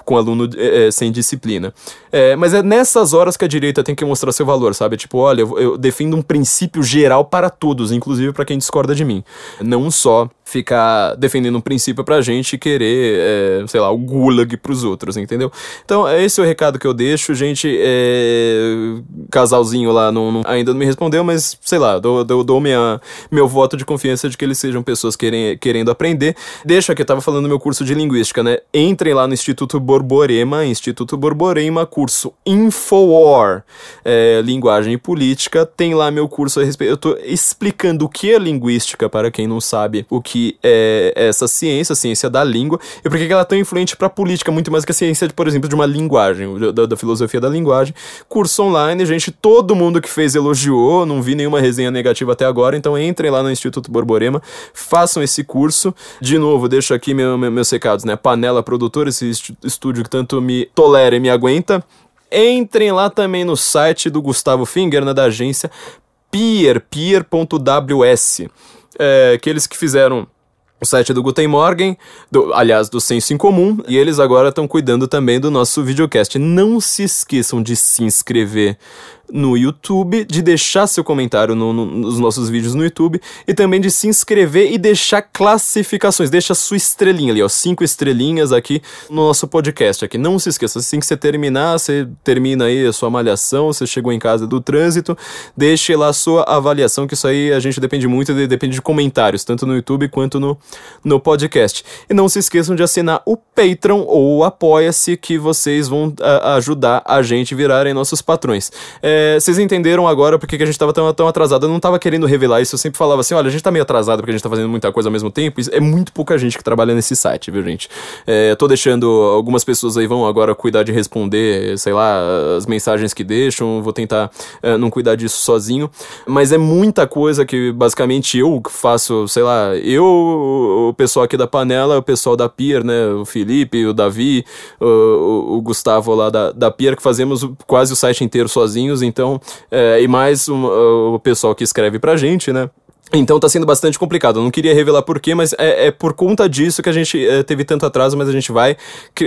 com aluno é, sem disciplina. É, mas é nessas horas que a direita tem que mostrar seu valor, sabe? Tipo, tipo, olha, eu, eu defendo um princípio geral para todos, inclusive para quem discorda de mim. Não só ficar defendendo um princípio pra gente e querer, é, sei lá, o gulag pros outros, entendeu? Então, esse é o recado que eu deixo, gente. É, casalzinho lá não, não, ainda não me respondeu, mas sei lá, dou, dou, dou minha, meu voto de confiança de que eles sejam pessoas querem, querendo aprender. Deixa que eu tava falando do meu curso de linguística, né? Entrem lá no Instituto Borborema, Instituto Borborema, curso Infowar, é, linguagem e política. Tem lá meu curso a respeito. Eu tô explicando o que é linguística para quem não sabe o que que é essa ciência, a ciência da língua, e por que ela é tão influente para a política, muito mais que a ciência, por exemplo, de uma linguagem, da, da, filosofia da linguagem. Curso online, gente, todo mundo que fez elogiou, não vi nenhuma resenha negativa até agora, então entrem lá no Instituto Borborema, façam esse curso. De novo, deixo aqui meu, meu, meus recados, né? Panela Produtora, esse estúdio que tanto me tolera e me aguenta. Entrem lá também no site do Gustavo Finger, né, da agência Pier, pier.ws é, aqueles que fizeram o site do Guten Morgen, do, aliás, do Senso em Comum, e eles agora estão cuidando também do nosso videocast. Não se esqueçam de se inscrever no YouTube, de deixar seu comentário no, no, nos nossos vídeos no YouTube e também de se inscrever e deixar classificações. Deixa sua estrelinha ali, ó, cinco estrelinhas aqui no nosso podcast aqui. Não se esqueça, assim que você terminar, você termina aí a sua malhação, você chegou em casa do trânsito, deixe lá a sua avaliação, que isso aí a gente depende muito, de, depende de comentários, tanto no YouTube quanto no, no podcast. E não se esqueçam de assinar o Patreon ou o Apoia-se, que vocês vão a, ajudar a gente virarem nossos patrões. É, é, vocês entenderam agora porque que a gente tava tão, tão atrasado. Eu não tava querendo revelar isso, eu sempre falava assim: olha, a gente tá meio atrasado porque a gente tá fazendo muita coisa ao mesmo tempo. É muito pouca gente que trabalha nesse site, viu, gente? É, tô deixando algumas pessoas aí vão agora cuidar de responder, sei lá, as mensagens que deixam. Vou tentar é, não cuidar disso sozinho. Mas é muita coisa que basicamente eu faço, sei lá, eu, o pessoal aqui da panela, o pessoal da Pier, né? O Felipe, o Davi, o, o Gustavo lá da, da Pier, que fazemos quase o site inteiro sozinhos então, é, e mais um, o pessoal que escreve pra gente, né? Então tá sendo bastante complicado. Eu não queria revelar porquê, mas é, é, por conta disso que a gente é, teve tanto atraso, mas a gente vai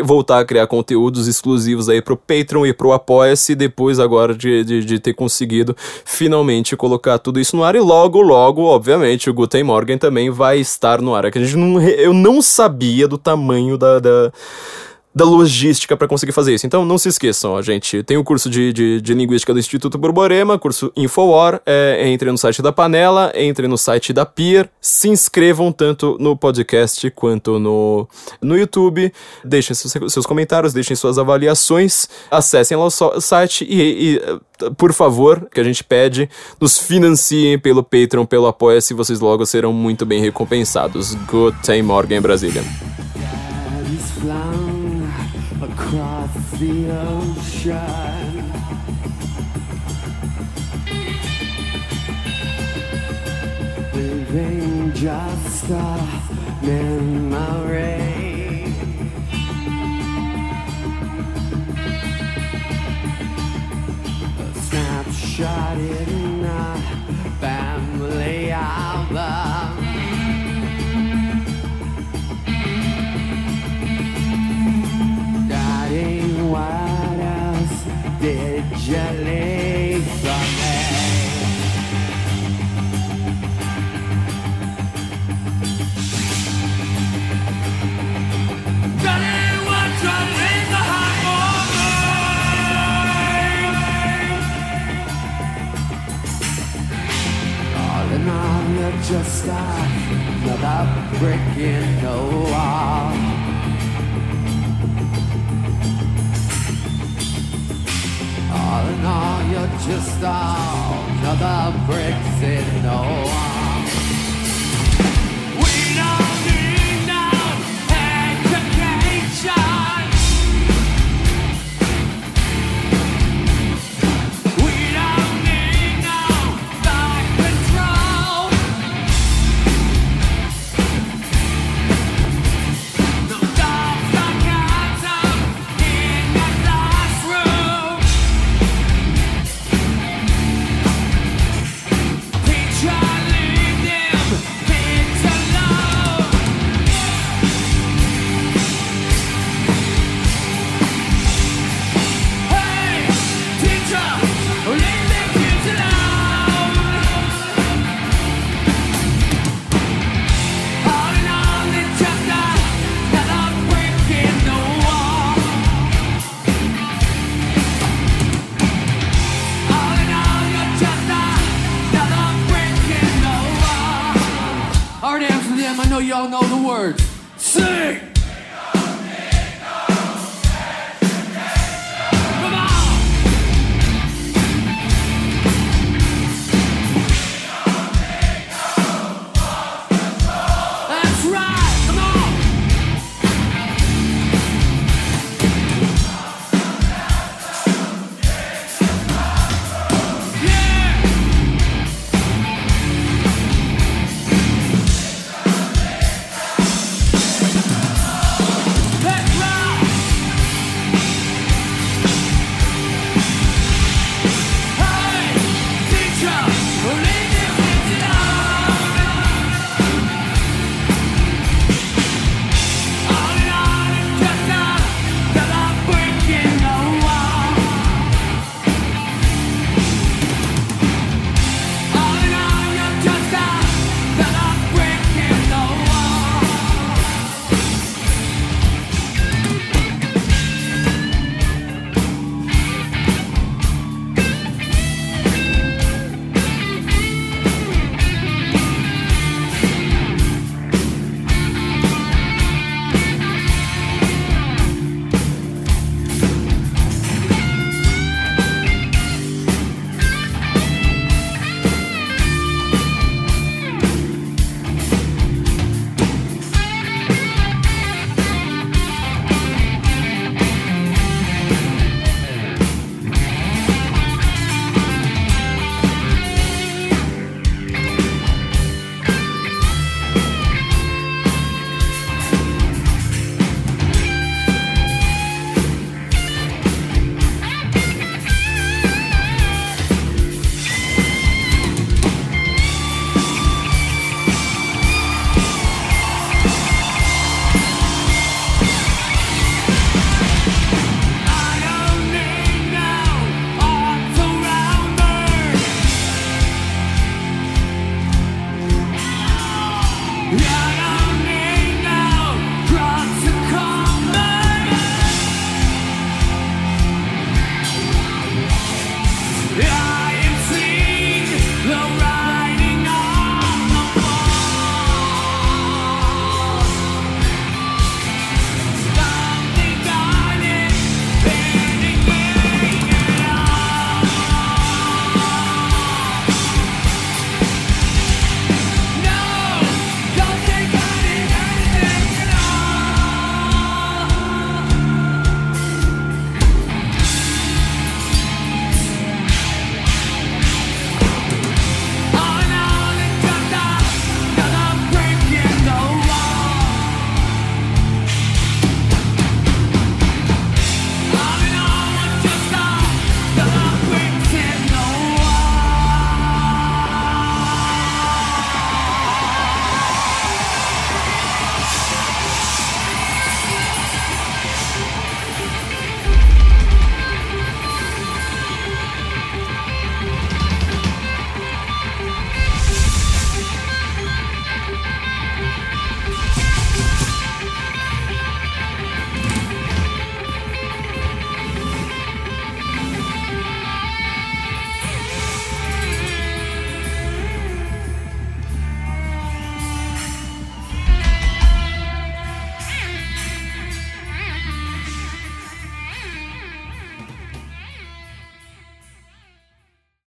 voltar a criar conteúdos exclusivos aí pro Patreon e pro Apoia-se depois agora de, de, de, ter conseguido finalmente colocar tudo isso no ar. E logo, logo, obviamente, o Guten Morgen também vai estar no ar. É que a gente não, eu não sabia do tamanho da, da da logística para conseguir fazer isso. Então não se esqueçam, a gente tem o curso de, de, de linguística do Instituto Borborema, curso Infowar, é, entre no site da Panela, entre no site da Pier, se inscrevam tanto no podcast quanto no, no YouTube, deixem seus, seus comentários, deixem suas avaliações, acessem lá o site e, e por favor, que a gente pede, nos financiem pelo Patreon, pelo Apoia-se, vocês logo serão muito bem recompensados. Time Morgan Brasília. Across the ocean. Leaving just a memory. A snapshot in a family album. what else did you leave for me? All in all, you're just another brick in the wall. All in all, you're just another brick in the wall. y'all know the words. Sing!